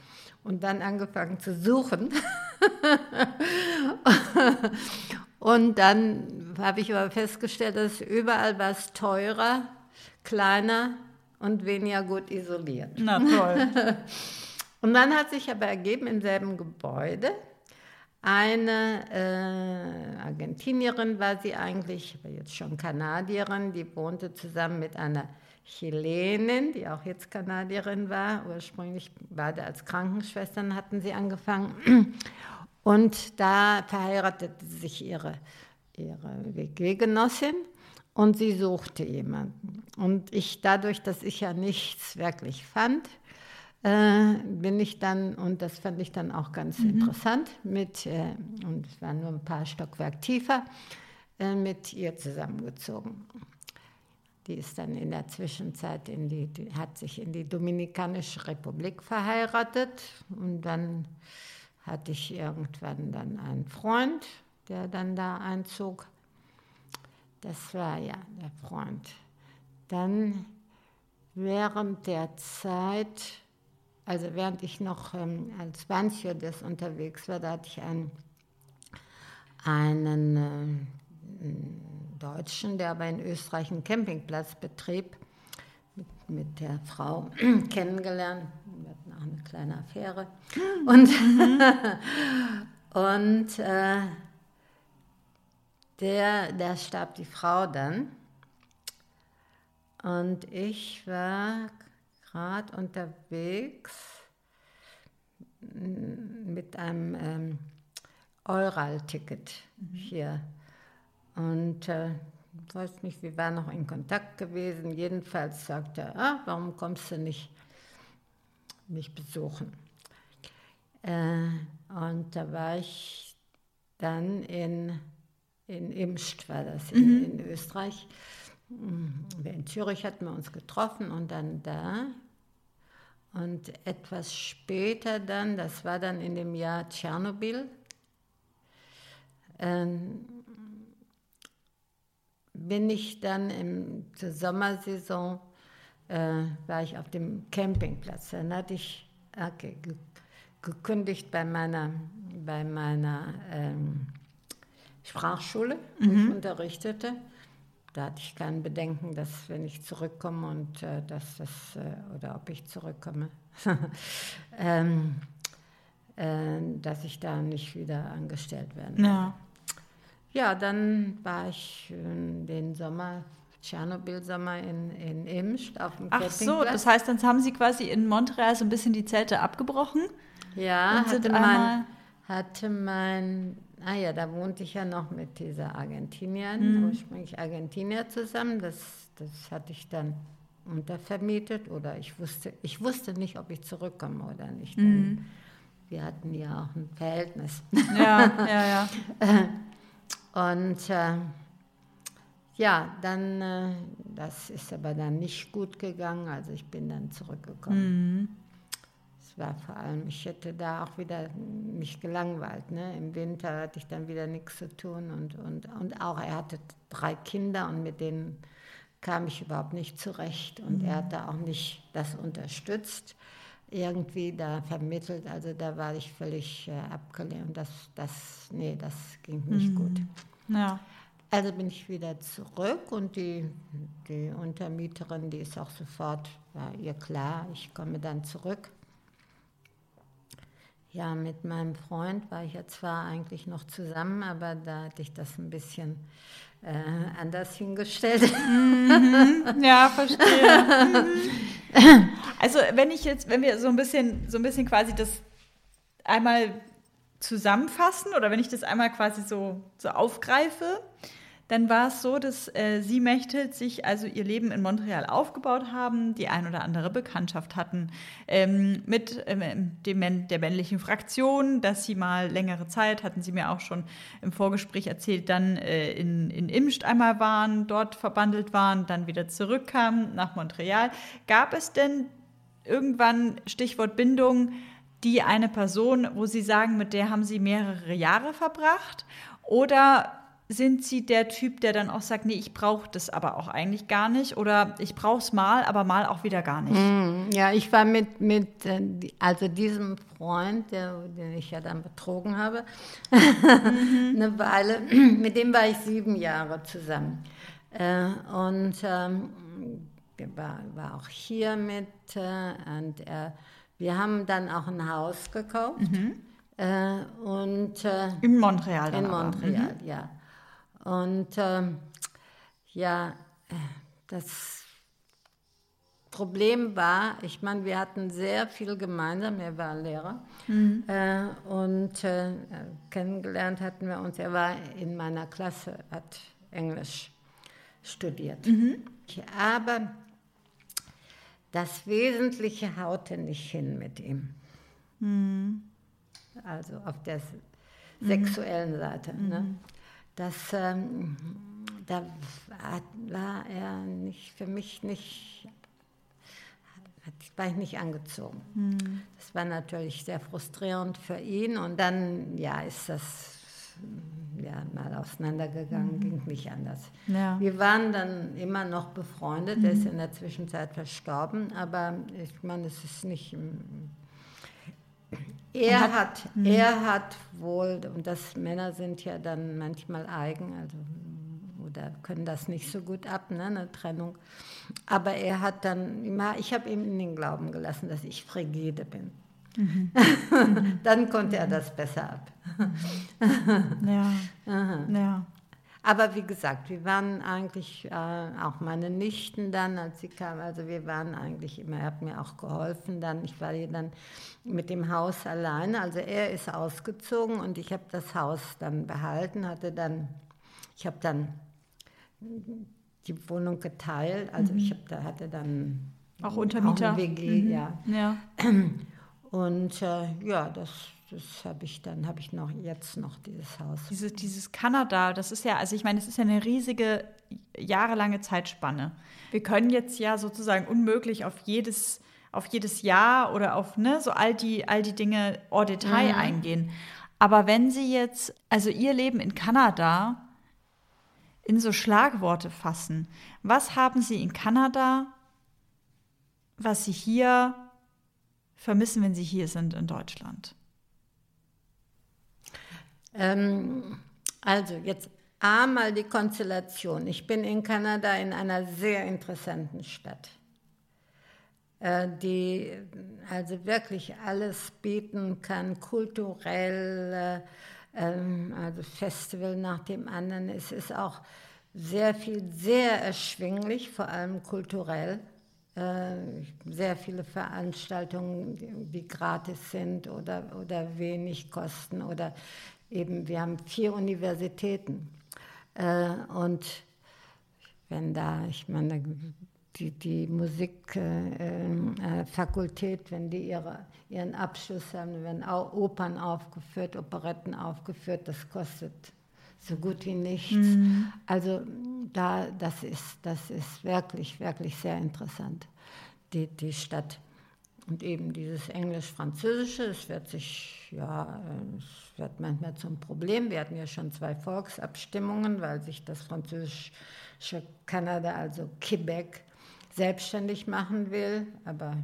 Und dann angefangen zu suchen. und dann habe ich aber festgestellt, dass überall was teurer, kleiner und weniger gut isoliert. Na toll. und dann hat sich aber ergeben im selben Gebäude, eine äh, Argentinierin war sie eigentlich, aber jetzt schon Kanadierin, die wohnte zusammen mit einer Chilenin, die auch jetzt Kanadierin war. Ursprünglich beide als Krankenschwestern hatten sie angefangen. Und da verheiratete sich ihre, ihre WG-Genossin und sie suchte jemanden. Und ich, dadurch, dass ich ja nichts wirklich fand, äh, bin ich dann, und das fand ich dann auch ganz mhm. interessant, mit, äh, und es war nur ein paar Stockwerk tiefer, äh, mit ihr zusammengezogen. Die ist dann in der Zwischenzeit in die, die, hat sich in die Dominikanische Republik verheiratet und dann hatte ich irgendwann dann einen Freund, der dann da einzog. Das war ja der Freund. Dann während der Zeit also während ich noch ähm, als Bahnstewardess unterwegs war, da hatte ich einen, einen äh, Deutschen, der aber in Österreich einen Campingplatz betrieb, mit, mit der Frau kennengelernt. Wir hatten auch eine kleine Affäre. Und, und äh, der, der starb die Frau dann. Und ich war gerade unterwegs mit einem ähm, Eural-Ticket hier. Und äh, ich weiß nicht, wir waren noch in Kontakt gewesen. Jedenfalls sagte er, ah, warum kommst du nicht mich besuchen? Äh, und da war ich dann in, in Imst, war das, in, Mhm. in Österreich. In Zürich hatten wir uns getroffen und dann da. Und etwas später dann, das war dann in dem Jahr Tschernobyl, ähm, bin ich dann im, zur Sommersaison, äh, war ich auf dem Campingplatz. Dann hatte ich okay, ge gekündigt bei meiner, bei meiner ähm, Sprachschule, wo ich unterrichtete. Da hatte ich kein Bedenken, dass wenn ich zurückkomme und äh, dass das, äh, oder ob ich zurückkomme, ähm, äh, dass ich da nicht wieder angestellt werden werde. Ja. Ja, dann war ich den Sommer, Tschernobyl-Sommer in, in Imst auf dem Ach so, das heißt, dann haben Sie quasi in Montreal so ein bisschen die Zelte abgebrochen. Ja, hatte mein, hatte mein, ah ja, da wohnte ich ja noch mit dieser Argentinierin, Mhm. ursprünglich Argentinier zusammen. Das, das hatte ich dann untervermietet oder ich wusste, ich wusste nicht, ob ich zurückkomme oder nicht. Mhm. Wir hatten ja auch ein Verhältnis. Ja, ja, ja. Und äh, ja, dann, äh, das ist aber dann nicht gut gegangen. Also ich bin dann zurückgekommen. Es war vor allem, ich hätte da auch wieder mich gelangweilt. Ne? Im Winter hatte ich dann wieder nichts zu tun und, und, und auch er hatte drei Kinder und mit denen kam ich überhaupt nicht zurecht und er hat da auch nicht das unterstützt, irgendwie da vermittelt. Also da war ich völlig äh, abgelehnt. Das, das, nee, das ging nicht gut. ja. Also bin ich wieder zurück und die, die Untermieterin, die ist auch sofort, war ihr klar, ich komme dann zurück. Ja, mit meinem Freund war ich ja zwar eigentlich noch zusammen, aber da hatte ich das ein bisschen äh, anders hingestellt. Ja, verstehe. Mhm. also wenn ich jetzt, wenn wir so ein bisschen, so ein bisschen quasi das einmal zusammenfassen oder wenn ich das einmal quasi so, so aufgreife, dann war es so, dass äh, Sie Mechthild sich also ihr Leben in Montreal aufgebaut haben, die ein oder andere Bekanntschaft hatten ähm, mit ähm, dem, der männlichen Fraktion, dass Sie mal längere Zeit, hatten Sie mir auch schon im Vorgespräch erzählt, dann äh, in, in Imst einmal waren, dort verbandelt waren, dann wieder zurückkamen nach Montreal. Gab es denn irgendwann, Stichwort Bindung, die eine Person, wo Sie sagen, mit der haben Sie mehrere Jahre verbracht? Oder sind Sie der Typ, der dann auch sagt, nee, ich brauche das aber auch eigentlich gar nicht? Oder ich brauche es mal, aber mal auch wieder gar nicht? Ja, ich war mit, mit äh, also diesem Freund, der, den ich ja dann betrogen habe, eine Weile, mit dem war ich sieben Jahre zusammen. Äh, und ähm, der war, war auch hier mit äh, und er, wir haben dann auch ein Haus gekauft. Äh, und äh, In Montreal in. Montreal, ja. Und ähm, ja, äh, das Problem war, ich meine, wir hatten sehr viel gemeinsam. Er war Lehrer äh, und äh, kennengelernt hatten wir uns. Er war in meiner Klasse, hat Englisch studiert. Aber das Wesentliche haute nicht hin mit ihm. Also auf der s- sexuellen Seite. Ne? Das, ähm, da war, er nicht, für mich nicht, hat- war ich nicht angezogen. Das war natürlich sehr frustrierend für ihn und dann, ja, ist das ja, mal auseinandergegangen, ging nicht anders. Ja. Wir waren dann immer noch befreundet, er ist in der Zwischenzeit verstorben, aber ich meine, es ist nicht. Er hat, er hat wohl, und das Männer sind ja dann manchmal eigen, also oder können das nicht so gut ab, ne, eine Trennung. Aber er hat dann immer, ich habe ihm in den Glauben gelassen, dass ich frigide bin. dann konnte er das besser ab. Ja. ja. Aber wie gesagt, wir waren eigentlich, äh, auch meine Nichten dann, als sie kamen, also wir waren eigentlich immer, er hat mir auch geholfen dann. Ich war hier dann mit dem Haus alleine. Also er ist ausgezogen und ich habe das Haus dann behalten, hatte dann, ich habe dann die Wohnung geteilt. Also ich hab, da hatte dann Auch Untermieter? Auch WG, Mhm. ja. Ja. Und äh, ja, das, das habe ich dann, habe ich noch jetzt noch dieses Haus. Dieses, dieses Kanada, das ist ja, also ich meine, es ist ja eine riesige, jahrelange Zeitspanne. Wir können jetzt ja sozusagen unmöglich auf jedes, auf jedes Jahr oder auf ne, so all die, all die Dinge en Detail eingehen. Aber wenn Sie jetzt, also Ihr Leben in Kanada in so Schlagworte fassen, was haben Sie in Kanada, was Sie hier vermissen, wenn Sie hier sind in Deutschland? Ähm, also jetzt einmal die Konstellation. Ich bin in Kanada in einer sehr interessanten Stadt, äh, die also wirklich alles bieten kann, kulturell, äh, ähm, also Festival nach dem anderen. Es ist auch sehr viel, sehr erschwinglich, vor allem kulturell. Äh, sehr viele Veranstaltungen, die, gratis sind oder, oder wenig kosten. Oder eben, wir haben vier Universitäten. Äh, und wenn da, ich meine, die, die Musikfakultät, wenn die ihre, ihren Abschluss haben, werden auch Opern aufgeführt, Operetten aufgeführt, das kostet so gut wie nichts. Also da, das, ist, das ist wirklich, wirklich sehr interessant, die, die Stadt. Und eben dieses Englisch-Französische, es wird sich, ja, äh, es wird manchmal zum Problem. Wir hatten ja schon zwei Volksabstimmungen, weil sich das französische Kanada, also Quebec, selbstständig machen will. Aber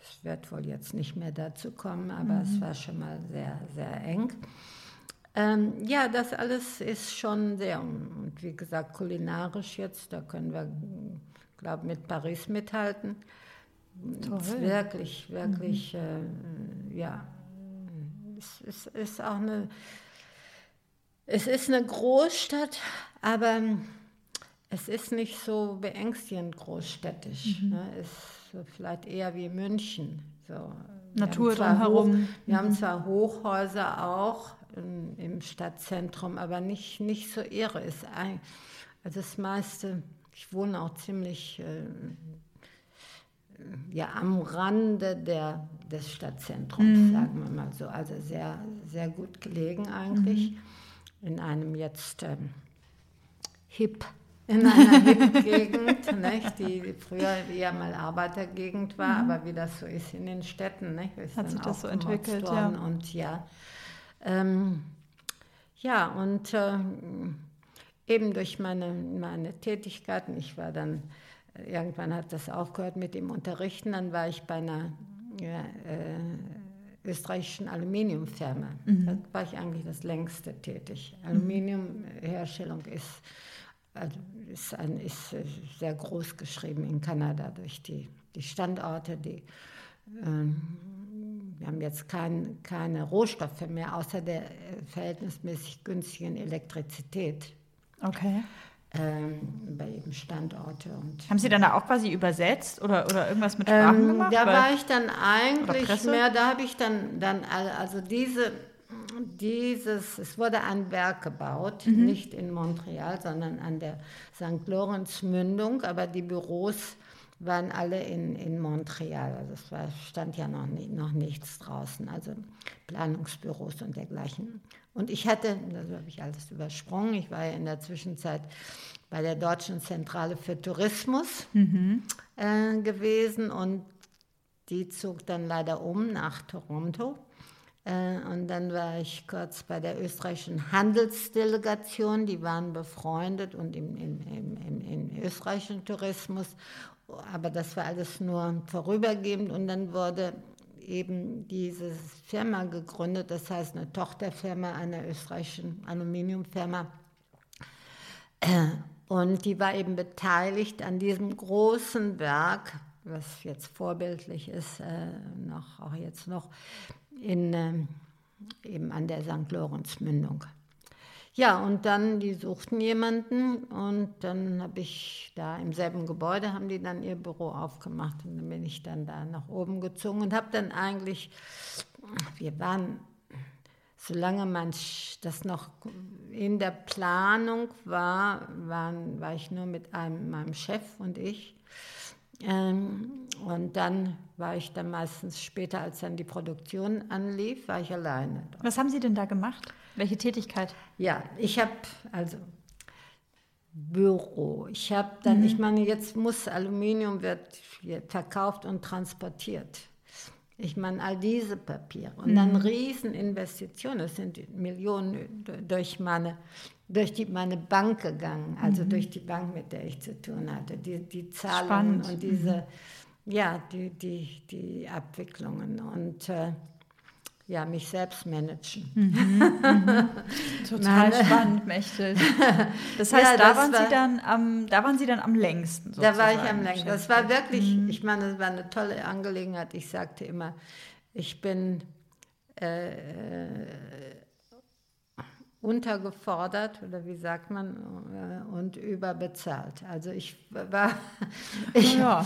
es wird wohl jetzt nicht mehr dazu kommen, aber es war schon mal sehr, sehr eng. Ähm, ja, das alles ist schon sehr, und wie gesagt, kulinarisch jetzt, da können wir, glaube ich, mit Paris mithalten. Es ist wirklich, wirklich, äh, ja, es, es ist auch eine, es ist eine Großstadt, aber es ist nicht so beängstigend großstädtisch. Ne? Es ist vielleicht eher wie München. So. Natur drumherum. Wir haben zwar Hochhäuser auch im, im Stadtzentrum, aber nicht, nicht so irre. Es, ein- also das meiste, ich wohne auch ziemlich äh, ja, am Rande der, des Stadtzentrums, sagen wir mal so. Also sehr, sehr gut gelegen eigentlich. In einem jetzt ähm, hip, in einer Hip-Gegend, nicht, die früher eher mal Arbeitergegend war, aber wie das so ist in den Städten, nicht, ist Hat sich das so entwickelt, ja. Und ja, ähm, ja, und äh, eben durch meine, meine Tätigkeiten, ich war dann, irgendwann hat das aufgehört mit dem Unterrichten, dann war ich bei einer ja, äh, österreichischen Aluminiumfirma. Da war ich eigentlich das längste tätig. Aluminiumherstellung ist, also ist, ein, ist äh, sehr groß geschrieben in Kanada durch die, die Standorte, die ähm, wir haben jetzt kein, keine Rohstoffe mehr, außer der äh, verhältnismäßig günstigen Elektrizität Okay. Ähm, bei jedem Standorte. Und, Haben Sie dann da auch quasi übersetzt oder, oder irgendwas mit Sprachen ähm, gemacht? da war ich dann eigentlich mehr, da habe ich dann, dann also diese, dieses, es wurde ein Werk gebaut, Mhm. nicht in Montreal, sondern an der St. Lorenz Mündung, aber die Büros waren alle in, in Montreal. Also es war, stand ja noch, nie, noch nichts draußen, also Planungsbüros und dergleichen. Und ich hatte, das habe ich alles übersprungen, ich war ja in der Zwischenzeit bei der Deutschen Zentrale für Tourismus äh, gewesen und die zog dann leider um nach Toronto. Äh, und dann war ich kurz bei der österreichischen Handelsdelegation, die waren befreundet und im, im, im, im, im österreichischen Tourismus. Aber das war alles nur vorübergehend und dann wurde eben diese Firma gegründet, das heißt eine Tochterfirma einer österreichischen Aluminiumfirma. Äh, Und die war eben beteiligt an diesem großen Werk, was jetzt vorbildlich ist, äh, noch, auch jetzt noch, in, ähm, eben an der St. Lorenz-Mündung. Ja, und dann, die suchten jemanden und dann habe ich da im selben Gebäude, haben die dann ihr Büro aufgemacht und dann bin ich dann da nach oben gezogen und habe dann eigentlich, wir waren, solange man das noch in der Planung war, waren, war ich nur mit einem, meinem Chef und ich. Ähm, und dann war ich dann meistens später, als dann die Produktion anlief, war ich alleine. Dort. Was haben Sie denn da gemacht? Welche Tätigkeit? Ja, ich habe also Büro. Ich habe dann, mhm. ich meine, jetzt muss Aluminium wird verkauft und transportiert. Ich meine, all diese Papiere und mhm. dann Rieseninvestitionen, das sind Millionen durch meine, durch die, meine Bank gegangen, also mhm. durch die Bank, mit der ich zu tun hatte. Die, die Zahlungen Spannend. und diese, mhm. ja, die, die, die Abwicklungen. Und äh, ja, mich selbst managen. Mhm, mhm. Total Meine, spannend, Mechtel. Das heißt, ja, da, das waren war, Sie dann am, da waren Sie dann am längsten. Da war ich am längsten. Das war wirklich, mhm. ich meine, das war eine tolle Angelegenheit. Ich sagte immer, ich bin äh untergefordert oder wie sagt man äh, und überbezahlt. Also ich war ich, ja.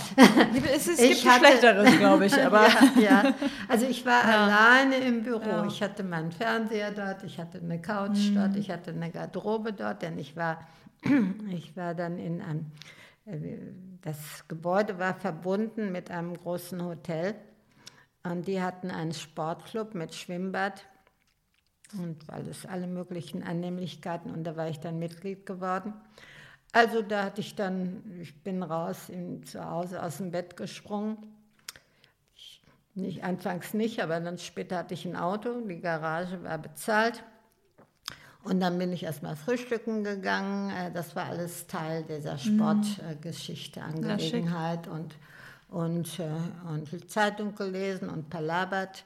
es, es gibt hatte, schlechteres, glaube ich, aber ja, ja, also ich war ja. alleine im Büro. Ich hatte meinen Fernseher dort, ich hatte eine Couch mhm. dort, ich hatte eine Garderobe dort, denn ich war ich war dann in einem äh, das Gebäude war verbunden mit einem großen Hotel und die hatten einen Sportclub mit Schwimmbad und weil es alle möglichen Annehmlichkeiten und da war ich dann Mitglied geworden. Also da hatte ich dann, ich bin raus in, zu Hause aus dem Bett gesprungen. Ich, nicht, anfangs nicht, aber dann später hatte ich ein Auto, die Garage war bezahlt. Und dann bin ich erstmal frühstücken gegangen. Äh, das war alles Teil dieser mhm. Sportgeschichte, Angelegenheit. Und und, äh, und Zeitung gelesen und palabert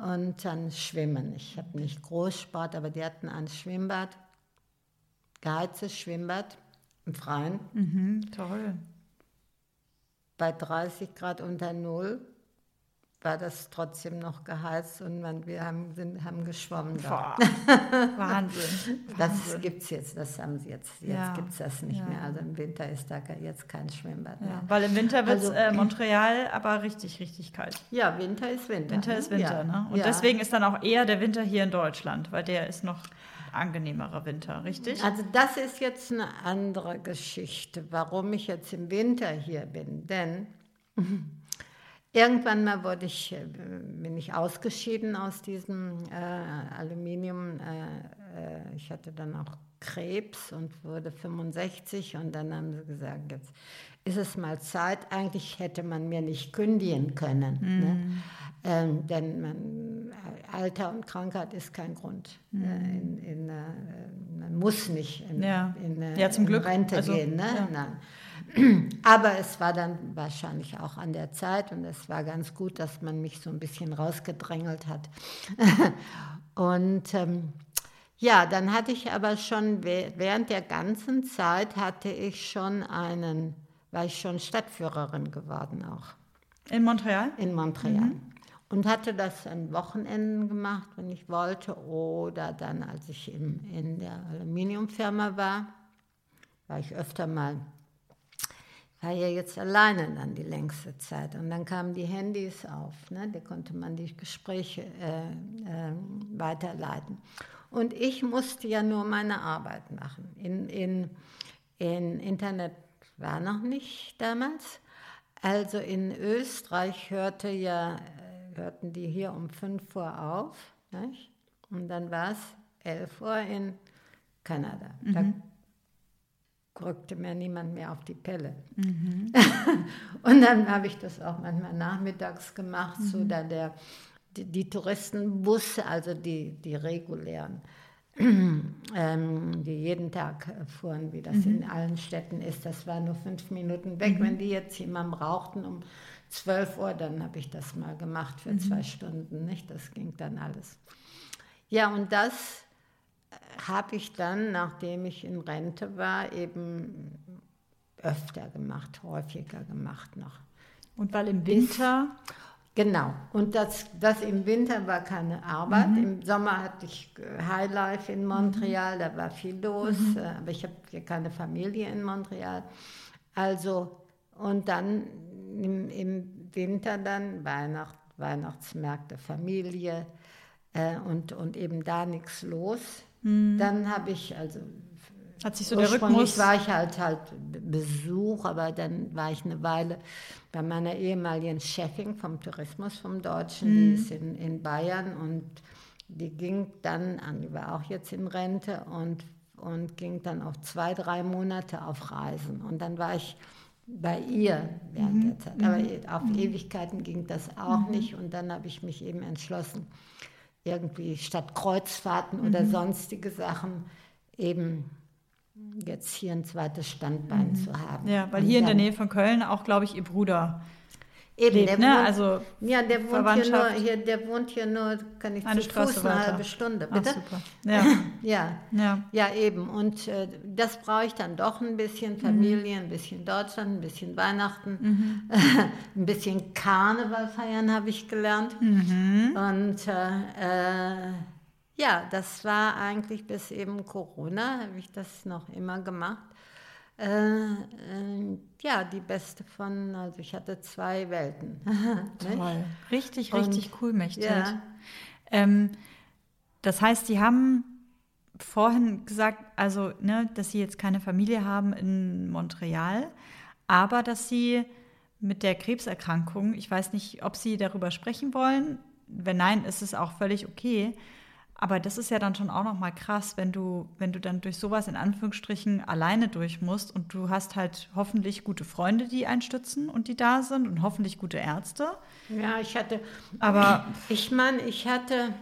und dann schwimmen. Ich habe nicht Großsport, aber die hatten ein Schwimmbad, geheiztes Schwimmbad im Freien. Mhm, toll. Bei 30 Grad unter Null war das trotzdem noch geheizt und man, wir haben, sind, haben geschwommen. Boah, Wahnsinn. Das gibt es jetzt, das haben sie jetzt. Jetzt ja. gibt es das nicht ja. mehr. Also im Winter ist da jetzt kein Schwimmbad mehr. weil im Winter wird also, äh, Montreal aber richtig, richtig kalt. Ja, Winter ist Winter. Winter ne? ist Winter, ja. ne? Und deswegen ist dann auch eher der Winter hier in Deutschland, weil der ist noch angenehmerer Winter, richtig? Also das ist jetzt eine andere Geschichte, warum ich jetzt im Winter hier bin. Denn Irgendwann mal wurde ich, äh, bin ich ausgeschieden aus diesem äh, Aluminium. Äh, äh, ich hatte dann auch Krebs und wurde 65 und dann haben sie gesagt, jetzt ist es mal Zeit. Eigentlich hätte man mir nicht kündigen können, ne? Mhm. ähm, denn man, Alter und Krankheit ist kein Grund. Mm. in, in, äh, man muss nicht in, ja. in, ja, zum Glück. Rente also, gehen. Ne? Ja. Nein. Aber es war dann wahrscheinlich auch an der Zeit und es war ganz gut, dass man mich so ein bisschen rausgedrängelt hat. und ähm, ja, dann hatte ich aber schon während der ganzen Zeit hatte ich schon einen, war ich schon Stadtführerin geworden auch. In Montreal? In Montreal. Mhm. Und hatte das an Wochenenden gemacht, wenn ich wollte, oder dann, als ich im, in der Aluminiumfirma war, war ich öfter mal war ja jetzt alleine dann die längste Zeit. Und dann kamen die Handys auf, ne? da konnte man die Gespräche äh, äh, weiterleiten. Und ich musste ja nur meine Arbeit machen. In, in, in Internet war noch nicht damals. Also in Österreich hörte ja, äh, hörten die hier um 5 Uhr auf. Nicht? Und dann war es 11 Uhr in Kanada. Mhm. Da rückte mir niemand mehr auf die Pelle. Mhm. und dann habe ich das auch manchmal nachmittags gemacht, mhm. so da der, die, die, Touristenbusse, also die, die regulären, ähm, die jeden Tag fuhren, wie das mhm. in allen Städten ist, das war nur fünf Minuten weg. Mhm. Wenn die jetzt jemandem rauchten um 12 Uhr, dann habe ich das mal gemacht für mhm. zwei Stunden, nicht? Das ging dann alles. Ja, und das habe ich dann, nachdem ich in Rente war, eben öfter gemacht, häufiger gemacht noch. Und weil im Winter? Genau. Und das, das im Winter war keine Arbeit. Im Sommer hatte ich äh, Highlife in Montreal, da war viel los, äh, aber ich habe hier keine Familie in Montreal. Also, und dann im, im Winter dann Weihnacht, Weihnachtsmärkte, Familie äh, und, und eben da nichts los. Dann habe ich, also Hat sich so der Ursprünglich Rhythmus. war ich halt halt Besuch, aber dann war ich eine Weile bei meiner ehemaligen Chefin vom Tourismus, vom Deutschen, die ist in, in Bayern und die ging dann an, die war auch jetzt in Rente und, und ging dann auch zwei, drei Monate auf Reisen. Und dann war ich bei ihr während der Zeit. Aber auf Ewigkeiten ging das auch nicht und dann habe ich mich eben entschlossen, irgendwie statt Kreuzfahrten oder sonstige Sachen eben jetzt hier ein zweites Standbein zu haben. Ja, weil Und hier in der Nähe von Köln auch, glaube ich, ihr Bruder eben, lebt, der ne? wohnt, Also ja, der wohnt hier nur, hier, der wohnt hier nur, kann ich eine zu Straße Fuß eine weiter. halbe Stunde, Ach, bitte? super. Ja, Ja, ja. ja, eben. Und äh, das brauche ich dann doch ein bisschen Familie, ein bisschen Deutschland, ein bisschen Weihnachten, ein bisschen Karneval feiern habe ich gelernt. Und äh, äh, ja, das war eigentlich bis eben Corona, habe ich das noch immer gemacht. Äh, äh, ja, die beste von, also ich hatte zwei Welten. Nicht? Toll. Richtig, Und- richtig cool, Mechthild. Ja. Ähm, das heißt, Sie haben vorhin gesagt, also, ne, dass Sie jetzt keine Familie haben in Montreal, aber dass Sie mit der Krebserkrankung, ich weiß nicht, ob Sie darüber sprechen wollen. Wenn nein, ist es auch völlig okay. Aber das ist ja dann schon auch noch mal krass, wenn du, wenn du dann durch sowas in Anführungsstrichen alleine durch musst und du hast halt hoffentlich gute Freunde, die einen stützen und die da sind und hoffentlich gute Ärzte. Ja, ich hatte, Aber ich meine, ich hatte,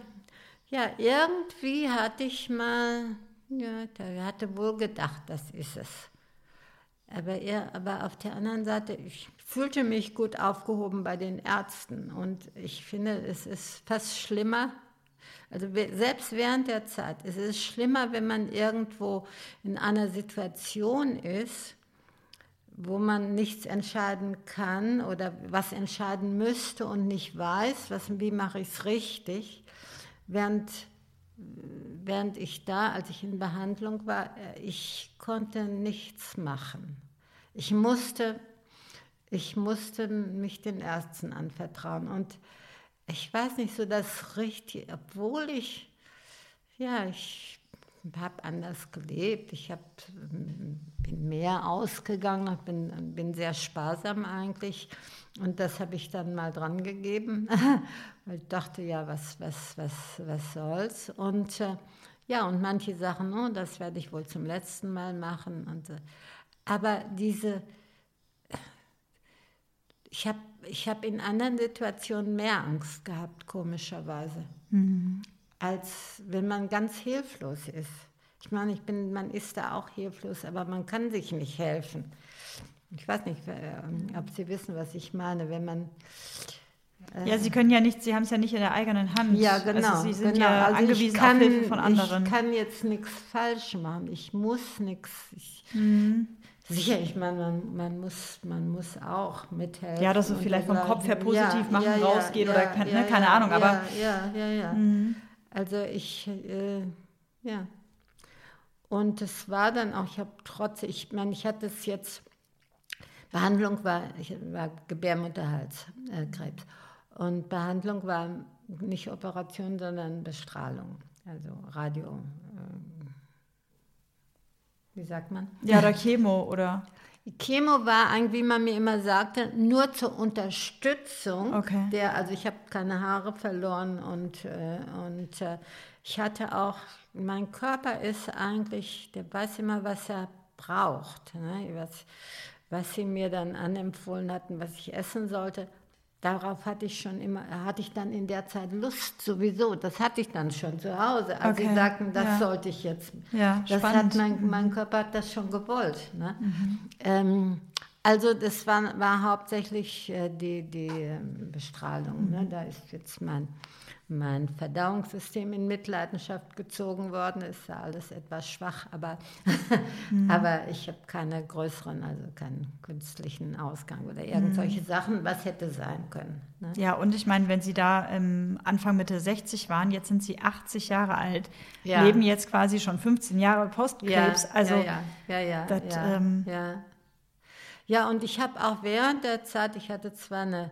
ja, irgendwie hatte ich mal, ja, der hatte wohl gedacht, das ist es. Aber, er, aber auf der anderen Seite, ich fühlte mich gut aufgehoben bei den Ärzten und ich finde, es ist fast schlimmer, also selbst während der Zeit, es ist schlimmer, wenn man irgendwo in einer Situation ist, wo man nichts entscheiden kann oder was entscheiden müsste und nicht weiß, was, wie mache ich es richtig, während, während ich da, als ich in Behandlung war, äh, ich konnte nichts machen. Ich musste, ich musste mich den Ärzten anvertrauen und ich weiß nicht so das richtig, obwohl ich, ja, ich habe anders gelebt. Ich hab, ähm, bin mehr ausgegangen, bin, bin sehr sparsam eigentlich. Und das habe ich dann mal dran gegeben, weil ich dachte, ja, was, was, was, was soll's. Und äh, ja, und manche Sachen, oh, das werde ich wohl zum letzten Mal machen. Und, äh, aber diese, ich habe ich hab in anderen Situationen mehr Angst gehabt, komischerweise, als wenn man ganz hilflos ist. Ich meine, ich bin, man ist da auch hilflos, aber man kann sich nicht helfen. Ich weiß nicht, äh, ob Sie wissen, was ich meine, wenn man Ja, Sie können ja nicht, Sie haben es ja nicht in der eigenen Hand. ja, genau. Also Sie sind genau. ja Also angewiesen kann, auf Hilfe von anderen. Ich kann jetzt nichts falsch machen. Ich muss nichts. Ich, Mhm. Sicher, ich meine, man, man, muss, man muss auch mithelfen. Ja, dass du und vielleicht vom. Kopf her positiv machen, rausgehen oder kein- ne, keine ja, Ahnung, ja, aber- Mhm. Ja, ja, ja. Also ich, äh, ja. Und es war dann auch, ich habe trotz, ich meine, ich hatte es jetzt, Behandlung war, ich war Gebärmutterhalskrebs. Und Behandlung war nicht Operation, sondern Bestrahlung, also Radio. ähm, Wie sagt man? ja, oder Chemo oder. Chemo war eigentlich, wie man mir immer sagte, nur zur Unterstützung Okay. der, also ich habe keine Haare verloren und, äh, und äh, ich hatte auch, mein Körper ist eigentlich, der weiß immer, was er braucht, ne? was, was sie mir dann anempfohlen hatten, was ich essen sollte. Darauf hatte ich schon immer, hatte ich dann in der Zeit Lust sowieso. Das hatte ich dann schon zu Hause. Als Okay, sie sagten, das ja. sollte ich jetzt. Ja, das spannend. hat mein, mein Körper hat das schon gewollt. Ne? Ähm, Also das war, war hauptsächlich äh, die, die ähm, Bestrahlung. Ne? Da ist jetzt mein, mein Verdauungssystem in Mitleidenschaft gezogen worden. Ist ja alles etwas schwach, aber, aber ich habe keine größeren, also keinen künstlichen Ausgang oder irgendwelche Sachen, was hätte sein können. Ne? Ja, und ich meine, wenn Sie da ähm, Anfang Mitte 60 waren, jetzt sind Sie 80 Jahre alt, Ja. leben jetzt quasi schon 15 Jahre Postkrebs. also ja, ja, ja, ja, das, ja, ähm, ja. Ja, und ich habe auch während der Zeit, ich hatte zwar eine,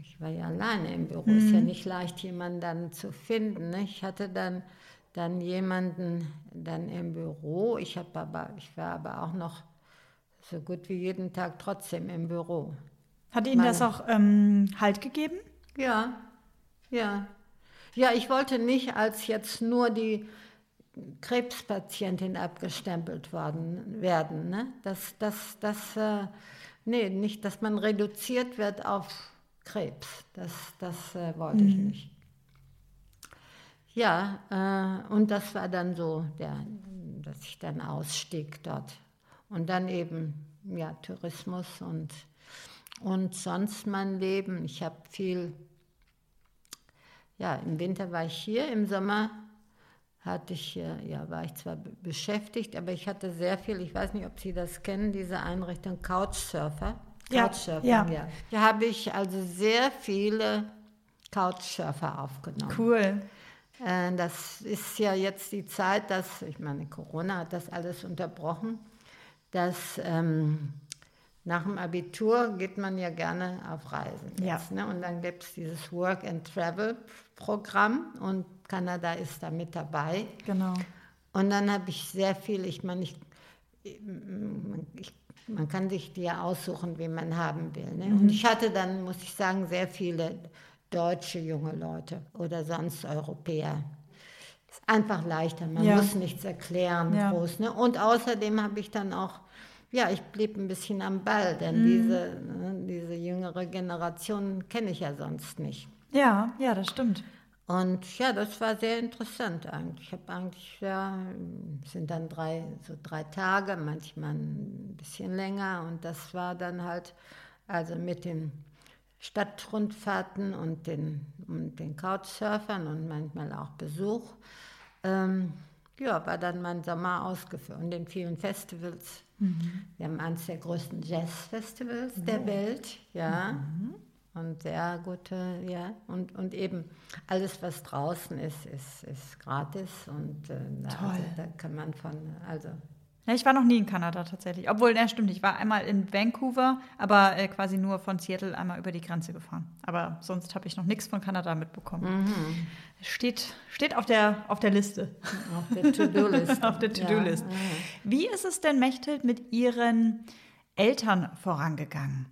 ich war ja alleine im Büro, ist Mhm. ja nicht leicht, jemanden dann zu finden. Ne? Ich hatte dann, dann jemanden dann im Büro, ich, aber, ich war aber auch noch so gut wie jeden Tag trotzdem im Büro. hat Ihnen das auch ähm, Halt gegeben? Ja, ja. Ja, ich wollte nicht als jetzt nur die Krebspatientin abgestempelt worden werden. Ne? Das, das, das, äh, nee, nicht, dass man reduziert wird auf Krebs. Das, das äh, wollte ich nicht. Ja, äh, und das war dann so, der, dass ich dann ausstieg dort. Und dann eben, ja, Tourismus und, und sonst mein Leben. Ich habe viel, ja, im Winter war ich hier, im Sommer hatte ich, äh, ja, war ich zwar be- beschäftigt, aber ich hatte sehr viel, ich weiß nicht, ob Sie das kennen, diese Einrichtung Couchsurfer. Ja, Couchsurfing, ja. ja. Hier habe ich also sehr viele Couchsurfer aufgenommen. Cool. Äh, Das ist ja jetzt die Zeit, dass, ich meine, Corona hat das alles unterbrochen, dass ähm, nach dem Abitur geht man ja gerne auf Reisen. Ja. Jetzt, ne? Und dann gibt es dieses Work-and-Travel-Programm und Kanada ist da mit dabei. Genau. Und dann habe ich sehr viel, ich meine, ich, ich, man kann sich die ja aussuchen, wie man haben will. Ne? Und ich hatte dann, muss ich sagen, sehr viele deutsche junge Leute oder sonst Europäer. Ist einfach leichter, man Ja. muss nichts erklären Ja. groß. Ne? Und außerdem habe ich dann auch, ja, ich blieb ein bisschen am Ball, denn diese, ne, diese jüngere Generation kenne ich ja sonst nicht. Ja, ja, das stimmt. Und ja, das war sehr interessant eigentlich. Ich habe eigentlich, ja, es sind dann drei, so drei Tage, manchmal ein bisschen länger. Und das war dann halt, also mit den Stadtrundfahrten und den, und den Couchsurfern und manchmal auch Besuch, ähm, ja, war dann mein Sommer ausgeführt. Und den vielen Festivals. Wir haben eines der größten Jazzfestivals der Welt, ja. Und sehr gute, ja. Und, und eben alles, was draußen ist, ist, ist gratis. Und äh, da- Toll. Also, da kann man von, also ich war noch nie in Kanada tatsächlich. Obwohl, ja, stimmt, ich war einmal in Vancouver, aber äh, quasi nur von Seattle einmal über die Grenze gefahren. Aber sonst habe ich noch nichts von Kanada mitbekommen. Mhm. Steht, steht auf, der, auf der Liste. auf der To-Do-Liste. auf der To-Do-List. Ja. Wie ist es denn, Mechthild, mit Ihren Eltern vorangegangen?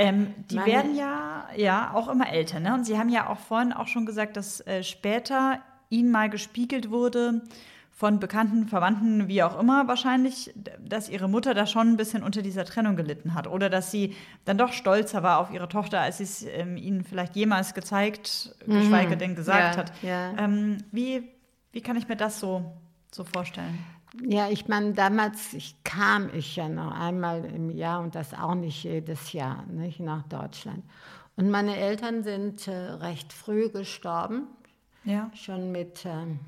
Ähm, die Meine- werden ja, ja auch immer älter, ne? Und Sie haben ja auch vorhin auch schon gesagt, dass äh, später Ihnen mal gespiegelt wurde von Bekannten, Verwandten, wie auch immer wahrscheinlich, dass Ihre Mutter da schon ein bisschen unter dieser Trennung gelitten hat oder dass sie dann doch stolzer war auf ihre Tochter, als sie es ähm, Ihnen vielleicht jemals gezeigt, geschweige denn gesagt Mhm. Ja, hat. ja. Ähm, wie, wie kann ich mir das so, so vorstellen? Ja, ich meine, damals ich kam ich ja noch einmal im Jahr und das auch nicht jedes Jahr nicht, nach Deutschland. Und meine Eltern sind äh, recht früh gestorben, Ja. schon mit ähm,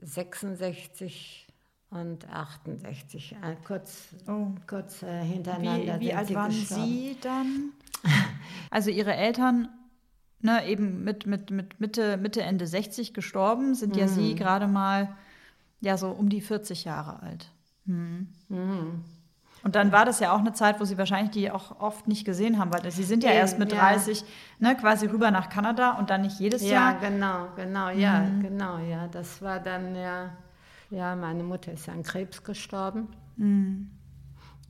66 und 68, äh, kurz, Oh. kurz äh, hintereinander. Wie, wie alt sie waren gestorben. Sie dann? Also Ihre Eltern, ne, eben mit, mit, mit Mitte, Mitte, Ende 60 gestorben, sind ja Mhm. Sie gerade mal ja so um die 40 Jahre alt. Mhm. Und dann war das ja auch eine Zeit, wo Sie wahrscheinlich die auch oft nicht gesehen haben, weil Sie sind ja Eben, erst mit ja. 30 ne, quasi rüber nach Kanada und dann nicht jedes Ja, Jahr. genau, genau, ja, Mhm. genau, ja. Das war dann ja, ja, meine Mutter ist an Krebs gestorben, Mhm.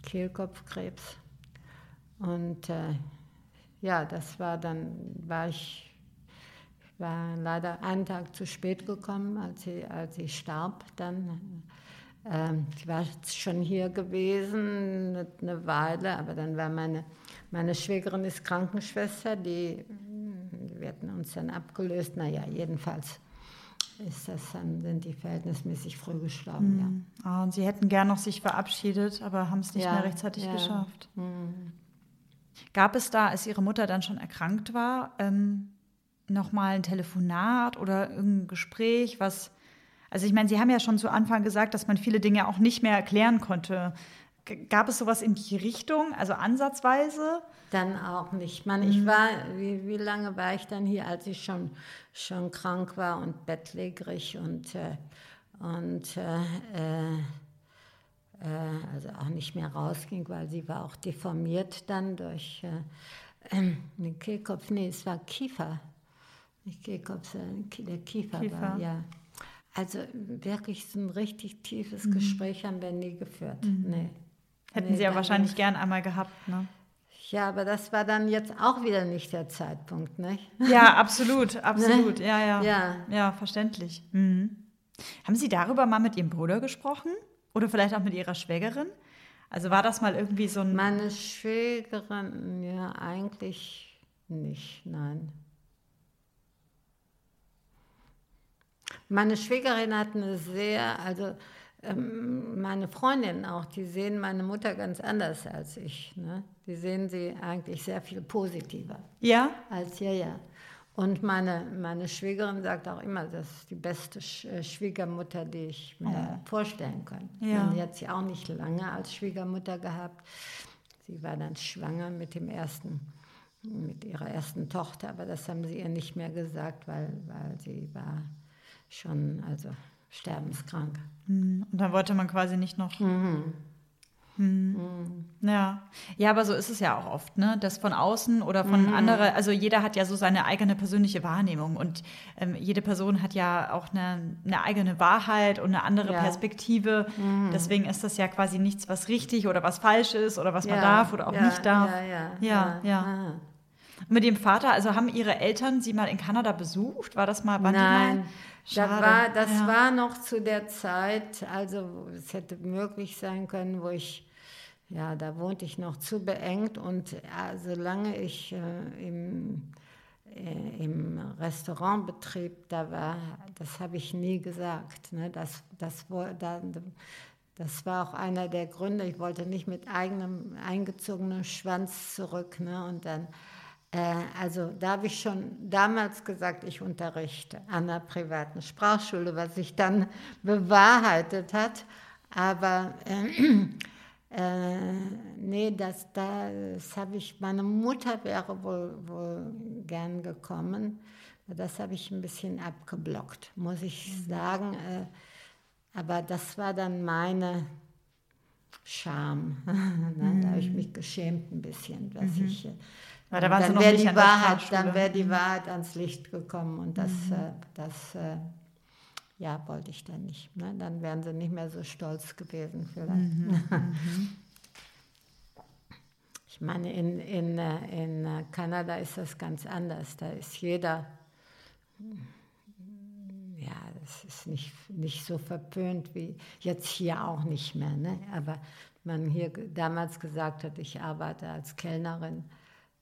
Kehlkopfkrebs. Und äh, ja, das war dann, war ich war leider einen Tag zu spät gekommen, als sie, als sie starb. Dann, ähm, ich war schon hier gewesen eine, Weile, aber dann war meine, meine Schwägerin ist Krankenschwester, die, wir hatten uns dann abgelöst, naja, jedenfalls ist das dann, sind die verhältnismäßig früh gestorben, ja. Mhm. Ah, und Sie hätten gern noch sich verabschiedet, aber haben es nicht Ja, mehr rechtzeitig ja. geschafft. Gab es da, als Ihre Mutter dann schon erkrankt war, ähm, nochmal ein Telefonat oder irgendein Gespräch, was. Also ich meine, Sie haben ja schon zu Anfang gesagt, dass man viele Dinge auch nicht mehr erklären konnte. G gab es sowas in die Richtung, also ansatzweise? Dann auch nicht. Man, ich war, wie, wie lange war ich dann hier, als ich schon, schon krank war und bettlägerig und, äh, und äh, äh, äh, also auch nicht mehr rausging, weil sie war auch deformiert dann durch äh, Kehlkopf. Nee, es war Kiefer. Kehlkopf, sondern Ki- der Kiefer, Kiefer. war, ja. Also wirklich so ein richtig tiefes Gespräch haben wir nie geführt. Nee. Hätten Nee, Sie ja wahrscheinlich nicht. gern einmal gehabt, ne? Ja, aber das war dann jetzt auch wieder nicht der Zeitpunkt, nicht? Ja, absolut, absolut. Ja, ja. Ja. Ja, verständlich. Mhm. Haben Sie darüber mal mit Ihrem Bruder gesprochen? Oder vielleicht auch mit Ihrer Schwägerin? Also war das mal irgendwie so ein. Meine Schwägerin, ja, eigentlich nicht, nein. Meine Schwägerin hat eine sehr, also ähm, meine Freundinnen auch, die sehen meine Mutter ganz anders als ich. Ne? Die sehen sie eigentlich sehr viel positiver Ja? als ja, ja. Und meine, meine Schwägerin sagt auch immer, das ist die beste äh, Schwiegermutter, die ich mir vorstellen kann. Ja. Und die hat sie auch nicht lange als Schwiegermutter gehabt. Sie war dann schwanger mit dem ersten, mit ihrer ersten Tochter, aber das haben sie ihr nicht mehr gesagt, weil, weil sie war schon also sterbenskrank. Und dann wollte man quasi nicht noch. Mhm. Hm. Ja. Ja, aber so ist es ja auch oft, ne? Das von außen oder von Mhm. anderen, also jeder hat ja so seine eigene persönliche Wahrnehmung und ähm, jede Person hat ja auch eine, eine eigene Wahrheit und eine andere Ja. Mhm. Perspektive. Deswegen ist das ja quasi nichts, was richtig oder was falsch ist oder was man Ja, darf oder auch ja, nicht darf. Ja, ja. Ja, ja. Mit dem Vater, also haben Ihre Eltern Sie mal in Kanada besucht? War das mal? Nein, da war, das Ja. war noch zu der Zeit, also es hätte möglich sein können, wo ich, ja, da wohnte ich noch zu beengt und ja, solange ich äh, im, äh, im Restaurantbetrieb da war, das habe ich nie gesagt. Ne? Das, das, da, das war auch einer der Gründe, ich wollte nicht mit eigenem eingezogenem Schwanz zurück. Ne? Und dann also da habe ich schon damals gesagt, ich unterrichte an einer privaten Sprachschule, was sich dann bewahrheitet hat. Aber äh, äh, nee, das, das habe ich, meine Mutter wäre wohl, wohl gern gekommen. Das habe ich ein bisschen abgeblockt, muss ich sagen. Äh, aber das war dann meine Scham. ne? Da habe ich mich geschämt ein bisschen, was ich. Weil da waren Sie dann noch nicht die an Wahrheit, dann wäre die Wahrheit ans Licht gekommen und das, äh, das äh, ja, wollte ich dann nicht. Ne? Dann wären sie nicht mehr so stolz gewesen vielleicht. Ich meine, in, in, äh, in äh, Kanada ist das ganz anders. Da ist jeder, ja, das ist nicht, nicht so verpönt wie jetzt hier auch nicht mehr. Ne? Aber man hier damals gesagt hat, ich arbeite als Kellnerin,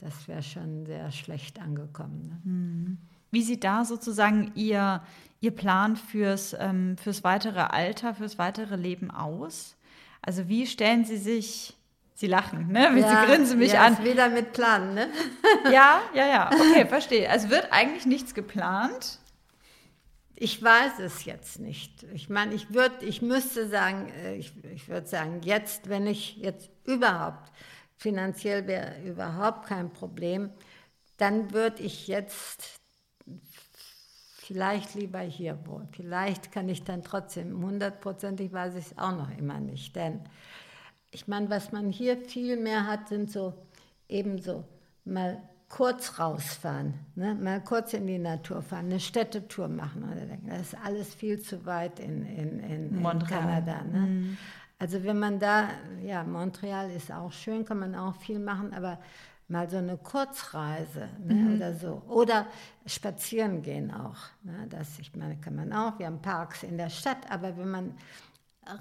das wäre schon sehr schlecht angekommen. Ne? Wie sieht da sozusagen Ihr, Ihr Plan fürs, ähm, fürs weitere Alter, fürs weitere Leben aus? Also wie stellen Sie sich, Sie lachen, ne? Sie grinsen mich ja, an. Ist wieder mit Plan, ne? Ja, ja, ja, okay, verstehe. Es wird eigentlich nichts geplant. Ich weiß es jetzt nicht. Ich meine, ich würde, ich müsste sagen, äh, ich, ich würde sagen, jetzt, wenn ich jetzt überhaupt, finanziell wäre überhaupt kein Problem, dann würde ich jetzt vielleicht lieber hier wohnen. Vielleicht kann ich dann trotzdem, hundertprozentig weiß ich es auch noch immer nicht. Denn ich meine, was man hier viel mehr hat, sind so ebenso mal kurz rausfahren, ne? mal kurz in die Natur fahren, eine Städtetour machen. Oder denken, das ist alles viel zu weit in, in, in, in Montreal. Kanada. Ne? Also wenn man da, ja, Montreal ist auch schön, kann man auch viel machen, aber mal so eine Kurzreise ne, oder so. Oder spazieren gehen auch. Ne, das, ich meine, kann man auch. Wir haben Parks in der Stadt, aber wenn man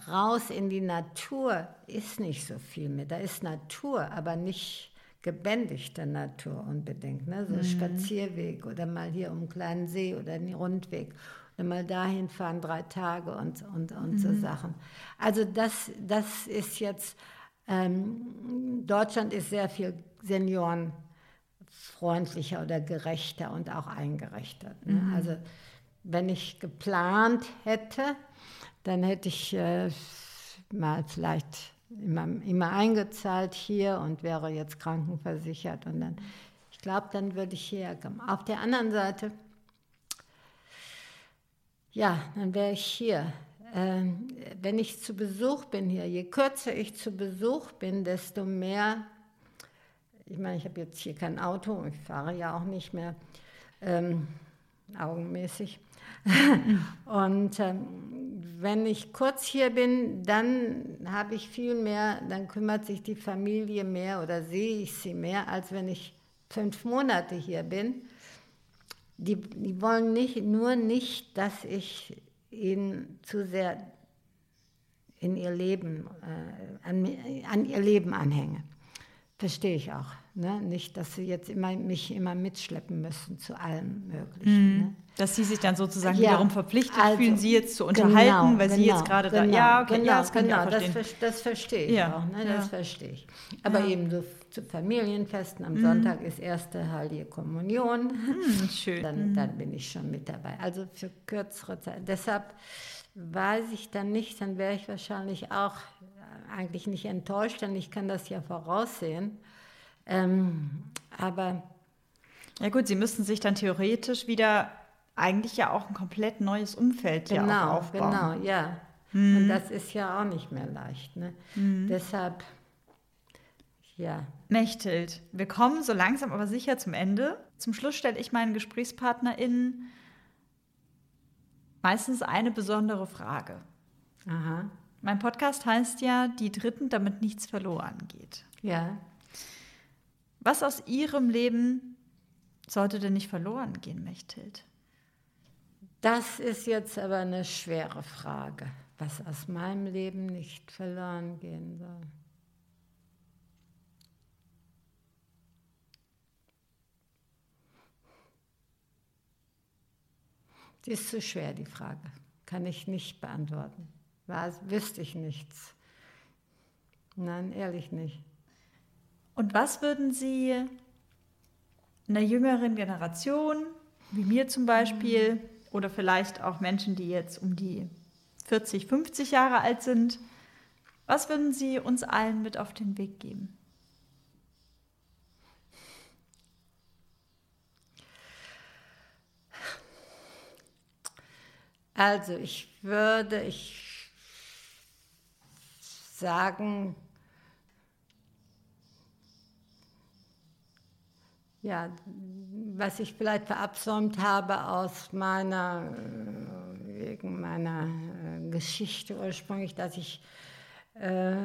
raus in die Natur ist nicht so viel mehr. Da ist Natur, aber nicht gebändigte Natur unbedingt. Ne? So ein Spazierweg oder mal hier um einen kleinen See oder einen Rundweg. Mal dahin fahren, drei Tage und, und, und so Sachen. Also das, das ist jetzt, ähm, Deutschland ist sehr viel seniorenfreundlicher oder gerechter und auch eingerichtet. Ne? Also wenn ich geplant hätte, dann hätte ich äh, mal vielleicht immer, immer eingezahlt hier und wäre jetzt krankenversichert und dann, ich glaube, dann würde ich hierher kommen. Auf der anderen Seite, ja, dann wäre ich hier. Ähm, wenn ich zu Besuch bin hier, je kürzer ich zu Besuch bin, desto mehr, ich meine, ich habe jetzt hier kein Auto, ich fahre ja auch nicht mehr ähm, augenmäßig. und ähm, wenn ich kurz hier bin, dann habe ich viel mehr, dann kümmert sich die Familie mehr oder sehe ich sie mehr, als wenn ich fünf Monate hier bin. Die, die wollen nicht, nur nicht, dass ich ihnen zu sehr in ihr Leben, äh, an, an ihr Leben anhänge. Verstehe ich auch. Ne? Nicht, dass sie jetzt immer, mich immer mitschleppen müssen zu allem Möglichen. Ne? Dass sie sich dann sozusagen Ja, wiederum verpflichtet also, fühlen, sie jetzt zu unterhalten, genau, weil sie genau, jetzt gerade da. genau, Ja, okay, genau, ja, das kann genau, ich auch verstehen. Das, ver- das verstehe ich Ja, auch, ne? das verstehe ich. Aber eben so zu Familienfesten am Sonntag ist erste Heilige Kommunion. Hm, schön. Dann, dann bin ich schon mit dabei. Also für kürzere Zeit. Deshalb weiß ich dann nicht, dann wäre ich wahrscheinlich auch äh, eigentlich nicht enttäuscht, denn ich kann das ja voraussehen. Ähm, aber Ja gut, sie müssten sich dann theoretisch wieder eigentlich ja auch ein komplett neues Umfeld ja auch Genau, aufbauen. genau, ja. Und das ist ja auch nicht mehr leicht. Ne? Mhm. Deshalb, ja, Mechthild, wir kommen so langsam aber sicher zum Ende. Zum Schluss stelle ich meinen GesprächspartnerInnen meistens eine besondere Frage. aha, Mein Podcast heißt ja Die Dritten, damit nichts verloren geht. ja. Was aus Ihrem Leben sollte denn nicht verloren gehen, Mechthild? Das ist jetzt aber eine schwere Frage, was aus meinem Leben nicht verloren gehen soll. Die ist zu schwer, die Frage. Kann ich nicht beantworten. War, wüsste ich nichts. Nein, ehrlich nicht. Und was würden Sie einer jüngeren Generation, wie mir zum Beispiel, oder vielleicht auch Menschen, die jetzt um die 40, 50 Jahre alt sind, was würden Sie uns allen mit auf den Weg geben? Also ich würde ich sagen, ja, was ich vielleicht verabsäumt habe aus meiner, äh, wegen meiner äh, Geschichte ursprünglich, dass ich äh,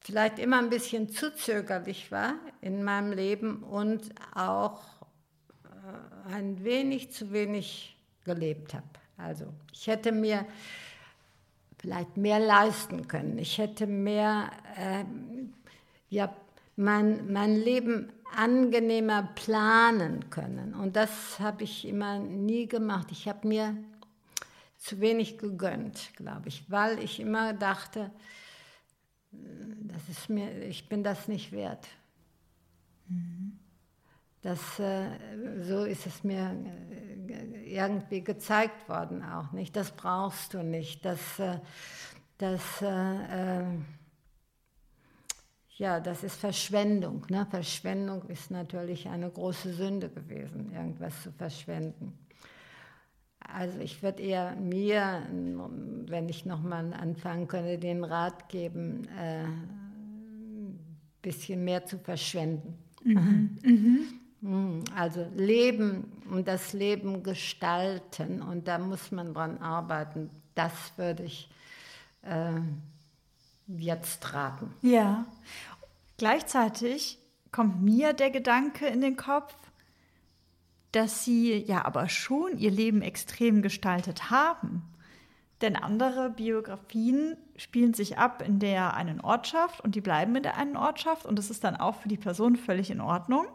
vielleicht immer ein bisschen zu zögerlich war in meinem Leben und auch äh, ein wenig zu wenig gelebt habe. Also ich hätte mir vielleicht mehr leisten können. Ich hätte mehr, ähm, ja, mein, mein Leben angenehmer planen können. Und das habe ich immer nie gemacht. Ich habe mir zu wenig gegönnt, glaube ich, weil ich immer dachte, das ist mir, ich bin das nicht wert. Das, äh, so ist es mir äh, irgendwie gezeigt worden auch nicht. Das brauchst du nicht. Das, äh, das, äh, äh, ja, das ist Verschwendung. Ne? Verschwendung ist natürlich eine große Sünde gewesen, irgendwas zu verschwenden. Also ich würde eher mir, wenn ich nochmal anfangen könnte, den Rat geben, äh, ein bisschen mehr zu verschwenden. Mm, Also Leben und das Leben gestalten und da muss man dran arbeiten. Das würde ich äh, jetzt raten. Ja. Gleichzeitig kommt mir der Gedanke in den Kopf, dass sie ja aber schon ihr Leben extrem gestaltet haben. Denn andere Biografien spielen sich ab in der einen Ortschaft und die bleiben in der einen Ortschaft und das ist dann auch für die Person völlig in Ordnung.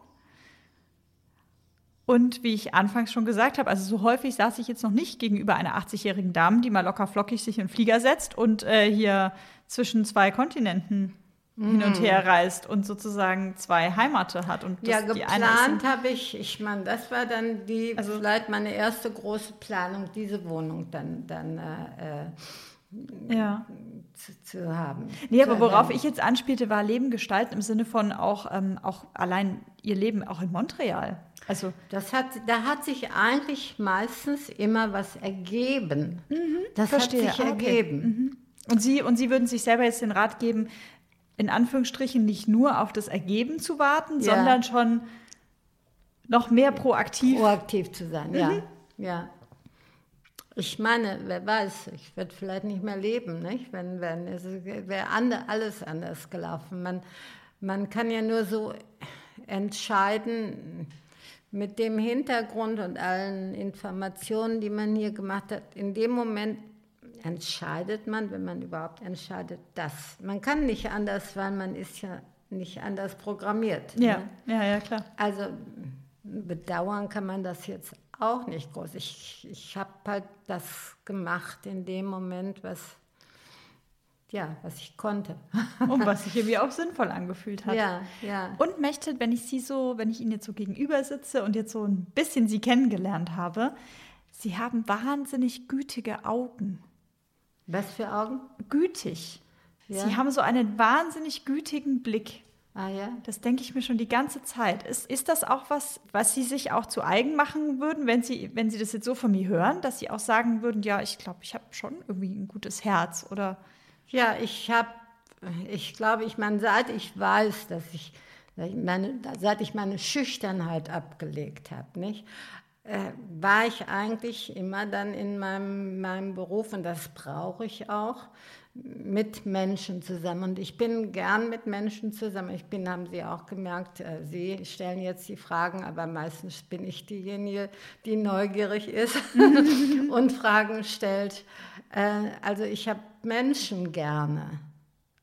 Und wie ich anfangs schon gesagt habe, also so häufig saß ich jetzt noch nicht gegenüber einer 80-jährigen Dame, die mal locker flockig sich in den Flieger setzt und äh, hier zwischen zwei Kontinenten hin und her reist und sozusagen zwei Heimate hat. Und Ja, das- ist geplant habe ich, ich meine, das war dann die, Also- vielleicht meine erste große Planung, diese Wohnung dann, dann äh, äh, Ja. zu, zu haben. Nee, aber worauf ich jetzt anspielte, war Leben gestalten im Sinne von auch, ähm, auch allein ihr Leben auch in Montreal. Also Das hat, da hat sich eigentlich meistens immer was ergeben. das Mhm, verstehe. hat sich Ah, okay. ergeben. Und Sie, und Sie würden sich selber jetzt den Rat geben, in Anführungsstrichen nicht nur auf das Ergeben zu warten, Ja. sondern schon noch mehr proaktiv. Proaktiv zu sein, ja. Mhm. ja. Ich meine, wer weiß, ich werde vielleicht nicht mehr leben, nicht? Wenn, wenn, es wäre alles anders gelaufen. Man, man kann ja nur so entscheiden, mit dem Hintergrund und allen Informationen, die man hier gemacht hat, in dem Moment entscheidet man, wenn man überhaupt entscheidet, das. Man kann nicht anders, weil man ist ja nicht anders programmiert. Ja, Ne? ja, ja, klar. Also bedauern kann man das jetzt auch nicht groß. Ich, ich habe halt das gemacht in dem Moment, was, ja, was ich konnte. Und was sich irgendwie auch sinnvoll angefühlt hat. Ja, ja. Und möchte, wenn ich Sie so, wenn ich Ihnen jetzt so gegenüber sitze und jetzt so ein bisschen Sie kennengelernt habe, Sie haben wahnsinnig gütige Augen. Was für Augen? Gütig. Ja. Sie haben so einen wahnsinnig gütigen Blick. Ah ja. Das denke ich mir schon die ganze Zeit. Ist, ist das auch was, was Sie sich auch zu eigen machen würden, wenn Sie, wenn Sie das jetzt so von mir hören, dass Sie auch sagen würden, ja, ich glaube, ich habe schon irgendwie ein gutes Herz oder Ja, ich habe, ich glaube, ich meine, seit ich weiß, dass ich, meine, seit ich meine Schüchternheit abgelegt habe, nicht, äh, war ich eigentlich immer dann in meinem, meinem Beruf, und das brauche ich auch, mit Menschen zusammen. Und ich bin gern mit Menschen zusammen. Ich bin, haben Sie auch gemerkt, äh, Sie stellen jetzt die Fragen, aber meistens bin ich diejenige, die neugierig ist und Fragen stellt. Äh, Also ich habe Menschen gerne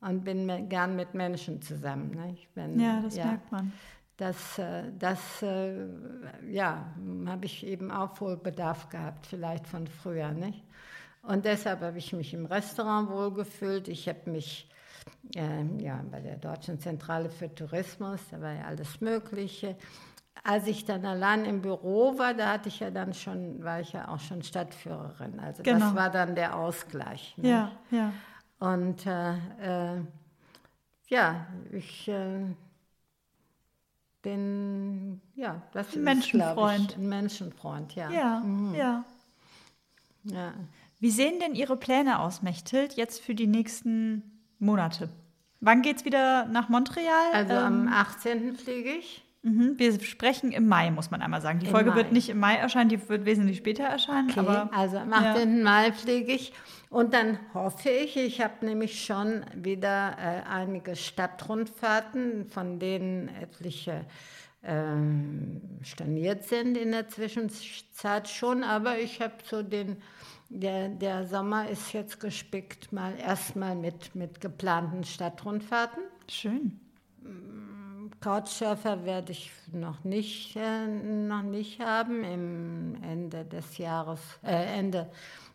und bin gern mit Menschen zusammen. Nicht? Wenn, ja, das merkt man. Das, äh, das äh, ja, habe ich eben Aufholbedarf gehabt, vielleicht von früher. Nicht? Und deshalb habe ich mich im Restaurant wohlgefühlt. Ich habe mich ähm, ja, bei der Deutschen Zentrale für Tourismus, da war ja alles Mögliche. Als ich dann allein im Büro war, da hatte ich ja dann schon, war ich ja auch schon Stadtführerin. Also Genau. das war dann der Ausgleich. ne? Ja, ja. Und äh, äh, ja, ich äh, bin, ja, das Ein ist, Menschenfreund. Ich, ein Menschenfreund, ja. Ja, Mhm. ja. ja. Wie sehen denn Ihre Pläne aus, Mechthild, jetzt für die nächsten Monate? Wann geht's wieder nach Montreal? Also Ähm, am 18. fliege ich. Mhm, wir sprechen im Mai, muss man einmal sagen. Die Im Folge wird Mai. nicht im Mai erscheinen, die wird wesentlich später erscheinen. Okay, Aber also am ja. 18. Mai fliege ich. Und dann hoffe ich, ich habe nämlich schon wieder äh, einige Stadtrundfahrten, von denen etliche ähm, storniert sind in der Zwischenzeit schon, aber ich habe so den, der, der Sommer ist jetzt gespickt, mal erstmal mit, mit geplanten Stadtrundfahrten. Schön. Couchsurfer werde ich noch nicht, äh, noch nicht haben. Im Ende des Jahres, äh, Ende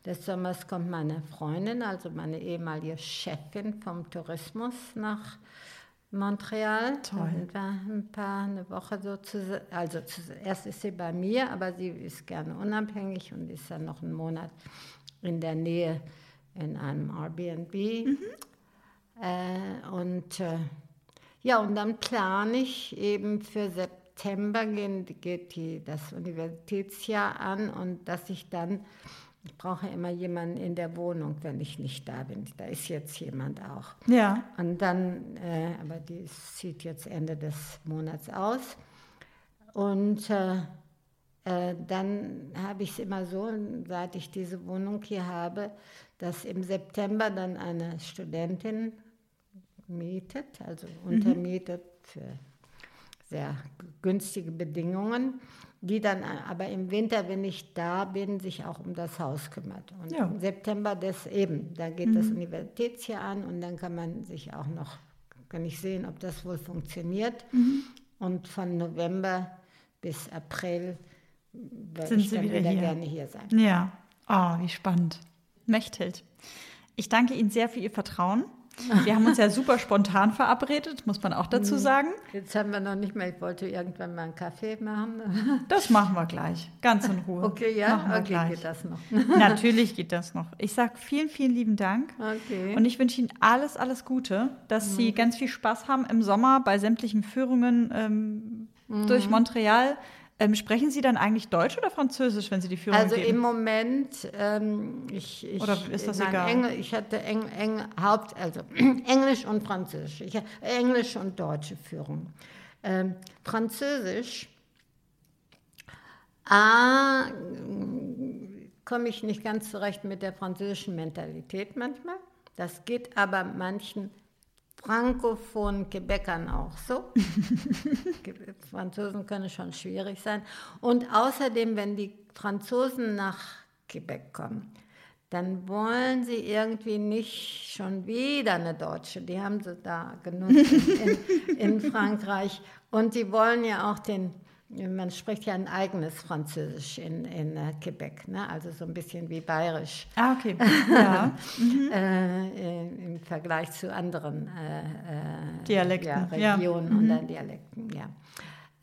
des Sommers kommt meine Freundin, also meine ehemalige Chefin vom Tourismus nach Montreal. Toll. Sind wir ein paar, eine Woche so zusammen. Also zu, erst ist sie bei mir, aber sie ist gerne unabhängig und ist dann noch einen Monat in der Nähe in einem Airbnb. Äh, und äh, ja, und dann plane ich eben für September gehen, geht die, das Universitätsjahr an und dass ich dann, ich brauche immer jemanden in der Wohnung, wenn ich nicht da bin. Da ist jetzt jemand auch. Ja. Und dann, äh, aber die sieht jetzt Ende des Monats aus. Und äh, äh, dann habe ich es immer so, seit ich diese Wohnung hier habe, dass im September dann eine Studentin mietet, also untermietet für sehr günstige Bedingungen, die dann aber im Winter, wenn ich da bin, sich auch um das Haus kümmert. Und Ja. im September das eben, da geht das Universitätsjahr an und dann kann man sich auch noch, kann ich sehen, ob das wohl funktioniert. Und von November bis April Sind ich Sie dann wieder wieder, gerne hier sein. Ja. Oh, wie spannend. Mechthild. Ich danke Ihnen sehr für Ihr Vertrauen. Wir haben uns ja super spontan verabredet, muss man auch dazu sagen. Jetzt haben wir noch nicht mehr, ich wollte irgendwann mal einen Kaffee machen. Das machen wir gleich, ganz in Ruhe. Okay, ja, Machen wir okay, gleich. geht das noch. Natürlich geht das noch. Ich sage vielen, vielen lieben Dank. Okay. Und ich wünsche Ihnen alles, alles Gute, dass Mhm. Sie ganz viel Spaß haben im Sommer bei sämtlichen Führungen ähm, Mhm. durch Montreal. Ähm, sprechen Sie dann eigentlich Deutsch oder Französisch, wenn Sie die Führung Also geben? im Moment, ähm, ich, ich, Oder ist das nein, egal? Engl, ich hatte Eng, Eng, Haupt, also Englisch und Französisch, ich, Englisch und deutsche Führung. Ähm, Französisch, A, komme ich nicht ganz zurecht mit der französischen Mentalität manchmal. Das geht aber manchen frankophonen Quebecern auch so. Franzosen können schon schwierig sein. Und außerdem, wenn die Franzosen nach Quebec kommen, dann wollen sie irgendwie nicht schon wieder eine Deutsche. Die haben sie da genug in, in Frankreich. Und sie wollen ja auch den, man spricht ja ein eigenes Französisch in, in äh, Quebec, ne? also so ein bisschen wie bayerisch ah, okay. Ja. äh, äh, im Vergleich zu anderen äh, äh, Dialekten, ja, ja. Regionen und dann Dialekten, ja.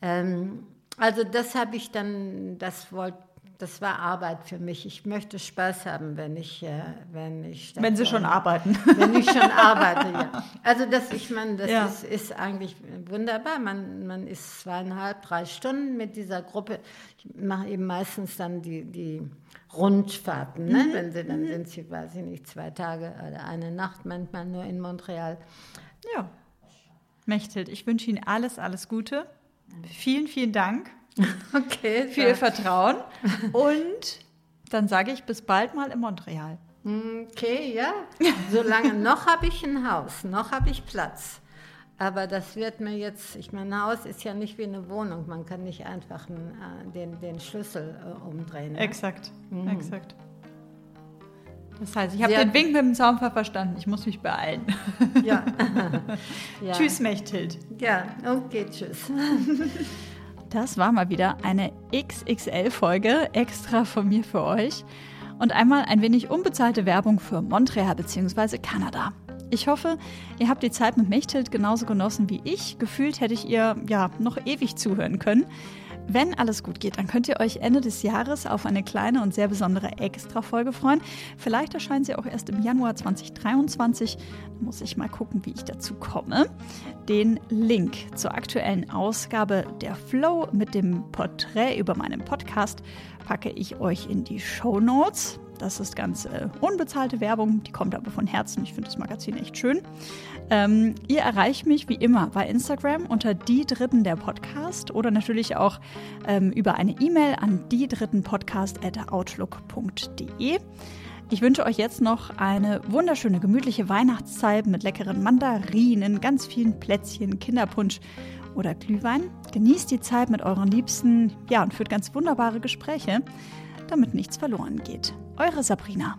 Ähm, also das habe ich dann, das wollte, das war Arbeit für mich. Ich möchte Spaß haben, wenn ich, äh, wenn ich. Wenn Sie schon arbeiten. Wenn ich schon arbeite, ja. Also das, ich meine, das Ja. ist, ist eigentlich wunderbar. Man, man ist zweieinhalb, drei Stunden mit dieser Gruppe. Ich mache eben meistens dann die, die Rundfahrten, ne? Mhm. wenn sie, dann sind sie, weiß ich nicht, zwei Tage oder eine Nacht manchmal nur in Montreal. Ja. Mechthild, ich wünsche Ihnen alles, alles Gute. Vielen, vielen Dank Okay. für Ihr Vertrauen. Und dann sage ich bis bald mal in Montreal. Okay, ja. Solange noch habe ich ein Haus, noch habe ich Platz. Aber das wird mir jetzt, ich meine, ein Haus ist ja nicht wie eine Wohnung. Man kann nicht einfach einen, äh, den, den Schlüssel äh, umdrehen. Ne? Exakt, exakt. Das heißt, ich habe den Wink mit dem Zaunpfeil verstanden. Ich muss mich beeilen. Ja. ja. Tschüss, Mechthild. Ja, okay, tschüss. Das war mal wieder eine XXL-Folge extra von mir für euch. Und einmal ein wenig unbezahlte Werbung für Montreal bzw. Kanada. Ich hoffe, ihr habt die Zeit mit Mechthild genauso genossen wie ich. Gefühlt hätte ich ihr ja noch ewig zuhören können. Wenn alles gut geht, dann könnt ihr euch Ende des Jahres auf eine kleine und sehr besondere Extra-Folge freuen. Vielleicht erscheint sie auch erst im Januar 2023. Da muss ich mal gucken, wie ich dazu komme. Den Link zur aktuellen Ausgabe der Flow mit dem Porträt über meinen Podcast packe ich euch in die Show Notes. Das ist ganz äh, unbezahlte Werbung, die kommt aber von Herzen. Ich finde das Magazin echt schön. Ähm, ihr erreicht mich wie immer bei Instagram unter die Dritten der Podcast oder natürlich auch ähm, über eine E-Mail an die Dritten Podcast at outlook.de. Ich wünsche euch jetzt noch eine wunderschöne, gemütliche Weihnachtszeit mit leckeren Mandarinen, ganz vielen Plätzchen, Kinderpunsch oder Glühwein. Genießt die Zeit mit euren Liebsten, ja, und führt ganz wunderbare Gespräche, damit nichts verloren geht. Eure Sabrina.